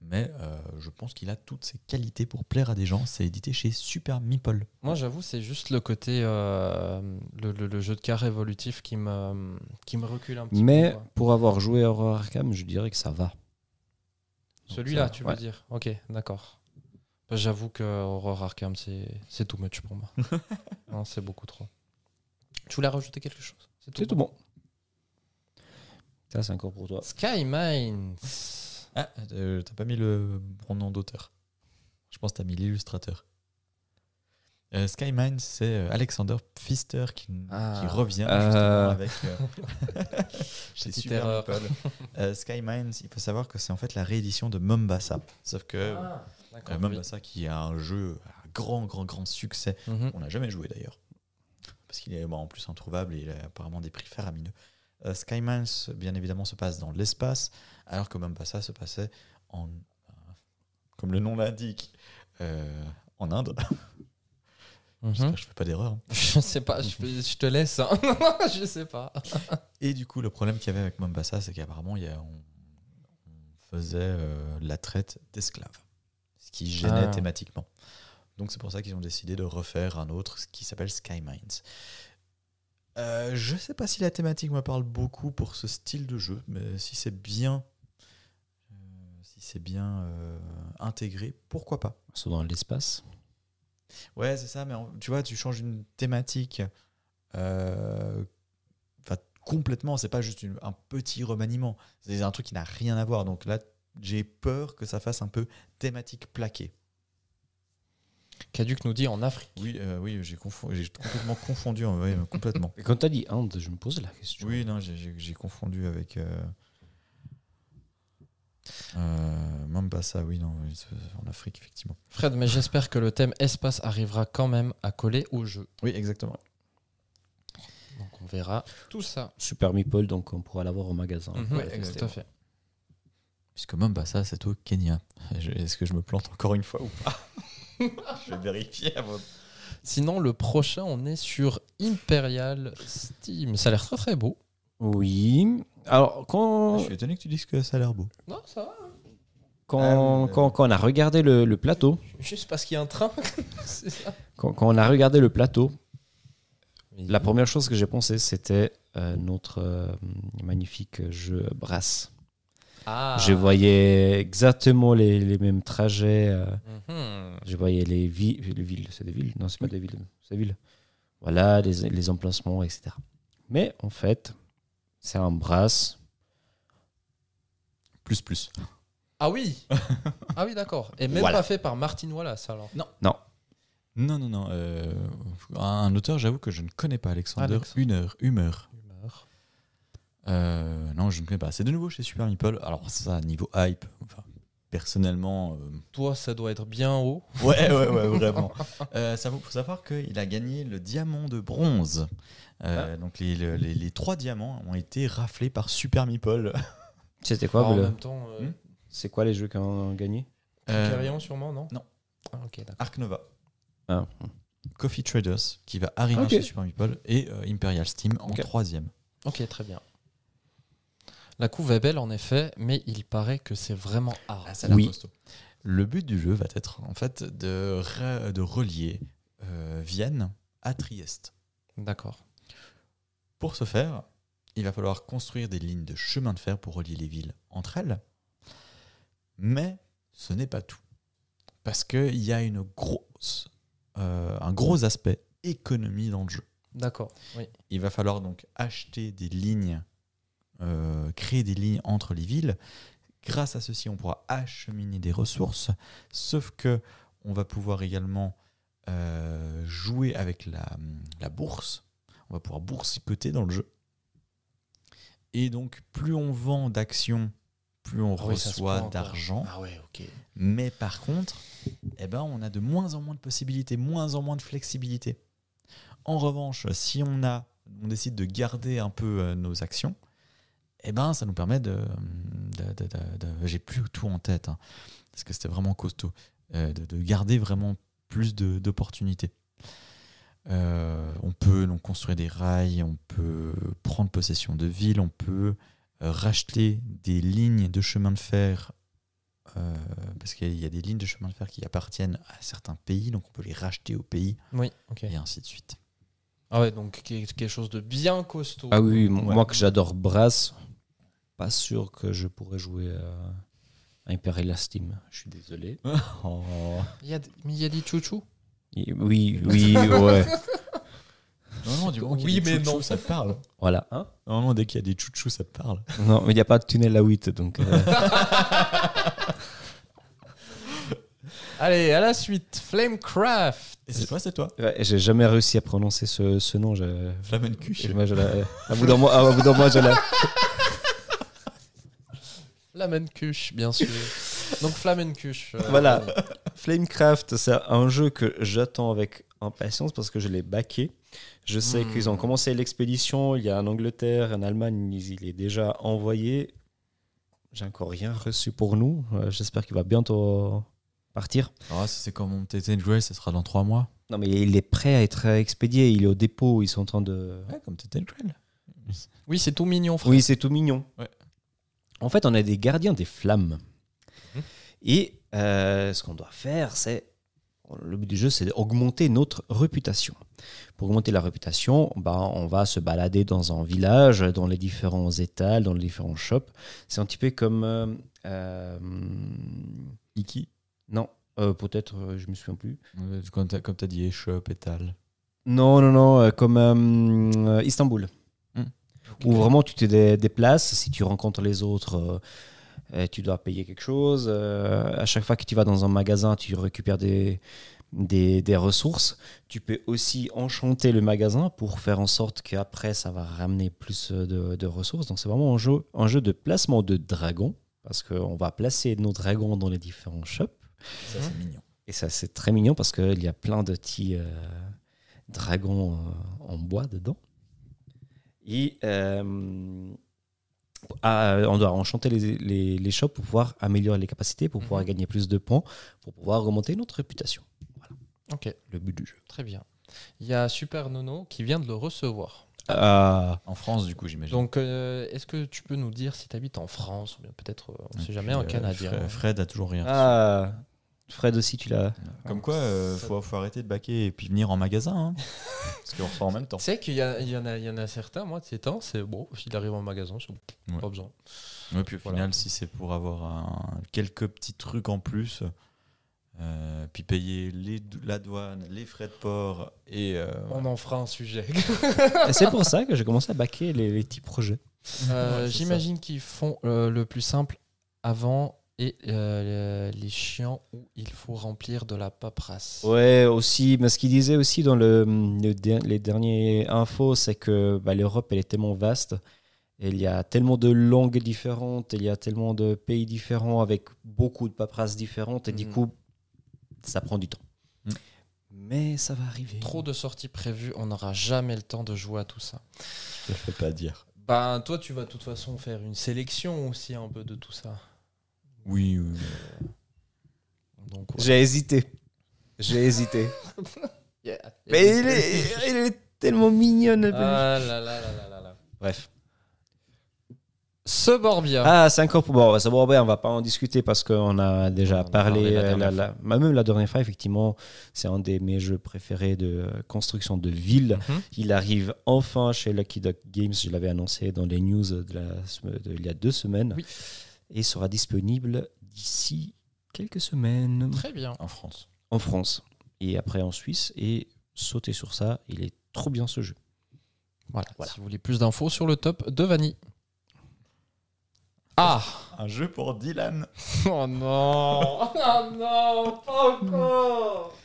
Mais euh, je pense qu'il a toutes ses qualités pour plaire à des gens. C'est édité chez Super Meeple. Moi, j'avoue, c'est juste le côté euh, le, le- le jeu de cartes évolutif qui me qui me recule un petit Mais peu. quoi. pour avoir joué à Horror Arkham, je dirais que ça va. Celui-là, tu ouais. veux dire Ok, d'accord. Bah, J'avoue que Horror Arkham, c'est c'est too much pour moi. non, c'est beaucoup trop. Tu voulais rajouter quelque chose? C'est tout bon. Ça, c'est encore pour toi. Sky Mines. Ah, euh, t'as pas mis le bon nom d'auteur. Je pense que t'as mis l'illustrateur. Euh, Sky Mine, c'est euh, Alexander Pfister qui, Ah. qui revient Euh. justement avec Petite Super erreur. Meeple. Euh, Sky Mines, il faut savoir que c'est en fait la réédition de Mombasa. Sauf que Ah. Mombasa, qui est un jeu à grand, grand, grand succès. Mhm. on n'a jamais joué d'ailleurs. Parce qu'il est en plus introuvable et il a apparemment des prix faramineux. Euh, Sky Mines, bien évidemment, se passe dans l'espace, alors que Mombasa se passait en. euh, comme le nom l'indique, euh, en Inde. J'espère que je fais pas d'erreur. hein. Je sais pas, je, te laisse. hein. je sais pas. Et du coup, le problème qu'il y avait avec Mombasa, c'est qu'apparemment, on, on faisait euh, la traite d'esclaves, ce qui gênait Ah. thématiquement. Donc c'est pour ça qu'ils ont décidé de refaire un autre ce qui s'appelle Sky Mines. Euh, je sais pas si la thématique me parle beaucoup pour ce style de jeu, mais si c'est bien, c'est bien euh, intégré, pourquoi pas? Soit dans l'espace. Ouais, c'est ça, mais en- tu vois, tu changes une thématique euh, enfin, complètement, c'est pas juste une- un petit remaniement, c'est un truc qui n'a rien à voir. Donc là, j'ai peur que ça fasse un peu thématique plaquée. Caduc nous dit en Afrique. Oui, euh, oui j'ai confo- j'ai complètement confondu, complètement. Et quand tu as dit Inde, je me pose la question. Oui, non, j'ai confondu avec. Euh, euh, Mombasa, oui, non, oui, en Afrique, effectivement. Fred, mais j'espère que le thème espace arrivera quand même à coller au jeu. Oui, exactement. Donc on verra tout ça. Super Meeple, donc on pourra l'avoir au magasin. Mhm, Ouais, tout exactement. à fait. Puisque Mombasa, c'est au Kenya. Est-ce que je me plante encore une fois ou pas Je vais vérifier avant. Sinon, le prochain, on est sur Imperial Steam. Ça a l'air très très beau. Oui. Alors, quand, Je suis étonné que tu dises que ça a l'air beau. Non, ça va. quand, Ah, quand, quand on a regardé le, le plateau, Juste parce qu'il y a un train. C'est ça. quand, quand on a regardé le plateau, la première chose que j'ai pensé, c'était euh, notre euh, magnifique jeu Brass. Ah. Je voyais exactement les, les mêmes trajets. euh, Mhm. je voyais les, vi- les villes. C'est des villes? Non, c'est pas des villes. C'est des villes. Voilà, les, les emplacements, etc. Mais en fait, c'est un Brass. Plus, plus. Ah oui. ah oui, d'accord. Et même Voilà. pas fait par Martin Wallace alors. Non, non, non. euh, un auteur, j'avoue que je ne connais pas, Alexander. Alexandre. Une heure, humeur. Humeur. Euh, non, je ne connais pas. C'est de nouveau chez Super Meeple. Alors, ça, niveau hype, enfin, personnellement. euh, Toi, ça doit être bien haut. Ouais, ouais, ouais, vraiment. Euh, ça faut faut savoir qu'il a gagné le diamant de bronze. Euh, Donc, les, les- les- les trois diamants ont été raflés par Super Meeple. C'était quoi Alors, en le- même temps, euh, Hmm C'est quoi les jeux qui ont gagné Euh, Carillon sûrement, non? non. Ah. Arc Nova, Ah. Coffee Traders, qui va arriver chez Super Meeple, et euh, Imperial Steam en troisième. Ok, très bien. La couve est belle en effet, mais il paraît que c'est vraiment hard. Ah, ça Oui. costaud. Le but du jeu va être en fait de, re- de relier euh, Vienne à Trieste. D'accord. Pour ce faire, il va falloir construire des lignes de chemin de fer pour relier les villes entre elles. Mais ce n'est pas tout. Parce qu'il y a une grosse, euh, un gros aspect économie dans le jeu. D'accord. Oui. Il va falloir donc acheter des lignes, euh, créer des lignes entre les villes. Grâce à ceci, on pourra acheminer des ressources. Sauf que on va pouvoir également euh, jouer avec la, la bourse. On va pouvoir boursicoter dans le jeu. Et donc, plus on vend d'actions, plus on Ah reçoit d'argent. Ah ouais. Mais par contre, eh ben, on a de moins en moins de possibilités, moins en moins de flexibilité. En revanche, si on a, on décide de garder un peu euh, nos actions, eh ben, ça nous permet de, de- de- de- de- j'ai plus tout en tête, hein, parce que c'était vraiment costaud, euh, de, de garder vraiment plus d'opportunités. Euh, on peut donc construire des rails, on peut prendre possession de villes, on peut euh, racheter des lignes de chemin de fer euh, parce qu'il y a des lignes de chemin de fer qui appartiennent à certains pays, donc on peut les racheter au pays, Oui, et ainsi de suite. Ah ouais, donc que- quelque chose de bien costaud. Ah oui, Ouais. moi que j'adore Brass, pas sûr que je pourrais jouer à Imperial Steam. Je suis désolé. Oh. Il y a, mais il y a des chouchous? Oui, oui, ouais. Non, non, du moment qu'il Oui, y a des mais chouchous, non. ça te parle. Voilà. Hein Non, non, dès qu'il y a des chouchous, ça te parle. non, mais il n'y a pas de tunnel à 8, donc. euh, Allez, à la suite, Flamecraft. Et c'est toi, c'est toi. ouais, J'ai jamais réussi à prononcer ce, ce nom. Je... Flamencuche. Moi, je l'ai- à bout d'un mois, à bout d'un mois, je l'ai. Flamencuche, bien sûr. Donc Flamencuche. euh, Voilà. Flamecraft, c'est un jeu que j'attends avec impatience parce que je l'ai backé. Je sais Hmm. qu'ils ont commencé l'expédition. Il y a en Angleterre, en Allemagne, il est déjà envoyé. J'ai encore rien reçu pour nous. Euh, J'espère qu'il va bientôt partir. Ah, si c'est comme mon TT Grace, ça sera dans trois mois. Non, mais il est prêt à être expédié. Il est au dépôt. Ils sont en train de. Ouais, comme TT. Oui, c'est tout mignon, frère. Oui, c'est tout mignon. Ouais. En fait, on est des gardiens des flammes. Et euh, ce qu'on doit faire, c'est. Le but du jeu, c'est d'augmenter notre réputation. Pour augmenter la réputation, bah, on va se balader dans un village, dans les différents étals, dans les différents shops. C'est un petit peu comme. euh, euh, Iki. non, euh, peut-être, je me souviens plus. Comme comme t'as dit, Eshop et tal. Non, non, non, comme Istanbul. Hmm. Où vraiment tu te dé- déplaces, si tu rencontres les autres, euh, tu dois payer quelque chose. Euh, à chaque fois que tu vas dans un magasin, tu récupères des, des, des ressources. Tu peux aussi enchanter le magasin pour faire en sorte qu'après, ça va ramener plus de, de ressources. Donc c'est vraiment un jeu, un jeu de placement de dragons, parce qu'on va placer nos dragons dans les différents shops. Ça, c'est mignon. Et ça, c'est très mignon parce qu'il y a plein de petits euh, dragons en bois dedans. Et euh, ah, on doit enchanter les, les, les shops pour pouvoir améliorer les capacités, pour pouvoir Mhm. gagner plus de points, pour pouvoir remonter notre réputation. Ok, Le but du jeu. très bien. Il y a Super Nono qui vient de le recevoir. Ah, En France, du coup, j'imagine. Donc, euh, est-ce que tu peux nous dire si tu habites en France ou bien peut-être, euh, on ne sait jamais, euh, Canadien Fred, Fred a toujours rien. ah, Fred aussi, tu l'as. Comme quoi, euh, faut, faut arrêter de baquer et puis venir en magasin. hein. Parce qu'on reçoit en même temps. Tu sais qu'il y, a- il y, en a- il y en a certains, moi, de ces temps, c'est bon, s'il arrive en magasin, c'est bon, Ouais. pas besoin. Ouais, puis au Voilà. final, si c'est pour avoir un- quelques petits trucs en plus, euh, puis payer les, la douane, les frais de port et. euh, On en fera un sujet. Et c'est pour ça que j'ai commencé à baquer les, les petits projets. Euh, Ouais, c'est J'imagine qu'ils font euh, le plus simple avant et euh, les chiants où il faut remplir de la paperasse. Ouais, aussi, mais ce qu'il disait aussi dans le, les derniers infos, c'est que bah, l'Europe, elle est tellement vaste. Et il y a tellement de langues différentes, il y a tellement de pays différents avec beaucoup de paperasses différentes, et du Mhm. coup, ça prend du temps. Mhm. Mais ça va arriver. Trop de sorties prévues, on n'aura jamais le temps de jouer à tout ça. Je te fais pas dire. Ben, toi, tu vas de toute façon faire une sélection aussi un peu de tout ça. Oui, oui. oui. Donc, ouais. J'ai hésité. J'ai hésité. Yeah. Mais il est, il est tellement mignonne. Ah là là là là là là. Bref. Ce Borbia. Ah, c'est encore pour. Bon, ça, bon, ben, on va pas en discuter parce qu'on a déjà On a parlé. parlé la euh, dernière la- la- même la dernière fois, effectivement, c'est un de mes jeux préférés de construction de ville. Mhm. Il arrive enfin chez Lucky Duck Games. Je l'avais annoncé dans les news de la sem- de- il y a deux semaines. Oui. Et sera disponible d'ici quelques semaines Très bien. En France. en France et après en Suisse. Et sauter sur ça, il est trop bien ce jeu. Voilà. Voilà. Si vous voulez plus d'infos sur le top de Vanny. Ah Un jeu pour Dylan. Oh non Oh non Pas encore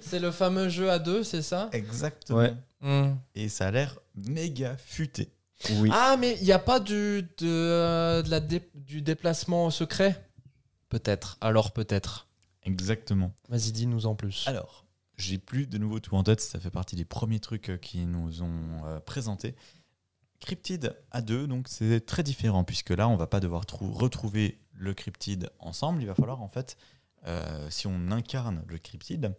C'est le fameux jeu à deux, c'est ça? Exactement. Ouais. Hmm. Et ça a l'air méga futé. Oui. Ah, mais il n'y a pas du, de, euh, de la dé- du déplacement secret? Peut-être. Alors peut-être. Exactement. Vas-y, dis-nous en plus. Alors, j'ai plus de nouveau tout en tête, ça fait partie des premiers trucs euh, qui nous ont euh, présentés. Cryptid à deux, donc c'est très différent, puisque là, on va pas devoir trou- retrouver le cryptide ensemble. Il va falloir, en fait, euh, si on incarne le cryptide,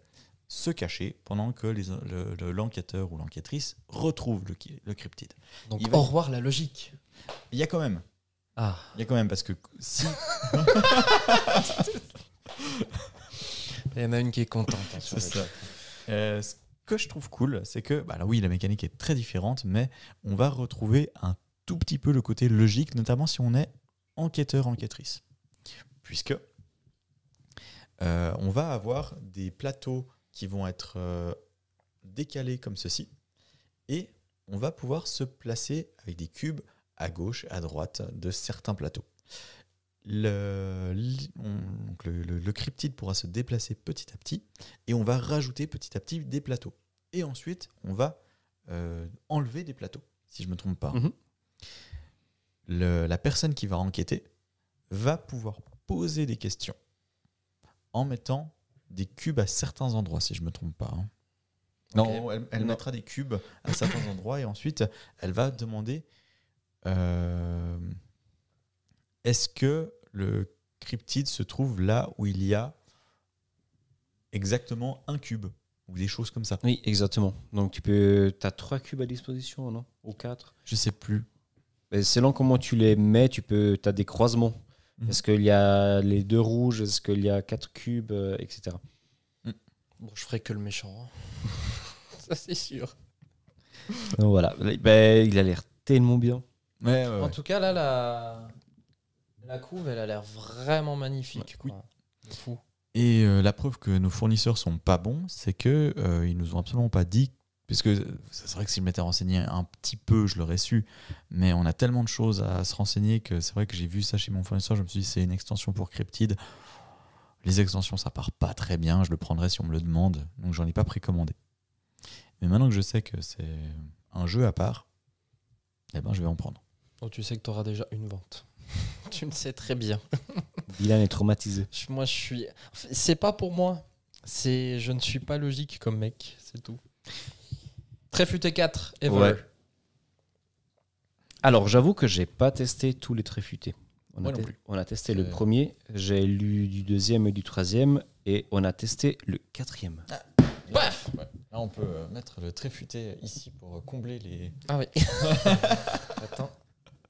se cacher pendant que les- le- le- l'enquêteur ou l'enquêtrice retrouve le, le cryptide. Donc il va- au revoir la logique. Il y a quand même, Ah. il y a quand même, parce que si Il y en a une qui est contente. hein, C'est ça. Euh, ce que je trouve cool, c'est que, bah là, oui, la mécanique est très différente, mais on va retrouver un tout petit peu le côté logique, notamment si on est enquêteur-enquêtrice. Puisque euh, on va avoir des plateaux qui vont être euh, décalés comme ceci, et on va pouvoir se placer avec des cubes à gauche, à droite de certains plateaux. Le, li- on- donc le- le- le cryptide pourra se déplacer petit à petit et on va rajouter petit à petit des plateaux. Et ensuite, on va euh, enlever des plateaux, si je ne me trompe pas. Mhm. Le- la personne qui va enquêter va pouvoir poser des questions en mettant des cubes à certains endroits, si je ne me trompe pas. hein. Non, elle, elle Non. mettra des cubes à certains endroits et ensuite, elle va demander euh, est-ce que le cryptide se trouve là où il y a exactement un cube ou des choses comme ça? Oui, exactement. Donc tu peux, as trois cubes à disposition, non? Ou quatre? Je sais plus. Selon comment tu les mets, tu peux, as des croisements. Mhm. Est-ce qu'il y a les deux rouges? Est-ce qu'il y a quatre cubes, euh, etc. Bon, je ferai que le méchant. hein. Ça, c'est sûr. Donc voilà. Ben, il a l'air tellement bien. Ouais, ouais, En tout cas, là, la, la couve, elle a l'air vraiment magnifique. Ouais, quoi. De fou. Et euh, la preuve que nos fournisseurs sont pas bons, c'est que euh, ils nous ont absolument pas dit. Puisque c'est vrai que si je m'étais renseigné un petit peu, je l'aurais su. Mais on a tellement de choses à se renseigner que c'est vrai que j'ai vu ça chez mon fournisseur. Je me suis dit, c'est une extension pour Cryptid. Les extensions, ça part pas très bien. Je le prendrai si on me le demande. Donc j'en ai pas précommandé. Mais maintenant que je sais que c'est un jeu à part, eh ben, je vais en prendre. Donc, tu sais que tu auras déjà une vente. tu le sais très bien. Dylan est traumatisé. Moi, je suis. C'est pas pour moi. C'est. Je ne suis pas logique comme mec. C'est tout. Très futé 4, Ever. Ouais. Alors, j'avoue que j'ai pas testé tous les tréfutés. On, Moi a, non te- plus. on a testé le Euh. premier, j'ai lu du deuxième et du troisième, et on a testé le quatrième. Bref. Là, on peut euh, mettre le tréfuté ici pour combler les. Ah oui. Attends.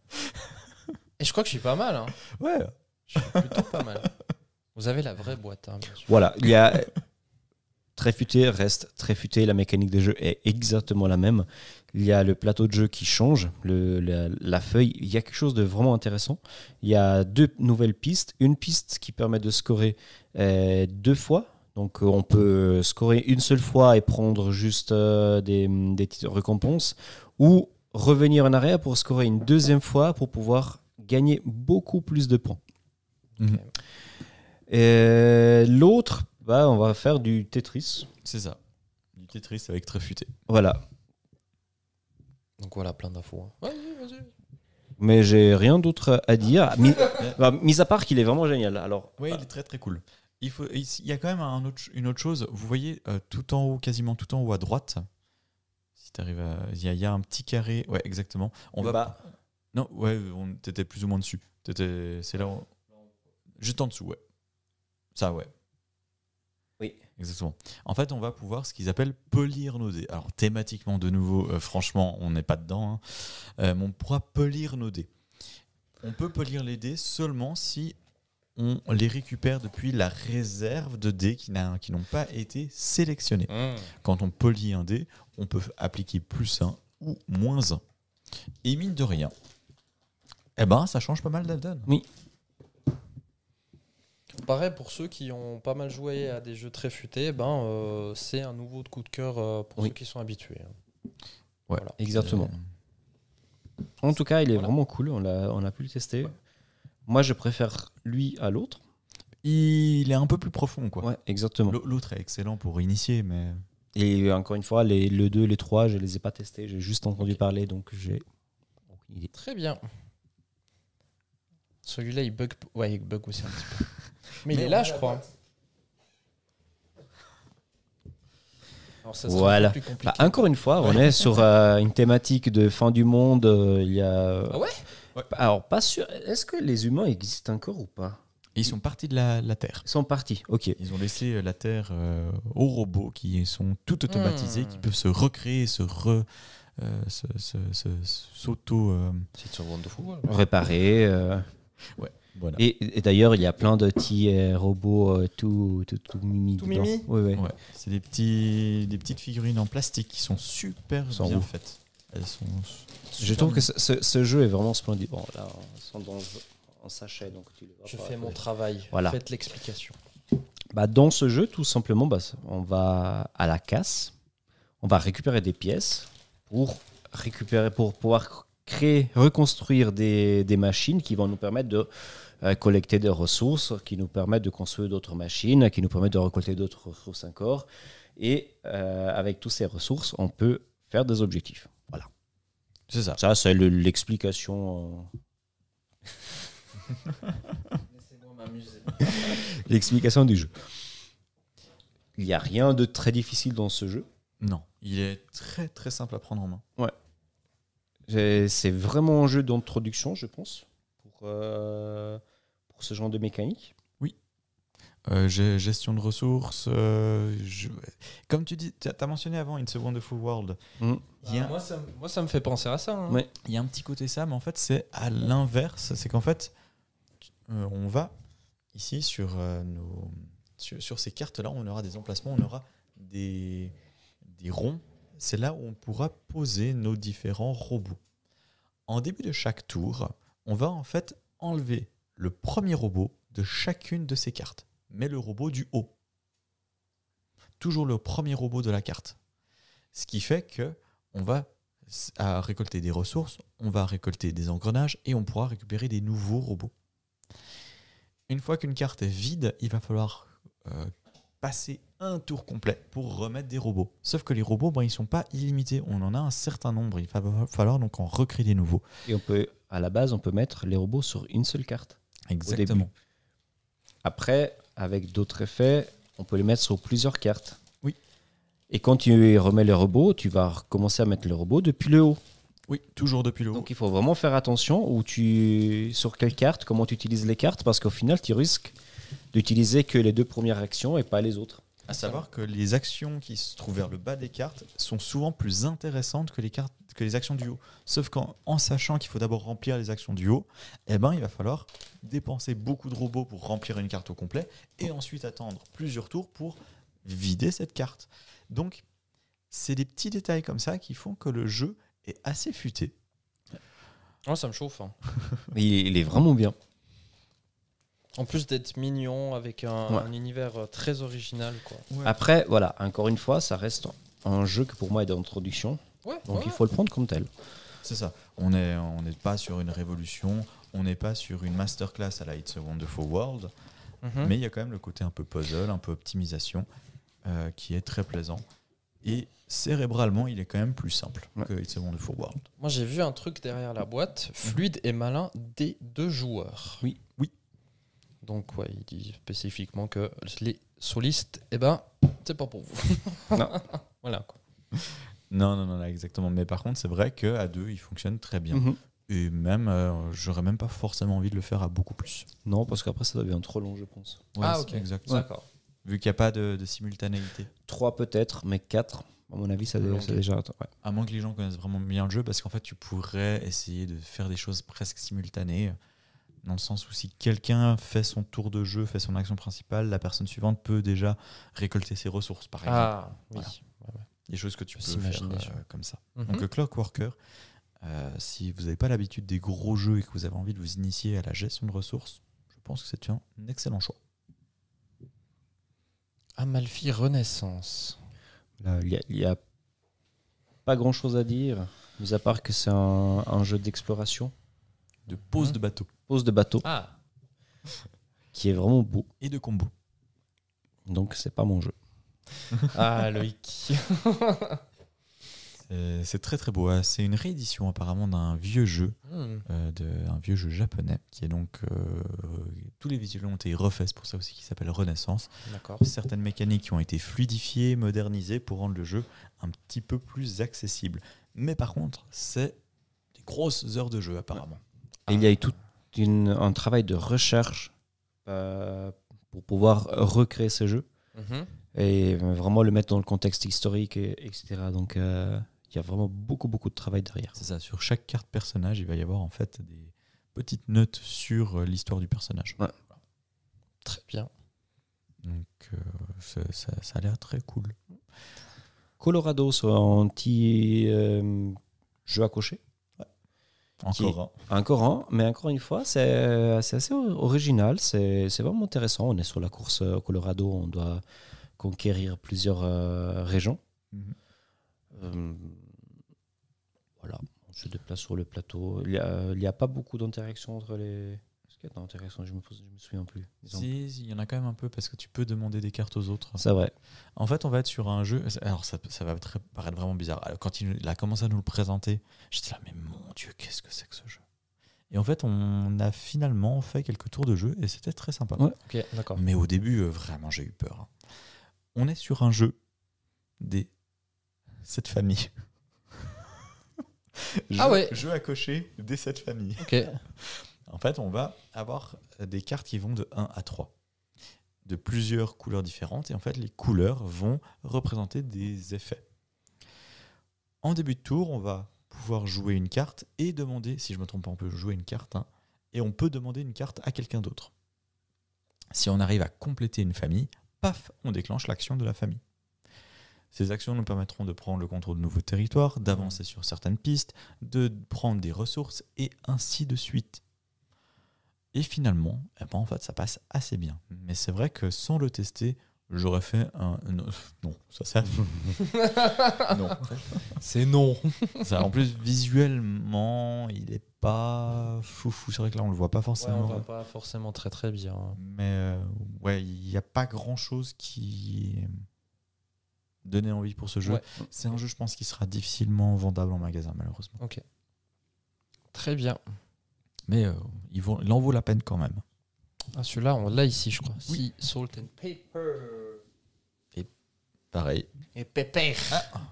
Et je crois que je suis pas mal. Hein. Ouais. Je suis plutôt pas mal. Vous avez la vraie boîte, hein, bien sûr. Voilà, il y a Tréfuté reste Tréfuté, la mécanique des jeux est exactement la même. Il y a le plateau de jeu qui change, le, la, la feuille. Il y a quelque chose de vraiment intéressant. Il y a deux nouvelles pistes. Une piste qui permet de scorer euh, deux fois. Donc euh, on peut scorer une seule fois et prendre juste euh, des, récompenses. Ou revenir en arrière pour scorer une deuxième fois pour pouvoir gagner beaucoup plus de points. Mhm. L'autre, bah, on va faire du Tetris. C'est ça. Du Tetris avec tréfuté. Voilà. Donc voilà, plein d'infos. hein. Vas-y, vas-y. Mais j'ai rien d'autre à dire. Mis, bah, mis à part qu'il est vraiment génial. Alors, Oui, il est très très cool. Il, faut, il y a quand même un autre, une autre chose. Vous voyez euh, tout en haut, quasiment tout en haut à droite. Si tu arrives à. Il y, a- il y a un petit carré. Ouais, exactement. On le va. bas. Non, ouais, on t'étais plus ou moins dessus. T'étais- C'est là. où- Juste en dessous, ouais. Ça, ouais. Oui. Exactement. En fait, on va pouvoir ce qu'ils appellent polir nos dés. Alors, thématiquement, de nouveau, euh, franchement, on n'est pas dedans. hein. Euh, mais on pourra polir nos dés. On peut polir les dés seulement si on les récupère depuis la réserve de dés qui n'a- qui n'ont pas été sélectionnés. Mmh. Quand on polie un dé, on peut appliquer plus 1 ou moins 1. Et mine de rien, eh ben, ça change pas mal d'Alden. Pareil, pour ceux qui ont pas mal joué à des jeux très futés, ben, euh, c'est un nouveau coup de cœur euh, pour Oui. ceux qui sont habitués. hein. Ouais, Voilà. Exactement. En tout cas, il est Voilà. vraiment cool. On a, on a pu le tester. Moi, je préfère lui à l'autre. Il est un peu plus profond, quoi. Ouais, exactement. L'autre est excellent pour initier, mais Et encore une fois, les, le 2, les 3, je les ai pas testés. J'ai juste entendu parler, donc j'ai aucune idée. Très bien. Celui-là, il bug. Ouais, il bug aussi un petit peu. Mais, il est là, je crois. Alors, ça Voilà. Bah, encore une fois, on est sur euh, une thématique de fin du monde. euh, Il y a. Ah ouais? Ouais. Alors, pas sûr. Est-ce que les humains existent encore ou pas? Ils sont partis de la, la Terre. Ils sont partis. Ok. Ils ont laissé euh, la Terre euh, aux robots qui sont tout automatisés, Hmm. qui peuvent se recréer, se re, euh, se- se- se- s'auto. euh, C'est sur Wonderful. Réparer. euh, voilà. Et, et d'ailleurs, il y a plein de petits euh, robots euh, tout, tout, tout mimi. Tout mimi Oui, oui. Ouais. C'est des, petits, des petites figurines en plastique qui sont super bien ouf. faites. Elles sont. Je trouve que bien. ce, ce- ce jeu est vraiment splendide. Bon, là, ils sont dans en sachet, donc tu les vois Je pas. fais mon travail. Voilà. Faites l'explication. Bah, dans ce jeu, tout simplement, bah, on va à la casse, on va récupérer des pièces pour récupérer, pour pouvoir créer, reconstruire des, des machines qui vont nous permettre de collecter des ressources, qui nous permettent de construire d'autres machines, qui nous permettent de récolter d'autres ressources encore. Et euh, avec toutes ces ressources, on peut faire des objectifs. Voilà. C'est ça. Ça, c'est le- l'explication. euh, l'explication du jeu. Il n'y a rien de très difficile dans ce jeu. Non, il est très très simple à prendre en main. J'ai- C'est vraiment un jeu d'introduction, je pense, pour, euh, pour ce genre de mécanique. Euh, ge- gestion de ressources. euh, je- Comme tu dis, tu as mentionné avant It's a Wonderful World. Mm. Il y a- moi, ça, me- moi, ça me fait penser à ça. hein. Ouais. Il y a un petit côté ça, mais en fait, c'est à l'inverse. C'est qu'en fait, euh, on va ici sur, euh, nos, sur, sur ces cartes-là, on aura des emplacements, on aura des, des ronds. C'est là où on pourra poser nos différents robots. En début de chaque tour, on va en fait enlever le premier robot de chacune de ces cartes, mais le robot du haut. Toujours le premier robot de la carte. Ce qui fait que on va récolter des ressources, on va récolter des engrenages et on pourra récupérer des nouveaux robots. Une fois qu'une carte est vide, il va falloir euh, passer un tour complet pour remettre des robots. Sauf que les robots, ben, ils sont pas illimités. On en a un certain nombre. Il va falloir donc en recréer des nouveaux. Et on peut, à la base, on peut mettre les robots sur une seule carte. Exactement. Après, avec d'autres effets, on peut les mettre sur plusieurs cartes. Oui. Et quand tu remets les robots, tu vas recommencer à mettre les robots depuis le haut. Oui, toujours depuis le haut. Donc il faut vraiment faire attention où tu, sur quelle carte, comment tu utilises les cartes, parce qu'au final, tu risques d'utiliser que les deux premières actions et pas les autres. À savoir que les actions qui se trouvent vers le bas des cartes sont souvent plus intéressantes que les, cartes, que les actions du haut. Sauf qu'en en sachant qu'il faut d'abord remplir les actions du haut, eh ben, il va falloir dépenser beaucoup de robots pour remplir une carte au complet et ensuite attendre plusieurs tours pour vider cette carte. Donc, c'est des petits détails comme ça qui font que le jeu est assez futé. Ouais, ça me chauffe. hein. Mais il, il est vraiment bien. En plus d'être mignon, avec un, Ouais. un univers euh, très original. Quoi. Après, voilà, encore une fois, ça reste un jeu que pour moi est d'introduction. Ouais, Donc ouais. il faut le prendre comme tel. C'est ça. On n'est on n'est pas sur une révolution, on n'est pas sur une masterclass à la It's a Wonderful World. Mhm. Mais il y a quand même le côté un peu puzzle, un peu optimisation, euh, qui est très plaisant. Et cérébralement, il est quand même plus simple Ouais. que It's a Wonderful World. Moi, j'ai vu un truc derrière la boîte, fluide et malin des deux joueurs. Oui. Oui. Donc, ouais, il dit spécifiquement que les solistes, eh ben, c'est pas pour vous. Non. voilà, quoi. Non, non, non, exactement. Mais par contre, c'est vrai qu'à deux, il fonctionne très bien. Mhm. Et même, euh, j'aurais même pas forcément envie de le faire à beaucoup plus. Non, parce qu'après ça devient trop long, je pense. Ouais, ah, ok. Exact. D'accord. Vu qu'il n'y a pas de, de simultanéité. Trois peut-être, mais quatre, à mon avis, ça c'est déjà. ouais. À moins que les gens connaissent vraiment bien le jeu, parce qu'en fait, tu pourrais essayer de faire des choses presque simultanées. dans le sens où si quelqu'un fait son tour de jeu, fait son action principale, la personne suivante peut déjà récolter ses ressources, par exemple. Ah, oui. Voilà. Des choses que tu peux faire s'imaginer, euh, comme ça. Mhm. Donc, le Clockworker, euh, si vous n'avez pas l'habitude des gros jeux et que vous avez envie de vous initier à la gestion de ressources, je pense que c'est un excellent choix. Amalfi Renaissance. Là, Il n'y a, il y a pas grand chose à dire, mis à part que c'est un, un jeu d'exploration, De pose Mhm. de bateau pose de bateau, Ah, qui est vraiment beau. et de combo. Donc, c'est pas mon jeu. ah Loïc. Euh, C'est très très beau. hein. C'est une réédition apparemment d'un vieux jeu, Hmm. euh, de, un vieux jeu japonais, qui est donc euh, tous les visuels ont été refaits, c'est pour ça aussi qu'il s'appelle Renaissance. Certaines mécaniques qui ont été fluidifiées, modernisées pour rendre le jeu un petit peu plus accessible. Mais par contre, c'est des grosses heures de jeu apparemment. Et il y a eu tout une- un travail de recherche euh, pour pouvoir recréer ce jeu Mhm. et vraiment le mettre dans le contexte historique, et, etc. Donc, euh, il y a vraiment beaucoup, beaucoup de travail derrière. C'est ça. Sur chaque carte personnage, il va y avoir en fait des petites notes sur euh, l'histoire du personnage. Ouais. Très bien. Donc euh, ça, ça a l'air très cool. Colorado, c'est un petit euh, jeu à cocher. Encore un. Encore un, mais encore une fois, c'est c'est assez original, c'est vraiment intéressant. On est sur la course au Colorado, on doit conquérir plusieurs euh, régions. Mhm. Euh, voilà, on se déplace sur le plateau. Il n'y a pas beaucoup d'interaction entre les. Y a d'interaction Je me, pose- je me souviens plus. Si, si, il y en a quand même un peu parce que tu peux demander des cartes aux autres. C'est vrai. En fait, on va être sur un jeu. Alors, ça, ça va très- paraître vraiment bizarre. Alors, Quand il, il a commencé à nous le présenter, j'étais là, mais mon Dieu, qu'est-ce que c'est que ce jeu? Et en fait, on a finalement fait quelques tours de jeu et c'était très sympa. Ouais. Ok, d'accord. Mais au début, euh, vraiment, j'ai eu peur. hein. On est sur un jeu des sept familles. Jeu- Ah ouais. Jeu à cocher des sept familles. Ok. En fait, on va avoir des cartes qui vont de 1 à 3, de plusieurs couleurs différentes, et en fait, les couleurs vont représenter des effets. En début de tour, on va pouvoir jouer une carte et demander, si je me trompe pas, on peut jouer une carte, hein, et on peut demander une carte à quelqu'un d'autre. Si on arrive à compléter une famille, paf, on déclenche l'action de la famille. Ces actions nous permettront de prendre le contrôle de nouveaux territoires, d'avancer sur certaines pistes, de prendre des ressources, et ainsi de suite. Et finalement, eh ben, en fait, ça passe assez bien. Mais c'est vrai que sans le tester, j'aurais fait un. Non, ça, ça. non. C'est non. Ça, en plus, visuellement, il est pas foufou. C'est vrai que là, on le voit pas Ouais, forcément. on va pas forcément très très bien. Mais euh, ouais, il n'y a pas grand chose qui donnait envie pour ce jeu. Ouais. C'est un jeu, je pense, qui sera difficilement vendable en magasin, malheureusement. Très bien. Mais euh, il, vaut- il en vaut la peine quand même. Ah, celui-là, on l'a ici, je crois. Oui. Si, Salt and Paper. Pareil. Et Pepper.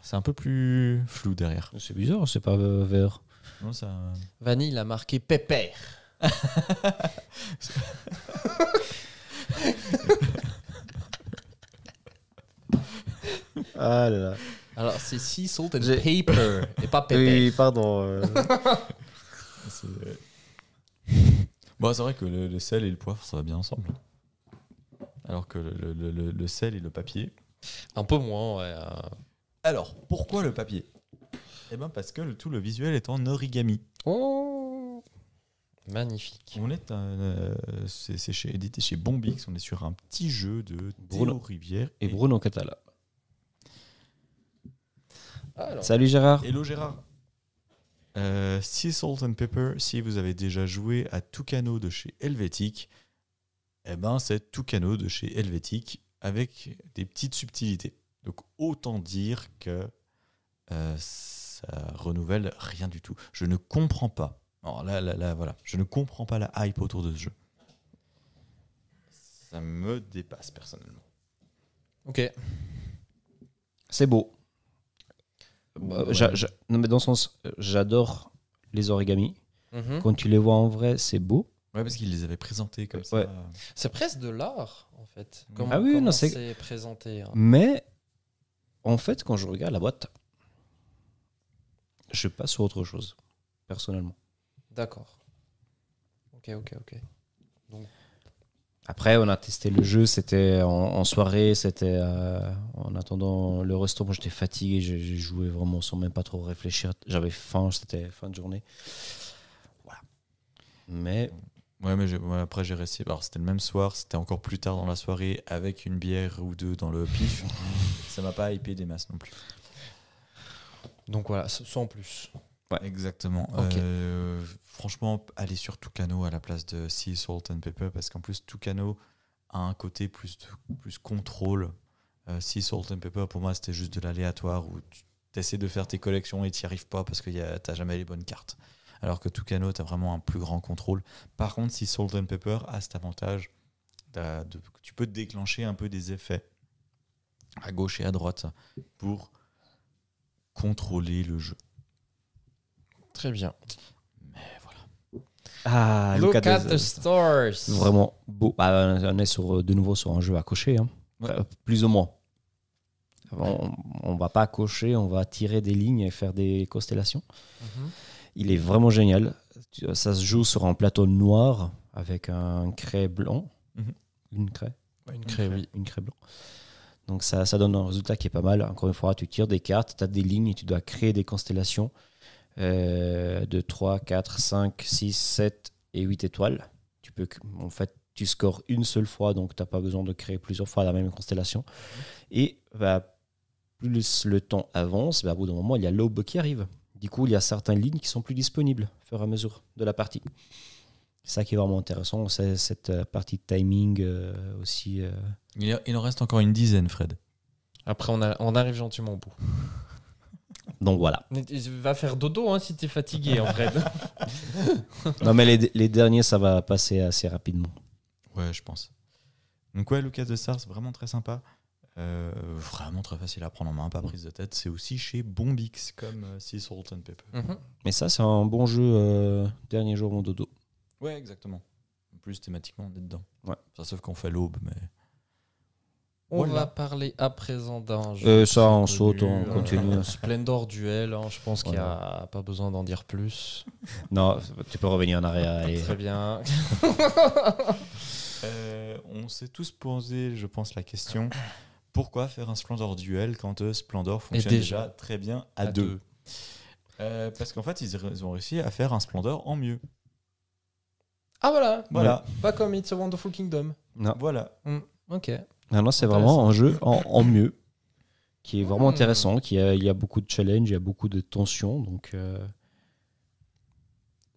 C'est un peu plus flou derrière. C'est bizarre, c'est pas euh, vert. Non, ça... Vanille a marqué Pepper. Ah là là. Alors, c'est Sea Salt and Paper et pas Pepper. Oui, pardon. euh. C'est bon, c'est vrai que le, le sel et le poivre, ça va bien ensemble. Alors que le, le- le- le sel et le papier. Un peu moins, ouais. euh. Alors, pourquoi le papier? Eh ben parce que le- tout le visuel est en origami. Oh Magnifique. On est un, euh, c'est c'est chez, édité chez Bombix. On est sur un petit jeu de Bruno. Théo Rivière Et Bruno Catala. Alors, Salut Gérard. Hello Gérard. Euh, Sea Salt and Pepper, si vous avez déjà joué à Tucano de chez Helvetic, eh ben c'est Tucano de chez Helvetic avec des petites subtilités. Donc autant dire que euh, ça renouvelle rien du tout. Je ne comprends pas. Alors là, là, là, voilà. Je ne comprends pas la hype autour de ce jeu. Ça me dépasse personnellement. ok. C'est beau. Ouais. J'a- non, mais dans le sens, euh, j'adore les origamis. Mhm. Quand tu les vois en vrai, c'est beau. Ouais, parce qu'ils les avaient présentés comme Ouais. ça. C'est presque de l'art, en fait. Ah oui, comment non, c'est- présenté. hein. Mais en fait, quand je regarde la boîte, je passe sur autre chose, personnellement. D'accord. Ok, ok, ok. Après, on a testé le jeu, c'était en, en soirée, c'était euh, en attendant le resto. Moi, j'étais fatigué, j'ai joué vraiment sans même pas trop réfléchir. J'avais faim, c'était fin de journée. Voilà. Mais Ouais, mais ouais, après j'ai resté. Alors c'était le même soir, c'était encore plus tard dans la soirée avec une bière ou deux dans le pif. Ça m'a pas hypé des masses non plus. Donc voilà, sans plus. Exactement. Euh, franchement, aller sur Tucano à la place de Sea Salt and Pepper parce qu'en plus Tucano a un côté plus de- plus contrôle. Euh, sea Salt and Pepper pour moi c'était juste de l'aléatoire où tu essaies de faire tes collections et tu n'y arrives pas parce que t'as jamais les bonnes cartes. Alors que Tucano, tu as vraiment un plus grand contrôle. Par contre, Sea Salt and Pepper a cet avantage de, que tu peux déclencher un peu des effets à gauche et à droite pour contrôler le jeu. Très bien. Mais voilà. ah, Look Lucas at the stars. vraiment beau. Ah, on est sur, de nouveau sur un jeu à cocher, hein. Ouais. Euh, plus ou moins. On, on va pas cocher, on va tirer des lignes et faire des constellations. Mhm. Il est vraiment génial. Tu- Ça se joue sur un plateau noir avec un craie blanc. Mhm. Une craie. Une craie, oui. Une craie blanc. Donc ça, ça donne un résultat qui est pas mal. Encore une fois, tu tires des cartes, tu as des lignes et tu dois créer des constellations euh, de 3, 4, 5, 6, 7 et 8 étoiles. Tu peux, en fait, tu scores une seule fois, donc tu n'as pas besoin de créer plusieurs fois la même constellation. Et bah, plus le temps avance, bah, au bout d'un moment, il y a l'aube qui arrive. Du coup, il y a certaines lignes qui sont plus disponibles au fur et à mesure de la partie. C'est ça qui est vraiment intéressant, c'est cette euh, partie de timing euh, aussi. euh, Il, y a- il en reste encore une dizaine, Fred. Après, on, a- on arrive gentiment au bout. Donc voilà. Va faire dodo hein, si t'es fatigué, en vrai. Non, mais les, les derniers, ça va passer assez rapidement. Ouais, je pense. Donc ouais, Lucas de Stars, vraiment très sympa. Euh, vraiment très facile à prendre en main, pas prise de tête. C'est aussi chez Bombix, comme euh, Sea Salt and Pepper. Mais ça, c'est un bon jeu euh, dernier jour mon dodo. Ouais, exactement. En plus, thématiquement, on est dedans. Ouais. Enfin, sauf qu'on fait l'aube, mais... On Voilà. va parler à présent d'un jeu. Euh, ça, on connu, saute, on euh, continue. Splendor Duel, hein, je pense qu'il n'y a pas besoin d'en dire plus. Non, tu peux revenir en arrière. allez. Très bien. Euh, on s'est tous posé, je pense, la question pourquoi faire un Splendor duel quand euh, Splendor fonctionne déjà, déjà, très bien à, deux, Euh, Parce qu'en fait, ils, ils ont réussi à faire un Splendor en mieux. Ah voilà. Voilà, Pas comme It's a Wonderful Kingdom. Non, voilà. Ok. Non, non c'est vraiment un jeu en, en mieux qui est vraiment Hmm. intéressant. Qui a, il y a beaucoup de challenges, il y a beaucoup de tensions. Donc, euh,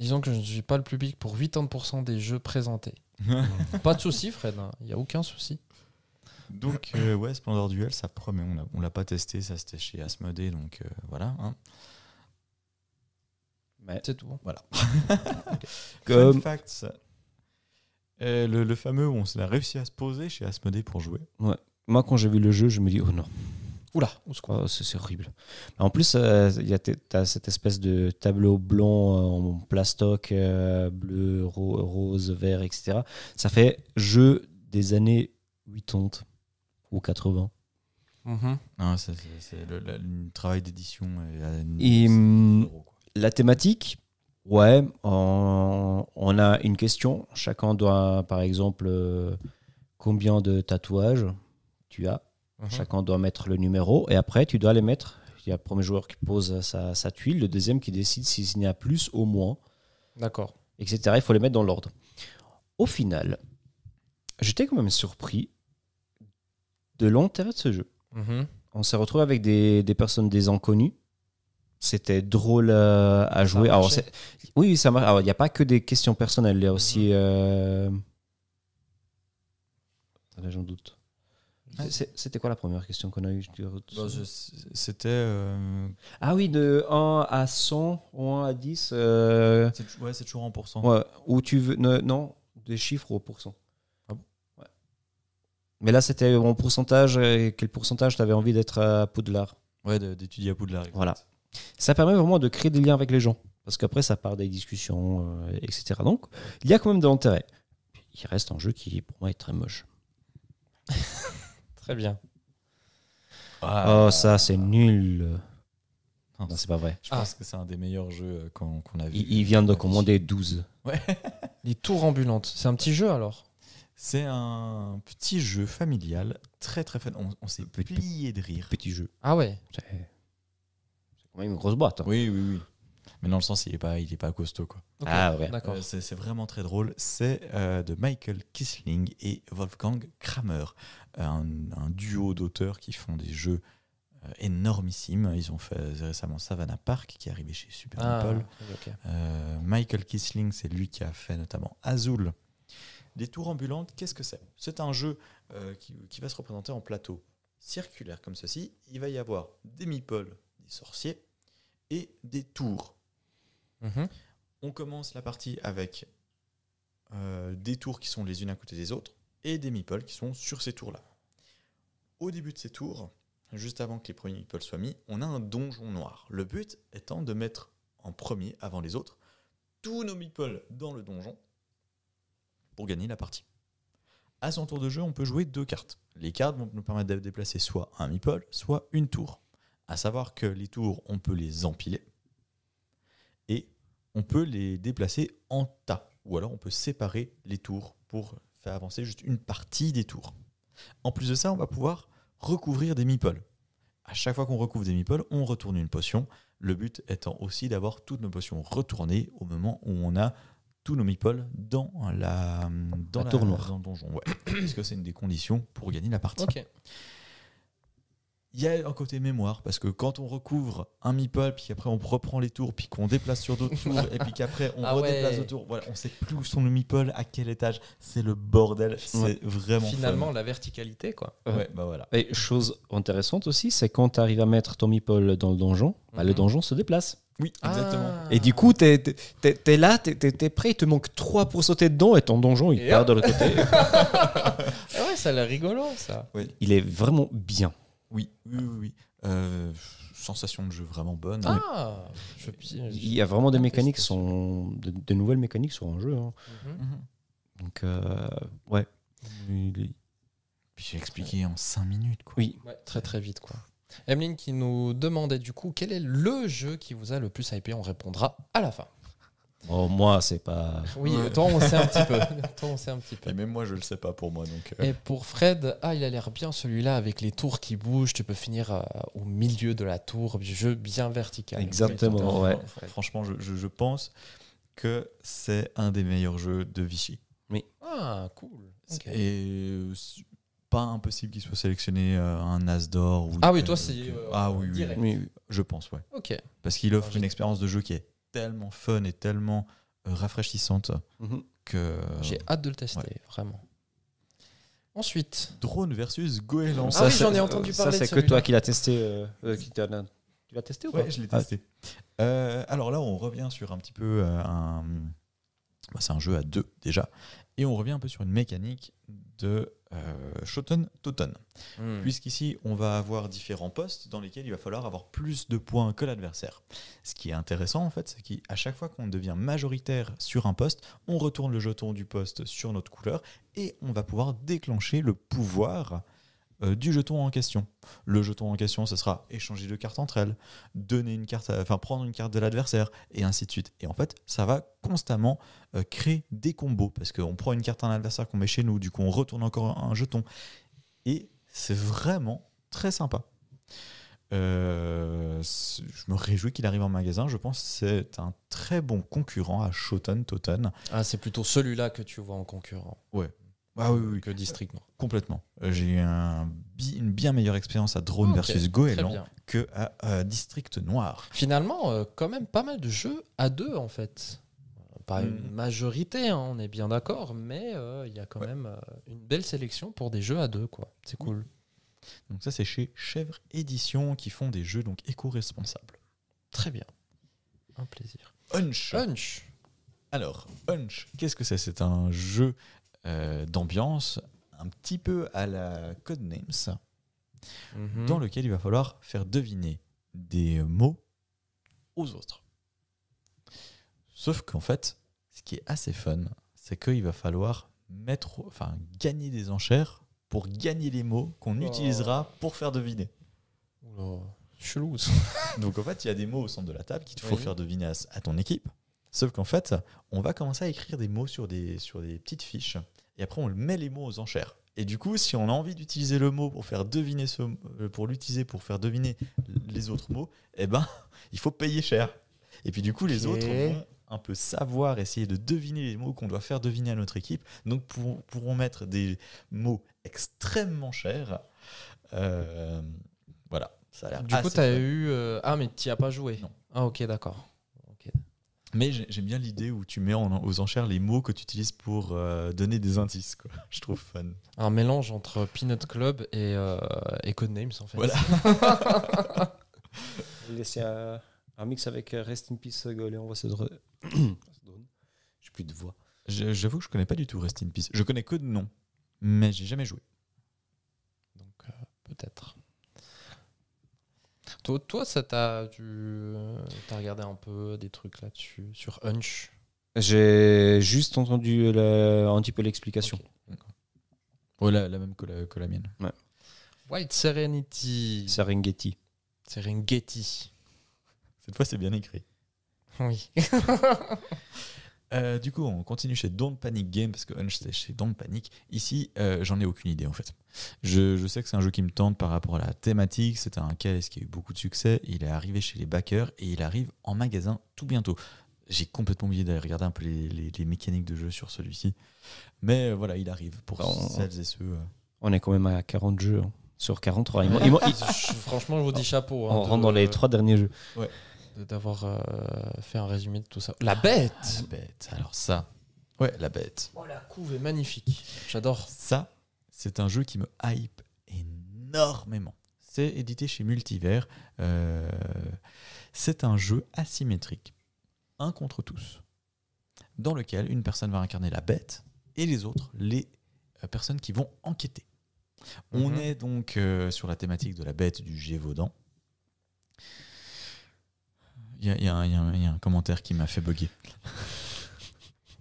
Disons que je ne suis pas le public pour 80% des jeux présentés. pas de souci, Fred. hein. Il n'y a aucun souci. Donc, euh, ouais, Splendor Duel, ça promet. On l'a- on l'a pas testé, ça c'était chez Asmodee, donc euh, voilà. hein. mais C'est tout. Comme- Fun facts. Euh, le, le fameux où on s'est réussi à se poser chez Asmodee pour jouer. moi, quand j'ai vu le jeu, je me dis, oh non. Oula. Oh, c'est horrible. En plus, euh, il y a cette espèce de tableau blanc euh, en plastoc, euh, bleu, ro- rose, vert, etc. Ça fait jeu des années 80 ou 80. Mhm. Non, c'est- le, le- le travail d'édition. et, euh, Et, quoi. La thématique, ouais, on, on a une question. Chacun doit, par exemple, euh, combien de tatouages tu as. Mhm. Chacun doit mettre le numéro et après, tu dois les mettre. Il y a le premier joueur qui pose sa, sa tuile, le deuxième qui décide s'il y a plus ou moins, D'accord. etc. Il faut les mettre dans l'ordre. Au final, j'étais quand même surpris de l'intérêt de ce jeu. Mhm. On s'est retrouvé avec des, des personnes, des inconnus. C'était drôle euh, à jouer. Alors, oui, ça marche. Alors, il n'y a pas que des questions personnelles. Il y a aussi. euh, Attendez, j'en doute. C'était quoi la première question qu'on a eue? Bah, C'était. euh, Ah oui, de 1 à 100 ou 1 à 10. euh, c'est- ouais, c'est toujours en pourcent. ouais, où tu veux. non, des chiffres au pourcent. Ah bon? Ouais. Mais là, c'était en pourcentage. euh, Quel pourcentage tu avais envie d'être à Poudlard? Ouais, d'étudier à Poudlard. exact. Voilà. Ça permet vraiment de créer des liens avec les gens. Parce qu'après, ça part des discussions, euh, etc. Donc, il y a quand même de l'intérêt. Il reste un jeu qui, pour moi, est très moche. Très bien. Ah, Oh, ça, c'est nul. Non, c'est pas vrai. Je Ah. pense que c'est un des meilleurs jeux euh, qu'on a vu. Il, il vient de commander 12. Les tours ambulantes. C'est un petit jeu alors? C'est un petit jeu familial, très très fun. On, on s'est plié de rire. Petit jeu. Ah ouais. Quand même une grosse boîte. hein. Oui, oui, oui. Mais dans le sens, il est pas, il est pas costaud quoi. Ok, Ah ouais. D'accord. Euh, c'est c'est vraiment très drôle. C'est euh, de Michael Kisling et Wolfgang Kramer, un, un duo d'auteurs qui font des jeux euh, énormissimes. Ils ont fait récemment Savannah Park, qui est arrivé chez Super Ah, ok. Euh, Michael Kisling, c'est lui qui a fait notamment Azul. Des tours ambulantes, qu'est-ce que c'est? C'est un jeu euh, qui, qui va se représenter en plateau circulaire comme ceci. Il va y avoir des meeples, des sorciers et des tours. Mhm. On commence la partie avec euh, des tours qui sont les unes à côté des autres et des meeples qui sont sur ces tours-là. Au début de ces tours, juste avant que les premiers meeples soient mis, on a un donjon noir. Le but étant de mettre en premier, avant les autres, tous nos meeples dans le donjon pour gagner la partie. À son tour de jeu, on peut jouer deux cartes. Les cartes vont nous permettre de déplacer soit un meeple, soit une tour. À savoir que les tours, on peut les empiler et on peut les déplacer en tas. Ou alors on peut séparer les tours pour faire avancer juste une partie des tours. En plus de ça, on va pouvoir recouvrir des meeples. À chaque fois qu'on recouvre des meeples, on retourne une potion. Le but étant aussi d'avoir toutes nos potions retournées au moment où on a tous nos meeples dans la, dans La tour noire. dans le donjon. Ouais. Parce que c'est une des conditions pour gagner la partie? Ok. Il y a un côté mémoire, parce que quand on recouvre un meeple, puis après on reprend les tours, puis qu'on déplace sur d'autres tours, et puis qu'après on Ah redéplace ouais. d'autres tours, voilà, on sait plus où sont nos meeples, à quel étage, c'est le bordel, c'est Ouais. vraiment Finalement, la verticalité, quoi. Ouais, bah voilà. Et chose intéressante aussi, c'est quand tu arrives à mettre ton meeple dans le donjon, bah, le Mhm. donjon se déplace. Oui, exactement. Ah. Et du coup, tu es, là, tu es, prêt, il te manque 3 pour sauter dedans et ton donjon, il Et part hop. de l'autre côté. Ah ouais, ça a l'air rigolo, ça. il est vraiment bien. Oui, oui, oui. oui. Euh, sensation de jeu vraiment bonne. Ah je, Il y a vraiment des mécaniques, sont, de, de nouvelles mécaniques sur un jeu. hein. Mhm. Mhm. Donc, euh, ouais. Puis j'ai expliqué en 5 minutes, quoi. Oui. Ouais, très très vite, quoi. Emeline qui nous demandait du coup quel est le jeu qui vous a le plus hypé? On répondra à la fin. Bon, moi, c'est pas. Oui, Ouais. toi on sait un petit peu. toi on sait un petit peu. Et même moi, je le sais pas pour moi, donc. euh, Et pour Fred, ah, il a l'air bien celui-là avec les tours qui bougent. Tu peux finir euh, au milieu de la tour. Jeu bien vertical. Exactement, Oui, ouais. Fred. Franchement, je, je- je pense que c'est un des meilleurs jeux de Vichy. Ah, cool. Et euh, pas impossible qu'il soit sélectionné euh, un As d'or. ou- Ah oui, toi, euh, c'est, euh, ah oui, oui, direct. oui, je pense, ouais. Ok. Parce qu'il offre Alors, une expérience de jeu qui est tellement fun et tellement euh, rafraîchissante Mhm. que. J'ai hâte de le tester, ouais. vraiment. Ensuite, Drone versus Goéland. Ah oui, c'est- j'en ai entendu ça, parler de c'est que toi qui l'as testé. euh, euh, qui tu l'as testé ou pas Ouais, je l'ai testé. Euh, alors là, on revient sur un petit peu euh, un. bah, c'est un jeu à deux déjà. Et on revient un peu sur une mécanique de euh, Shoten Toten. Hmm. Puisqu'ici, on va avoir différents postes dans lesquels il va falloir avoir plus de points que l'adversaire. Ce qui est intéressant, en fait, c'est qu'à chaque fois qu'on devient majoritaire sur un poste, on retourne le jeton du poste sur notre couleur et on va pouvoir déclencher le pouvoir euh, du jeton en question. Le jeton en question, ce sera échanger deux cartes entre elles, donner une carte, à- enfin prendre une carte de l'adversaire, et ainsi de suite. Et en fait, ça va constamment euh, créer des combos, parce qu'on prend une carte à un adversaire qu'on met chez nous, du coup on retourne encore un jeton. Et c'est vraiment très sympa. Euh, je me réjouis qu'il arrive en magasin. Je pense que c'est un très bon concurrent à Shoten Toten. Ah, c'est plutôt celui-là que tu vois en concurrent Ah oui, oui, que District Noir. complètement. Euh, J'ai eu un une bien meilleure expérience à Drone Ok, versus Goéland que à euh, District Noir. Finalement, euh, quand même pas mal de jeux à deux en fait. Pas Mm. une majorité, hein, on est bien d'accord, mais euh, il y a quand Ouais. même une belle sélection pour des jeux à deux, quoi. C'est cool. Donc ça, c'est chez Chèvre Édition qui font des jeux donc éco-responsables. Très bien. Un plaisir. Hunch. Punch. Alors, Hunch, qu'est-ce que c'est? C'est un jeu euh, d'ambiance un petit peu à la Codenames, Mhm. dans lequel il va falloir faire deviner des mots aux autres. Sauf qu'en fait, ce qui est assez fun, c'est qu'il va falloir mettre, enfin, gagner des enchères pour gagner les mots qu'on Oh. utilisera pour faire deviner. Chelou. Donc en fait, il y a des mots au centre de la table qu'il faut Oui. faire deviner à, à ton équipe. Sauf qu'en fait, on va commencer à écrire des mots sur des, sur des petites fiches. Et après, on met les mots aux enchères. Et du coup, si on a envie d'utiliser le mot pour faire deviner ce, euh, pour l'utiliser pour faire deviner les autres mots, eh ben, il faut payer cher. Et puis du coup, les autres vont un peu savoir essayer de deviner les mots qu'on doit faire deviner à notre équipe. Donc, pourront, pourront mettre des mots extrêmement chers. Euh, voilà, ça a l'air. Du coup, t'as fun. eu. euh, Ah, mais t'y as pas joué Non. Ah, ok, d'accord. Mais j'ai- j'aime bien l'idée où tu mets en- aux enchères les mots que tu utilises pour euh, donner des indices. Quoi. Je trouve fun. Un mélange entre Peanut Club et, euh, et Codenames, en fait. Voilà. Laisser un, un mix avec euh, Rest in Peace euh, Goalie, on voit ce dre- J'ai plus de voix. J'avoue que je connais pas du tout Rest in Peace. Je connais que de nom, mais j'ai jamais joué. Donc, euh, peut-être. Toi, toi, ça t'a. Tu euh, t'as regardé un peu des trucs là-dessus, sur Hunch? J'ai juste entendu un petit peu l'explication. Ok. Ouais, la, la même que la, que la mienne. White Serenity. Serengeti. Serengeti. Cette fois, c'est bien écrit. Oui. Euh, du coup, on continue chez Don't Panic Game parce que Hunch c'est chez Don't Panic. Ici, euh, j'en ai aucune idée en fait. Je, je sais que c'est un jeu qui me tente par rapport à la thématique. C'est un KS qui a eu beaucoup de succès. Il est arrivé chez les backers et il arrive en magasin tout bientôt. J'ai complètement oublié d'aller regarder un peu les, les- les mécaniques de jeu sur celui-ci. Mais euh, voilà, il arrive pour On- celles et ceux. euh, On est quand même à 40 jeux hein, sur 43. Il m'en- il m'en- il- Je- Franchement, je vous dis chapeau. hein, on rentre dans les trois derniers jeux. de- D'avoir euh, fait un résumé de tout ça. La bête La bête. Alors ça, ouais, la bête. Oh, la couve est magnifique. J'adore. Ça, c'est un jeu qui me hype énormément. C'est édité chez Multivers. Euh, c'est un jeu asymétrique, un contre tous, dans lequel une personne va incarner la bête et les autres, les euh, personnes qui vont enquêter. On Mhm. est donc euh, sur la thématique de la bête du Gévaudan. Il y a, y un- y y a commentaire qui m'a fait bugger.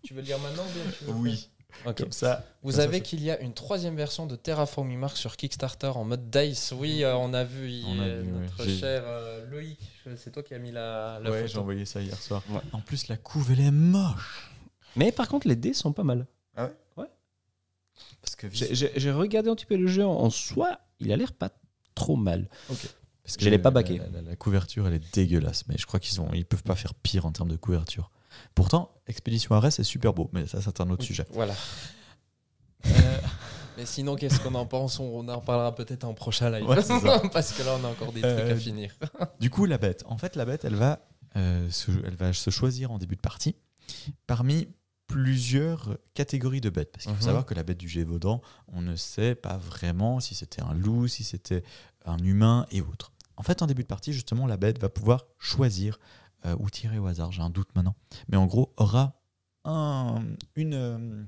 Tu veux le lire maintenant ou bien tu veux le Oui, faire Ok. comme ça. Vous comme savez qu'il y a une troisième version de Terraforming Mars sur Kickstarter en mode Dice. Oui, euh, on a vu, il- On a vu, ouais. notre J'ai- cher euh, Loïc. C'est toi qui as mis la, la Ouais, j'ai envoyé ça hier soir. Ouais. En plus, la couve, elle est moche. Mais par contre, les dés sont pas mal. Parce que J'ai- J'ai j'ai regardé un petit peu le jeu en, en soi. Il a l'air pas trop mal. Parce Je l'ai pas baqué. La, la- la couverture, elle est dégueulasse, mais je crois qu'ils ont, ils peuvent pas faire pire en termes de couverture. Pourtant, Expédition Arès c'est super beau, mais ça, c'est un autre sujet. Voilà. Mais sinon, qu'est-ce qu'on en pense? On en reparlera peut-être en prochain live. Ouais. Parce que là, on a encore des Euh, trucs à finir. Du coup, la bête. En fait, la bête, elle va, euh, se, elle va se choisir en début de partie parmi plusieurs catégories de bêtes. Parce qu'il faut Mhm. savoir que la bête du Gévaudan, on ne sait pas vraiment si c'était un loup, si c'était un humain et autres. En fait, en début de partie, justement, la bête va pouvoir choisir euh, ou tirer au hasard, j'ai un doute maintenant. Mais en gros, aura un, une, euh,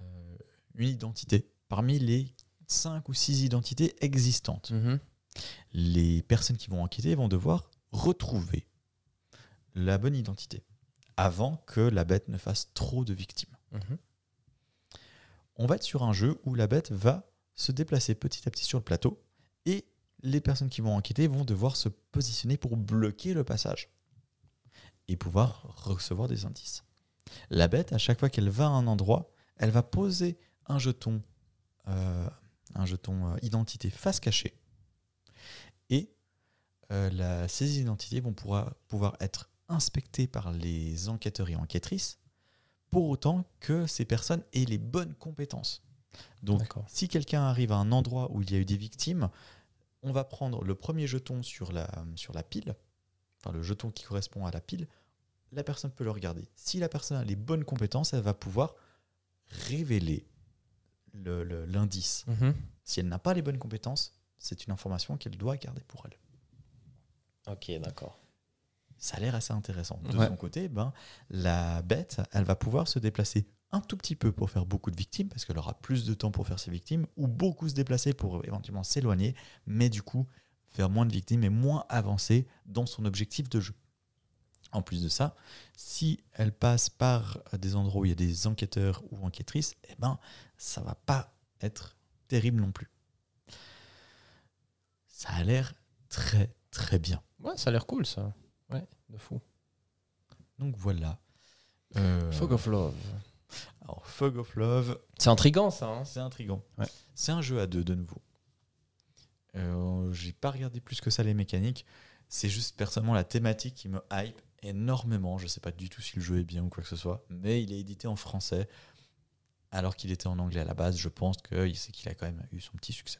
euh, une identité parmi les 5 ou 6 identités existantes Mhm. les personnes qui vont enquêter vont devoir retrouver la bonne identité avant que la bête ne fasse trop de victimes. Mhm. On va être sur un jeu où la bête va se déplacer petit à petit sur le plateau les personnes qui vont enquêter vont devoir se positionner pour bloquer le passage et pouvoir recevoir des indices. La bête, à chaque fois qu'elle va à un endroit, elle va poser un jeton, euh, un jeton euh, identité face cachée et euh, la- ces identités vont pouvoir, pouvoir être inspectées par les enquêteurs et enquêtrices pour autant que ces personnes aient les bonnes compétences. Donc, si quelqu'un arrive à un endroit où il y a eu des victimes, on va prendre le premier jeton sur la, sur la pile, enfin le jeton qui correspond à la pile, la personne peut le regarder. Si la personne a les bonnes compétences, elle va pouvoir révéler le- le- l'indice. Mhm. Si elle n'a pas les bonnes compétences, c'est une information qu'elle doit garder pour elle. Ok, d'accord. Ça a l'air assez intéressant. De Ouais. son côté, ben, la bête, elle va pouvoir se déplacer un tout petit peu pour faire beaucoup de victimes, parce qu'elle aura plus de temps pour faire ses victimes, ou beaucoup se déplacer pour éventuellement s'éloigner, mais du coup faire moins de victimes et moins avancer dans son objectif de jeu. En plus de ça, si elle passe par des endroits où il y a des enquêteurs ou enquêtrices, eh ben, ça va pas être terrible non plus. Ça a l'air très très bien. Ouais, ça a l'air cool ça. Ouais, de fou. Donc voilà. Euh, Fog of Love. Alors, Fog of Love, C'est intriguant ça. Hein c'est intriguant. Ouais. C'est un jeu à deux de nouveau. Euh, J'ai pas regardé plus que ça les mécaniques. C'est juste personnellement la thématique qui me hype énormément. Je sais pas du tout si le jeu est bien ou quoi que ce soit, mais il est édité en français alors qu'il était en anglais à la base. Je pense que c'est qu'il a quand même eu son petit succès.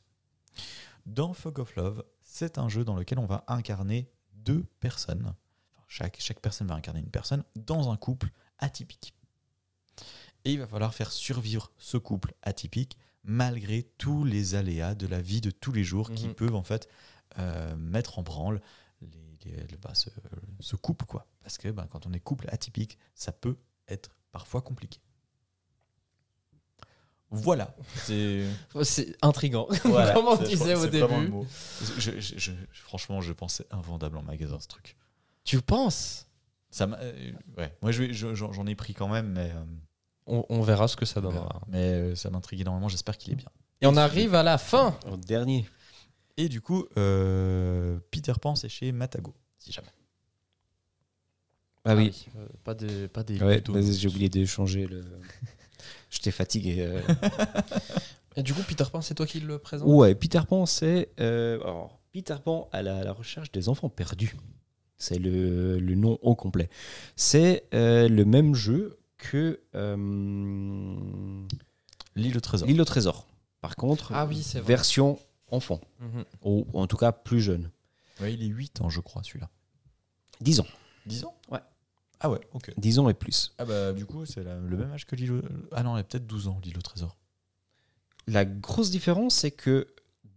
Dans Fog of Love, c'est un jeu dans lequel on va incarner deux personnes. Enfin, chaque, chaque personne va incarner une personne dans un couple atypique. Et il va falloir faire survivre ce couple atypique malgré tous les aléas de la vie de tous les jours qui Mhm. peuvent en fait euh, mettre en branle les- les- le- bah, ce, ce couple quoi. Parce que bah, quand on est couple atypique, ça peut être parfois compliqué. Voilà. C'est intriguant. voilà, Comme on c'est- disait au début. mot. Je- je- je- franchement, je pensais invendable en magasin ce truc. Tu penses? Ça euh, ouais. Moi, j'en ai pris quand même, mais, euh, on, on verra ce que ça donnera. mais euh, ça m'intrigue énormément. J'espère qu'il est bien. Et on arrive à la fin. Au dernier. Et du coup, euh, Peter Pan, c'est chez Matago, si jamais. Ah oui. Euh, pas des, pas des Ouais, j'ai oublié de changer le. J'étais fatigué. euh. Et du coup, Peter Pan, c'est toi qui le présente? Ouais, Peter Pan, c'est. euh, alors, Peter Pan à la, à la recherche des enfants perdus. C'est le, le nom au complet. C'est euh, le même jeu que euh, L'île au trésor. L'île au trésor. Par contre, Ah oui, c'est vrai. version enfant. Mhm. Ou en tout cas plus jeune. Ouais, il est 8 ans, je crois, celui-là. 10 ans. 10 ans? Ouais. Ah ouais, ok. 10 ans et plus. Ah bah, du coup, c'est la- le même âge que l'île au... Ah non, il a peut-être 12 ans, l'île au trésor. La grosse différence, c'est que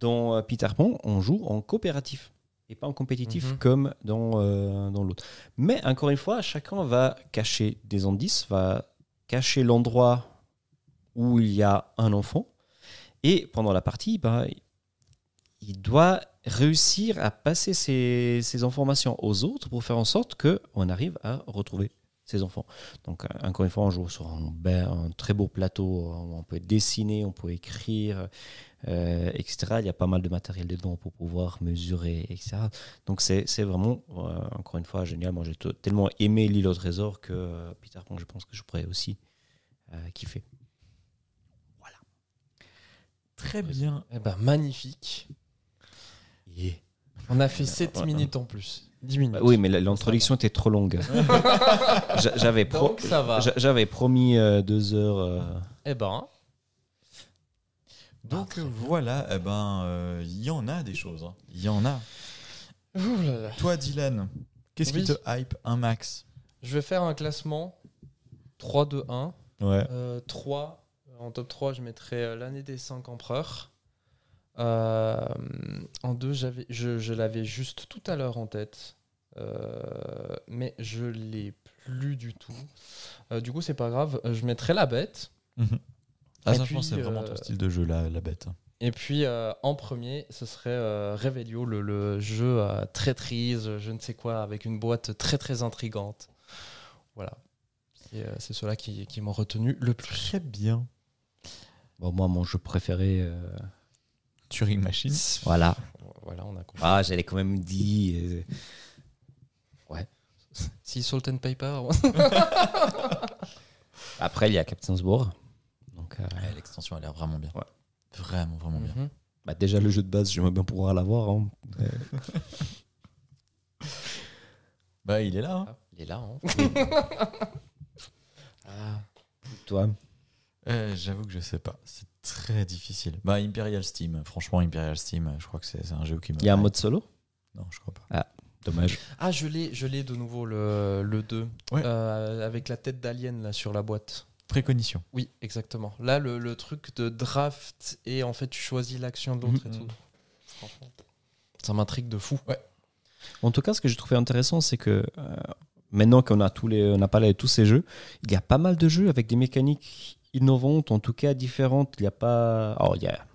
dans euh, Peter Pan, on joue en coopératif et pas en compétitif Mhm. comme dans, euh, dans l'autre. Mais encore une fois, chacun va cacher des indices, va cacher l'endroit où il y a un enfant. Et pendant la partie, bah, il doit réussir à passer ces, ces informations aux autres pour faire en sorte qu'on arrive à retrouver ses enfants. Donc, euh, encore une fois, on joue sur un, be- un très beau plateau. On peut dessiner, on peut écrire, euh, etc. Il y a pas mal de matériel dedans pour pouvoir mesurer, etc. Donc, c'est c'est vraiment, euh, encore une fois, génial. Moi, j'ai tellement aimé l'île au trésor que euh, Peter Pan, je pense que je pourrais aussi euh, kiffer. Très bien. Eh ben, magnifique. On a fait 7 Ouais. minutes en plus. 10 minutes. Bah oui, mais l'introduction était trop longue. J'a- J'avais pro- promis euh, deux heures. euh, Eh ben, Donc euh, voilà, eh ben, euh, il y en a des choses. hein. Il y en a. ouh là là. Toi, Dylan, qu'est-ce Oui. qui te hype un max? Je vais faire un classement 3, 2, 1. Ouais. Euh, 3, en top 3, je mettrais euh, l'année des 5 empereurs. Euh, en 2, j'avais, je, je l'avais juste tout à l'heure en tête, Euh, mais je l'ai plus du tout. Euh, du coup, c'est pas grave. Je mettrais la bête. Ah, Et ça, je pense que c'est puis, vraiment euh, ton style de jeu, la, la bête. Et puis euh, en premier, ce serait euh, Revelio, le, le jeu à traîtrise, je ne sais quoi, avec une boîte très très intrigante. Voilà. C'est euh, c'est ceux-là qui, qui m'ont retenu le plus. Très bien. Bon, moi, mon jeu préféré. euh, Turing Machine. Voilà. Voilà, on a compris. Ah, j'allais quand même dit. euh, Si Salt and Paper, Après, il y a Captain's War. Donc, euh, Ouais, L'extension a l'air vraiment bien. Ouais. Vraiment, vraiment bien. Mhm. bah, déjà, le jeu de base, j'aimerais bien pouvoir l'avoir. hein. Euh, Bah, il est là. hein. Ah, il est là. hein. Ah. toi Euh, J'avoue que je sais pas. C'est très difficile. Bah, Imperial Steam. Franchement, Imperial Steam, je crois que c'est un jeu qui me. Il y a un mode solo? Non, je crois pas. Dommage. Ah, je l'ai, je l'ai de nouveau le, le 2 Ouais. euh, avec la tête d'alien là sur la boîte. Préconition. Oui, exactement. Là, le, le truc de draft et en fait tu choisis l'action de l'autre et Mhm. tout. Franchement, ça m'intrigue de fou. En tout cas, ce que j'ai trouvé intéressant, c'est que euh, maintenant qu'on a tous les, on a parlé de tous ces jeux, il y a pas mal de jeux avec des mécaniques innovantes, en tout cas différentes. Il y a pas. Alors, il y a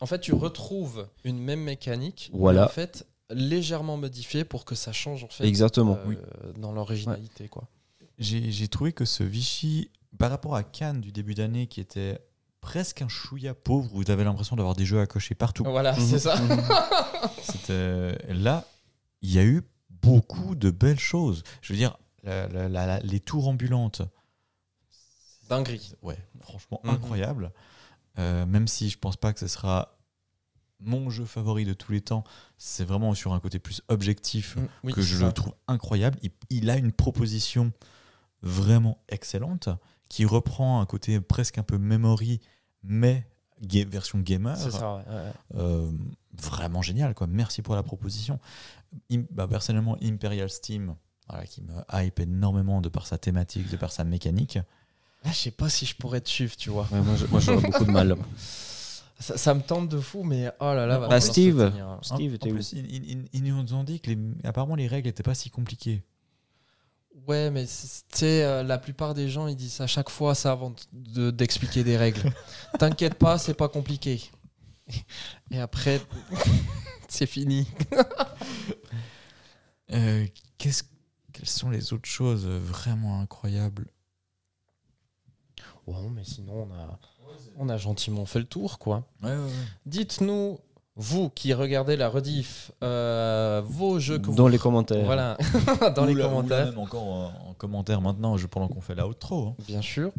En fait, tu retrouves une même mécanique, mais Voilà. en fait légèrement modifiée pour que ça change en fait Exactement. euh, oui. dans l'originalité quoi. J'ai j'ai trouvé que ce Vichy, par rapport à Cannes du début d'année, qui était presque un chouïa pauvre où vous avez l'impression d'avoir des jeux à cocher partout. Voilà, c'est ça. C'était- Là, il y a eu beaucoup de belles choses. Je veux dire, la- la- la- la- les tours ambulantes, Dinguerie. ouais, franchement Mhm. incroyable. Euh, même si je pense pas que ce sera mon jeu favori de tous les temps, c'est vraiment sur un côté plus objectif Mm, oui, que je le trouve incroyable. Il, il a une proposition vraiment excellente qui reprend un côté presque un peu memory, mais ga- version gamer. C'est ça, ouais, ouais. Euh, vraiment génial, quoi. Merci pour la proposition. Im- bah, personnellement, Imperial Steam, voilà, qui me hype énormément de par sa thématique, de par sa mécanique. Là, je sais pas si je pourrais te suivre, tu vois. Ouais, moi, j'aurais beaucoup de mal. Ça, ça me tente de fou, mais oh là là. Bah, Steve. Steve en, était en plus, ils, ils- ils nous ont dit que les, apparemment les règles n'étaient pas si compliquées. Ouais, mais tu sais, euh, la plupart des gens, ils disent à chaque fois ça avant de- d'expliquer des règles. T'inquiète pas, c'est pas compliqué. Et après, c'est fini. Euh, quelles sont les autres choses vraiment incroyables? Bon, mais sinon, on a, on a gentiment fait le tour, quoi. ouais, ouais, Dites-nous, vous qui regardez la rediff, euh, vos jeux que Dans vous... les commentaires. Voilà, dans les commentaires. même encore en, en commentaire maintenant, je, pendant qu'on fait la outro. hein. Bien sûr.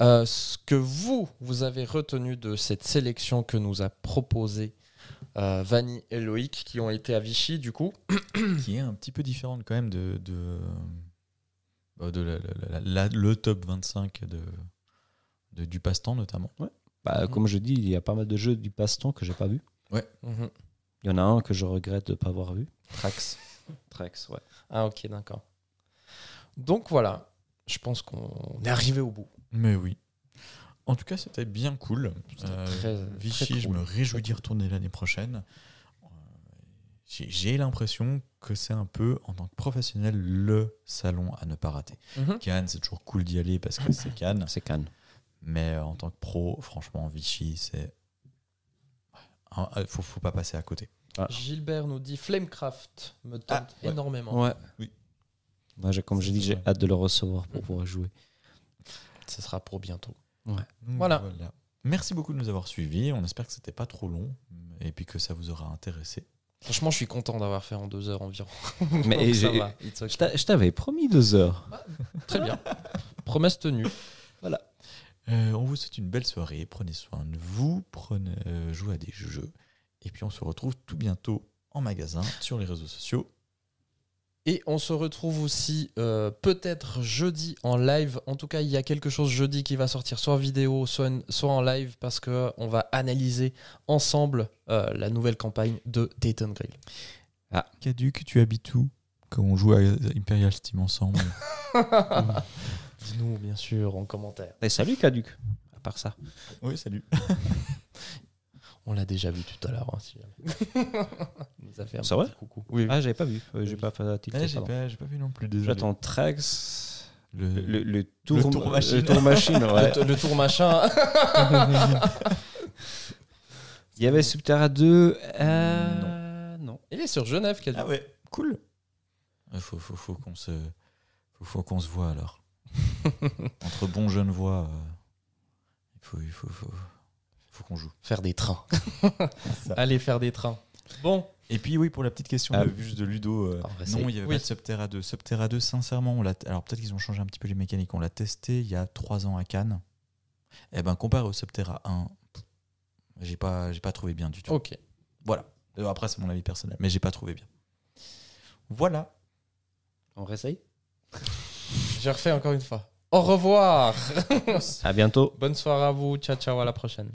Euh, ce que vous, vous avez retenu de cette sélection que nous a proposé euh, Vanny et Loïc, qui ont été à Vichy, du coup. qui est un petit peu différente quand même de, de, bah, de la- la- la- la- le top 25 de, de- du passe-temps notamment. Bah. Comme je dis, il y a pas mal de jeux du passe-temps que j'ai pas vu. Mhm. Il y en a un que je regrette de ne pas avoir vu. Trax. Trax, ouais. Ah, ok, d'accord. Donc voilà, je pense qu'on est arrivé au bout. Mais oui. En tout cas, c'était bien cool. Euh, très- Vichy, très je me réjouis d'y retourner l'année prochaine. Euh, J'ai j'ai l'impression que c'est un peu, en tant que professionnel, le salon à ne pas rater. Mhm. Cannes, c'est toujours cool d'y aller parce que c'est Cannes. C'est Cannes. Mais euh, en tant que pro, franchement, Vichy, c'est. Il faut, faut pas passer à côté. Gilbert nous dit Flamecraft me tente Ah, énormément. Ouais. Oui. Moi, j'ai- comme j'ai dit, j'ai hâte de le recevoir pour pouvoir jouer. Ce sera pour bientôt. Donc, Voilà. Merci beaucoup de nous avoir suivis. On espère que c'était pas trop long et puis que ça vous aura intéressé. Franchement, je suis content d'avoir fait en deux heures environ. Mais Donc, ça j'ai- va. It's okay. je t'a- je t'avais promis deux heures. Très bien. Promesse tenue. Euh, on vous souhaite une belle soirée. Prenez soin de vous. Prenez, euh, jouez à des jeux. Et puis on se retrouve tout bientôt en magasin, sur les réseaux sociaux. Et on se retrouve aussi euh, peut-être jeudi en live. En tout cas, il y a quelque chose jeudi qui va sortir, soit en vidéo, soit en, soit en live, parce que on va analyser ensemble la nouvelle campagne de Dayton Grill. Caduc, tu habites où? Quand on joue à Imperial Steam ensemble Dis-nous, bien sûr, en commentaire. Et salut, Caduc. À part ça. Oui, salut. On l'a déjà vu tout à l'heure. hein, si jamais. Il nous a fait un C'est petit vrai coucou. Oui, oui. Ah, j'avais pas vu. Euh, j'ai pas fait la tilter, Eh, j'ai pas, j'ai pas vu non plus. Désolé. J'attends Trax. Le, Le, le tour, tour machine. le tour machine, ouais. Le, le tour machin. Il y avait Subterra 2. Euh, non. Il est sur Genève, quasi. Ah ouais, cool. Il faut, faut, faut qu'on se, faut, faut qu'on se voit alors. Entre bons jeunes voix, euh, il faut, il faut, faut, faut qu'on joue. Faire des trains. Allez faire des trains. Bon, Et puis oui, pour la petite question Ah. de, juste de Ludo, euh, Ah, va non, il y avait Oui. pas de Subterra 2. Subterra 2, sincèrement, on alors peut-être qu'ils ont changé un petit peu les mécaniques. On l'a testé il y a trois ans à Cannes. Et ben comparé au Subterra 1, pff, j'ai pas, j'ai pas trouvé bien du tout. ok. Voilà. Euh, Après, c'est mon avis personnel, mais j'ai pas trouvé bien. Voilà. On réessaye? Je refais encore une fois. Au revoir. À bientôt. Bonne soirée à vous. Ciao, ciao. À la prochaine.